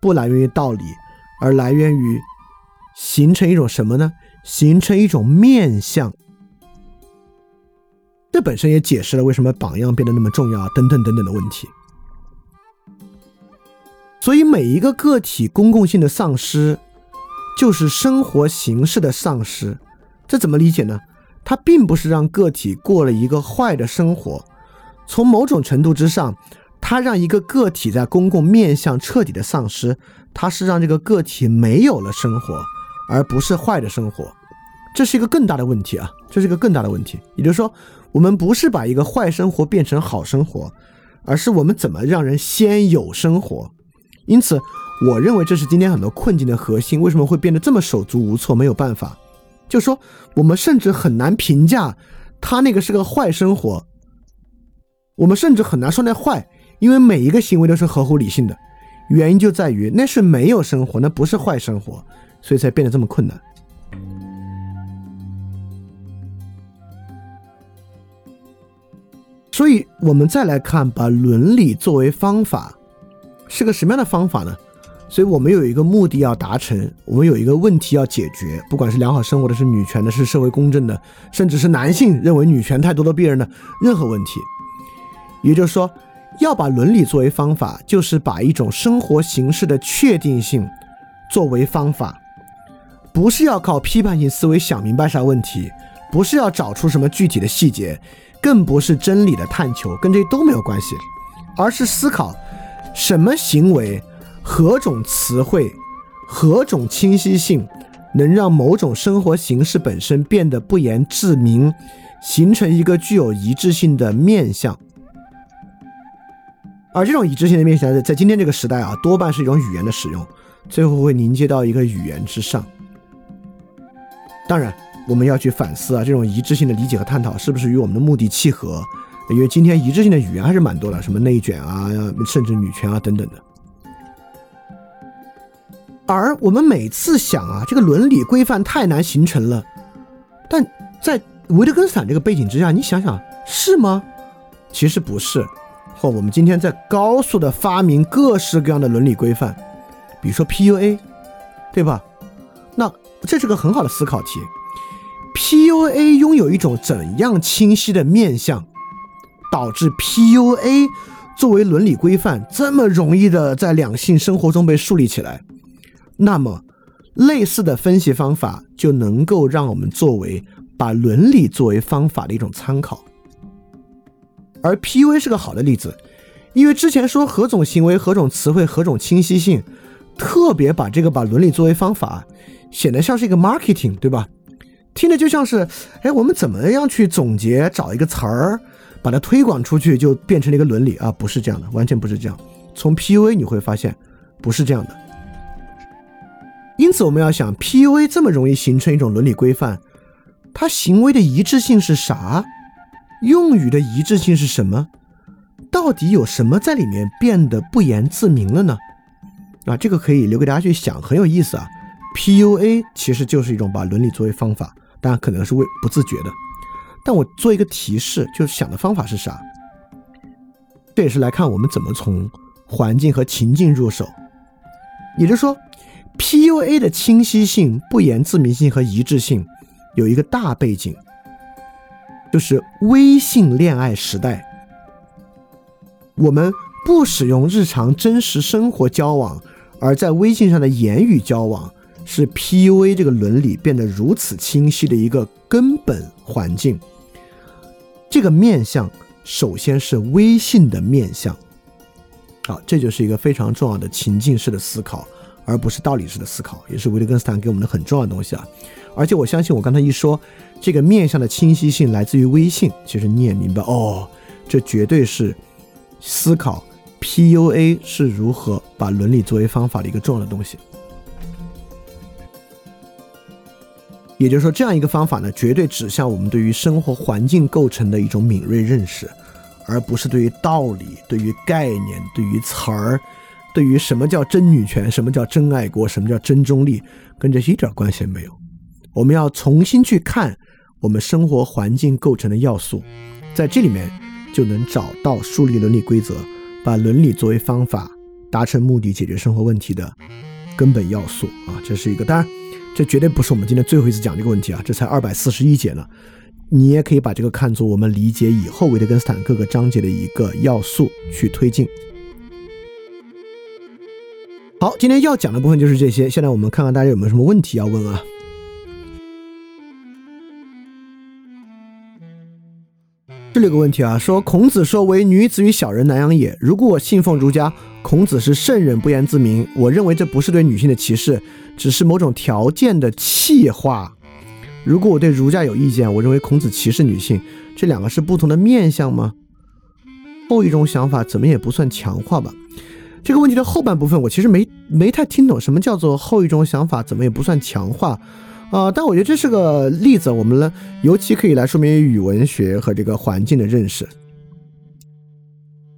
不来源于道理，而来源于形成一种什么呢？形成一种面相。这本身也解释了为什么榜样变得那么重要，等等等等的问题。所以每一个个体公共性的丧失。就是生活形式的丧失，这怎么理解呢？它并不是让个体过了一个坏的生活，从某种程度之上，它让一个个体在公共面向彻底的丧失，它是让这个个体没有了生活，而不是坏的生活。这是一个更大的问题啊！这是一个更大的问题。也就是说，我们不是把一个坏生活变成好生活，而是我们怎么让人先有生活。因此，我认为这是今天很多困境的核心。为什么会变得这么手足无措，没有办法？就说，我们甚至很难评价他那个是个坏生活。我们甚至很难说那坏，因为每一个行为都是合乎理性的。原因就在于那是没有生活，那不是坏生活，所以才变得这么困难。所以，我们再来看，把伦理作为方法，是个什么样的方法呢？所以我们有一个目的要达成，我们有一个问题要解决，不管是良好生活的，是女权的，是社会公正的，甚至是男性认为女权太多的别人的任何问题。也就是说，要把伦理作为方法，就是把一种生活形式的确定性作为方法，不是要靠批判性思维想明白啥问题，不是要找出什么具体的细节。更不是真理的探求，跟这些都没有关系，而是思考什么行为、何种词汇、何种清晰性能让某种生活形式本身变得不言自明，形成一个具有一致性的面相。而这种一致性的面相，在今天这个时代啊，多半是一种语言的使用，最后会凝结到一个语言之上。当然。我们要去反思啊，这种一致性的理解和探讨是不是与我们的目的契合？因为今天一致性的语言还是蛮多的，什么内卷啊，甚至女权啊等等的。而我们每次想啊，这个伦理规范太难形成了。但在维特根斯坦这个背景之下，你想想是吗？其实不是。或我们今天在高速的发明各式各样的伦理规范，比如说 PUA，对吧？那这是个很好的思考题。PUA 拥有一种怎样清晰的面相，导致 PUA 作为伦理规范这么容易的在两性生活中被树立起来？那么，类似的分析方法就能够让我们作为把伦理作为方法的一种参考。而 PUA 是个好的例子，因为之前说何种行为、何种词汇、何种清晰性，特别把这个把伦理作为方法显得像是一个 marketing，对吧？听着就像是，哎，我们怎么样去总结，找一个词儿，把它推广出去，就变成了一个伦理啊？不是这样的，完全不是这样。从 PUA 你会发现，不是这样的。因此，我们要想，PUA 这么容易形成一种伦理规范，它行为的一致性是啥？用语的一致性是什么？到底有什么在里面变得不言自明了呢？啊，这个可以留给大家去想，很有意思啊。PUA 其实就是一种把伦理作为方法。当然可能是为不自觉的，但我做一个提示，就是想的方法是啥？这也是来看我们怎么从环境和情境入手。也就是说，PUA 的清晰性、不言自明性和一致性有一个大背景，就是微信恋爱时代，我们不使用日常真实生活交往，而在微信上的言语交往。是 PUA 这个伦理变得如此清晰的一个根本环境。这个面相首先是微信的面相，好，这就是一个非常重要的情境式的思考，而不是道理式的思考，也是维特根斯坦给我们的很重要的东西啊。而且我相信，我刚才一说这个面相的清晰性来自于微信，其实你也明白哦，这绝对是思考 PUA 是如何把伦理作为方法的一个重要的东西。也就是说，这样一个方法呢，绝对指向我们对于生活环境构成的一种敏锐认识，而不是对于道理、对于概念、对于词儿、对于什么叫真女权、什么叫真爱国、什么叫真中立，跟这一点关系也没有。我们要重新去看我们生活环境构成的要素，在这里面就能找到树立伦理规则、把伦理作为方法达成目的、解决生活问题的根本要素啊，这是一个当然。这绝对不是我们今天最后一次讲这个问题啊！这才二百四十一节呢，你也可以把这个看作我们理解以后维特根斯坦各个章节的一个要素去推进。好，今天要讲的部分就是这些。现在我们看看大家有没有什么问题要问啊？这里有个问题啊，说孔子说为女子与小人难养也。如果我信奉儒家，孔子是圣人不言自明，我认为这不是对女性的歧视，只是某种条件的气化。如果我对儒家有意见，我认为孔子歧视女性，这两个是不同的面相吗？后一种想法怎么也不算强化吧？这个问题的后半部分我其实没没太听懂，什么叫做后一种想法怎么也不算强化？啊，但我觉得这是个例子，我们呢尤其可以来说明语文学和这个环境的认识。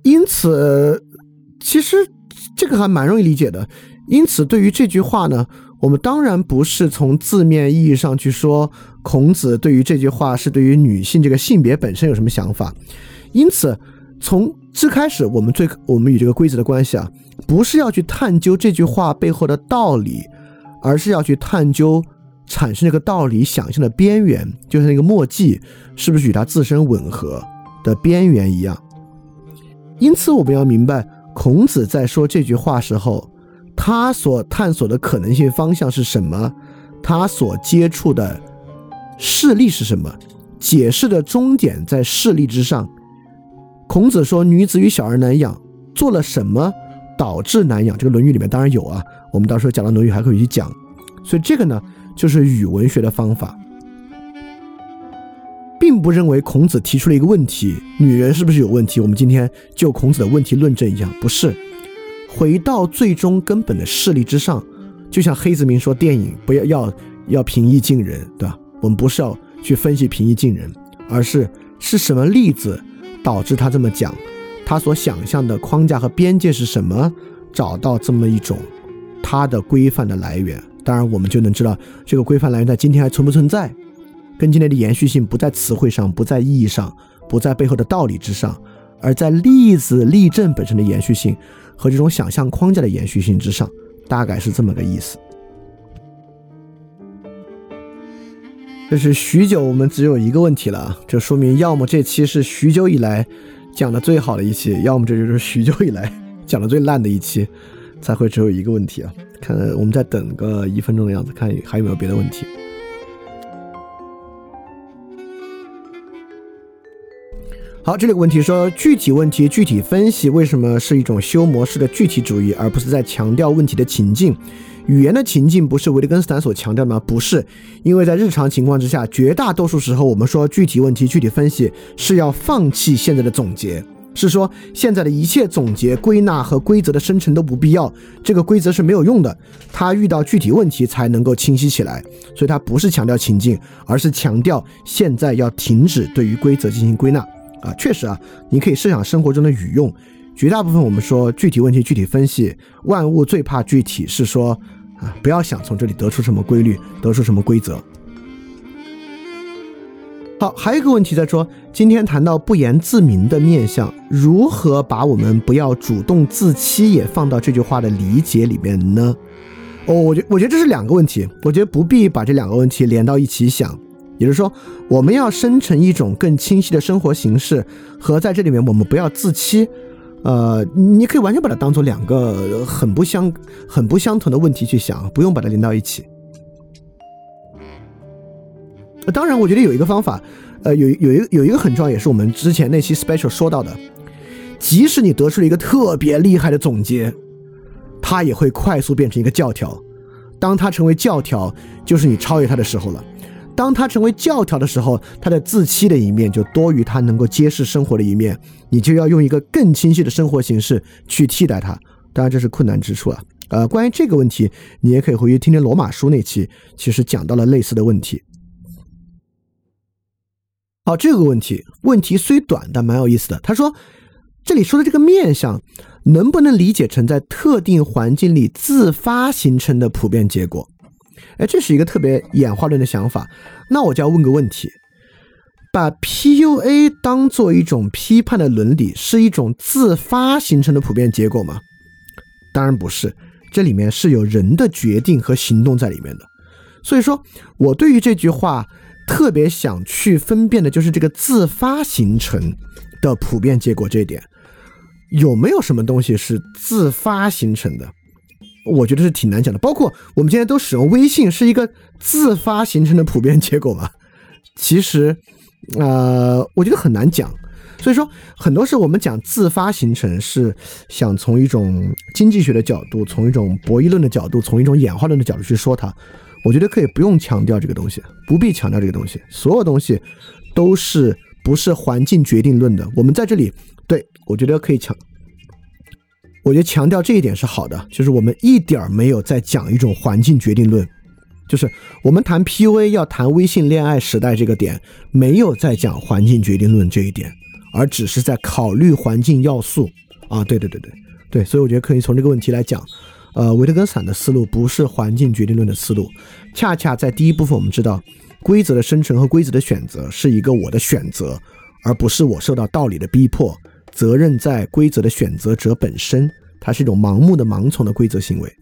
因此，其实这个还蛮容易理解的。因此，对于这句话呢，我们当然不是从字面意义上去说孔子对于这句话是对于女性这个性别本身有什么想法。因此，从最开始，我们最我们与这个规则的关系啊，不是要去探究这句话背后的道理，而是要去探究。产生这个道理想象的边缘，就像那个墨迹是不是与它自身吻合的边缘一样。因此，我们要明白，孔子在说这句话时候，他所探索的可能性方向是什么，他所接触的事例是什么，解释的终点在事例之上。孔子说：“女子与小儿难养，做了什么导致难养？”这个《论语》里面当然有啊，我们到时候讲到《论语》还可以去讲。所以这个呢？就是语文学的方法，并不认为孔子提出了一个问题：女人是不是有问题？我们今天就孔子的问题论证一样，不是。回到最终根本的势力之上，就像黑泽明说，电影不要要要平易近人，对吧？我们不是要去分析平易近人，而是是什么例子导致他这么讲？他所想象的框架和边界是什么？找到这么一种他的规范的来源。当然，我们就能知道这个规范来源在今天还存不存在，跟今天的延续性不在词汇上，不在意义上，不在背后的道理之上，而在例子例证本身的延续性和这种想象框架的延续性之上，大概是这么个意思。这是许久，我们只有一个问题了啊，这说明要么这期是许久以来讲的最好的一期，要么这就是许久以来讲的最烂的一期，才会只有一个问题啊。看，我们再等个一分钟的样子，看还有没有别的问题。好，这里有个问题说，具体问题具体分析，为什么是一种修模式的具体主义，而不是在强调问题的情境？语言的情境不是维特根斯坦所强调的吗？不是，因为在日常情况之下，绝大多数时候，我们说具体问题具体分析是要放弃现在的总结。是说，现在的一切总结、归纳和规则的生成都不必要，这个规则是没有用的。它遇到具体问题才能够清晰起来，所以它不是强调情境，而是强调现在要停止对于规则进行归纳。啊，确实啊，你可以设想生活中的语用，绝大部分我们说具体问题具体分析，万物最怕具体，是说啊，不要想从这里得出什么规律，得出什么规则。好，还有一个问题在说，今天谈到不言自明的面相，如何把我们不要主动自欺也放到这句话的理解里面呢？哦，我觉我觉得这是两个问题，我觉得不必把这两个问题连到一起想。也就是说，我们要生成一种更清晰的生活形式，和在这里面我们不要自欺，呃，你可以完全把它当做两个很不相、很不相同的问题去想，不用把它连到一起。当然，我觉得有一个方法，呃，有有一个有一个很重要，也是我们之前那期 special 说到的，即使你得出了一个特别厉害的总结，它也会快速变成一个教条。当它成为教条，就是你超越它的时候了。当他成为教条的时候，他的自欺的一面就多于他能够揭示生活的一面，你就要用一个更清晰的生活形式去替代它。当然，这是困难之处啊。呃，关于这个问题，你也可以回去听听罗马书那期，其实讲到了类似的问题。好，这个问题问题虽短，但蛮有意思的。他说，这里说的这个面相，能不能理解成在特定环境里自发形成的普遍结果？哎，这是一个特别演化论的想法。那我就要问个问题：把 PUA 当做一种批判的伦理，是一种自发形成的普遍结果吗？当然不是，这里面是有人的决定和行动在里面的。所以说我对于这句话。特别想去分辨的就是这个自发形成的普遍结果这一点，有没有什么东西是自发形成的？我觉得是挺难讲的。包括我们今天都使用微信，是一个自发形成的普遍结果吗？其实，呃，我觉得很难讲。所以说，很多时候我们讲自发形成，是想从一种经济学的角度，从一种博弈论的角度，从一种演化论的角度去说它。我觉得可以不用强调这个东西，不必强调这个东西。所有东西都是不是环境决定论的。我们在这里，对我觉得可以强，我觉得强调这一点是好的，就是我们一点儿没有在讲一种环境决定论。就是我们谈 PUA 要谈微信恋爱时代这个点，没有在讲环境决定论这一点，而只是在考虑环境要素啊！对对对对对，所以我觉得可以从这个问题来讲，呃，维特根斯坦的思路不是环境决定论的思路，恰恰在第一部分我们知道，规则的生成和规则的选择是一个我的选择，而不是我受到道理的逼迫，责任在规则的选择者本身，它是一种盲目的盲从的规则行为。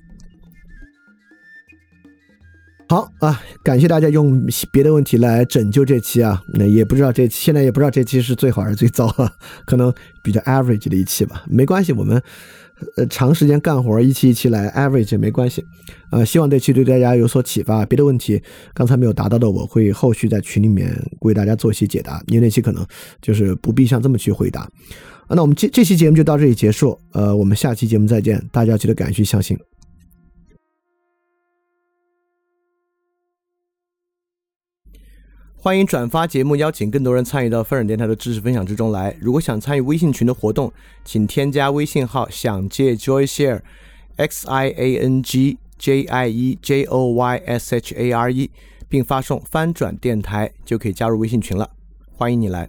好啊，感谢大家用别的问题来拯救这期啊，那也不知道这期现在也不知道这期是最好还是最糟啊，可能比较 average 的一期吧，没关系，我们呃长时间干活，一期一期来 average 没关系，呃，希望这期对大家有所启发。别的问题刚才没有答到的，我会后续在群里面为大家做一些解答，因为那期可能就是不必像这么去回答。啊，那我们这这期节目就到这里结束，呃，我们下期节目再见，大家记得敢于相信。欢迎转发节目，邀请更多人参与到分享电台的知识分享之中来。如果想参与微信群的活动，请添加微信号“想借 Joy Share”，X I A N G J I E J O Y S H A R E，并发送“翻转电台”就可以加入微信群了。欢迎你来。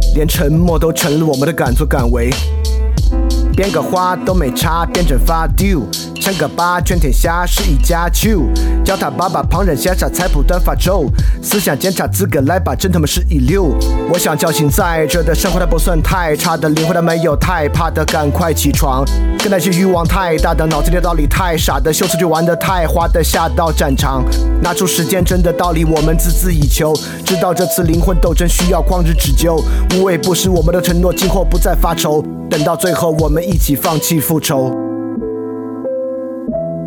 连沉默都成了我们的敢作敢为。编个花都没差，变成发丢。称个八，全天下是一家球。叫他爸爸，旁人羡煞，才不断发愁。思想检查资格来吧，真他妈是一流。我想叫醒在这的生活，它不算太差的灵魂，它没有太怕的，赶快起床。跟那些欲望太大的，脑子里道理太傻的，秀词就玩的太花的，下到战场，拿出时间真的道理，我们孜孜以求。知道这次灵魂斗争需要旷日持久，无畏不食我们的承诺，今后不再发愁。等到最后，我们一起放弃复仇。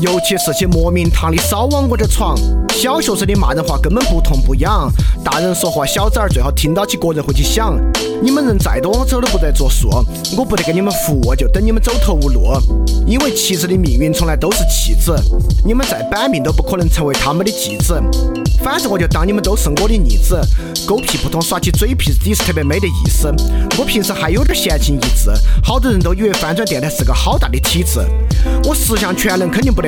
尤其是些莫名堂的少往我这闯。小学生的骂人话根本不痛不痒，大人说话小崽儿最好听到起个人会去想。你们人再多，我走都不得作数，我不得给你们服，务就等你们走投无路。因为妻子的命运从来都是弃子，你们再板命都不可能成为他们的继子。反正我就当你们都是我的逆子，狗屁不通耍起嘴皮子，也是特别没得意思。我平时还有点闲情逸致，好多人都以为翻转电台是个好大的体制。我十项全能肯定不得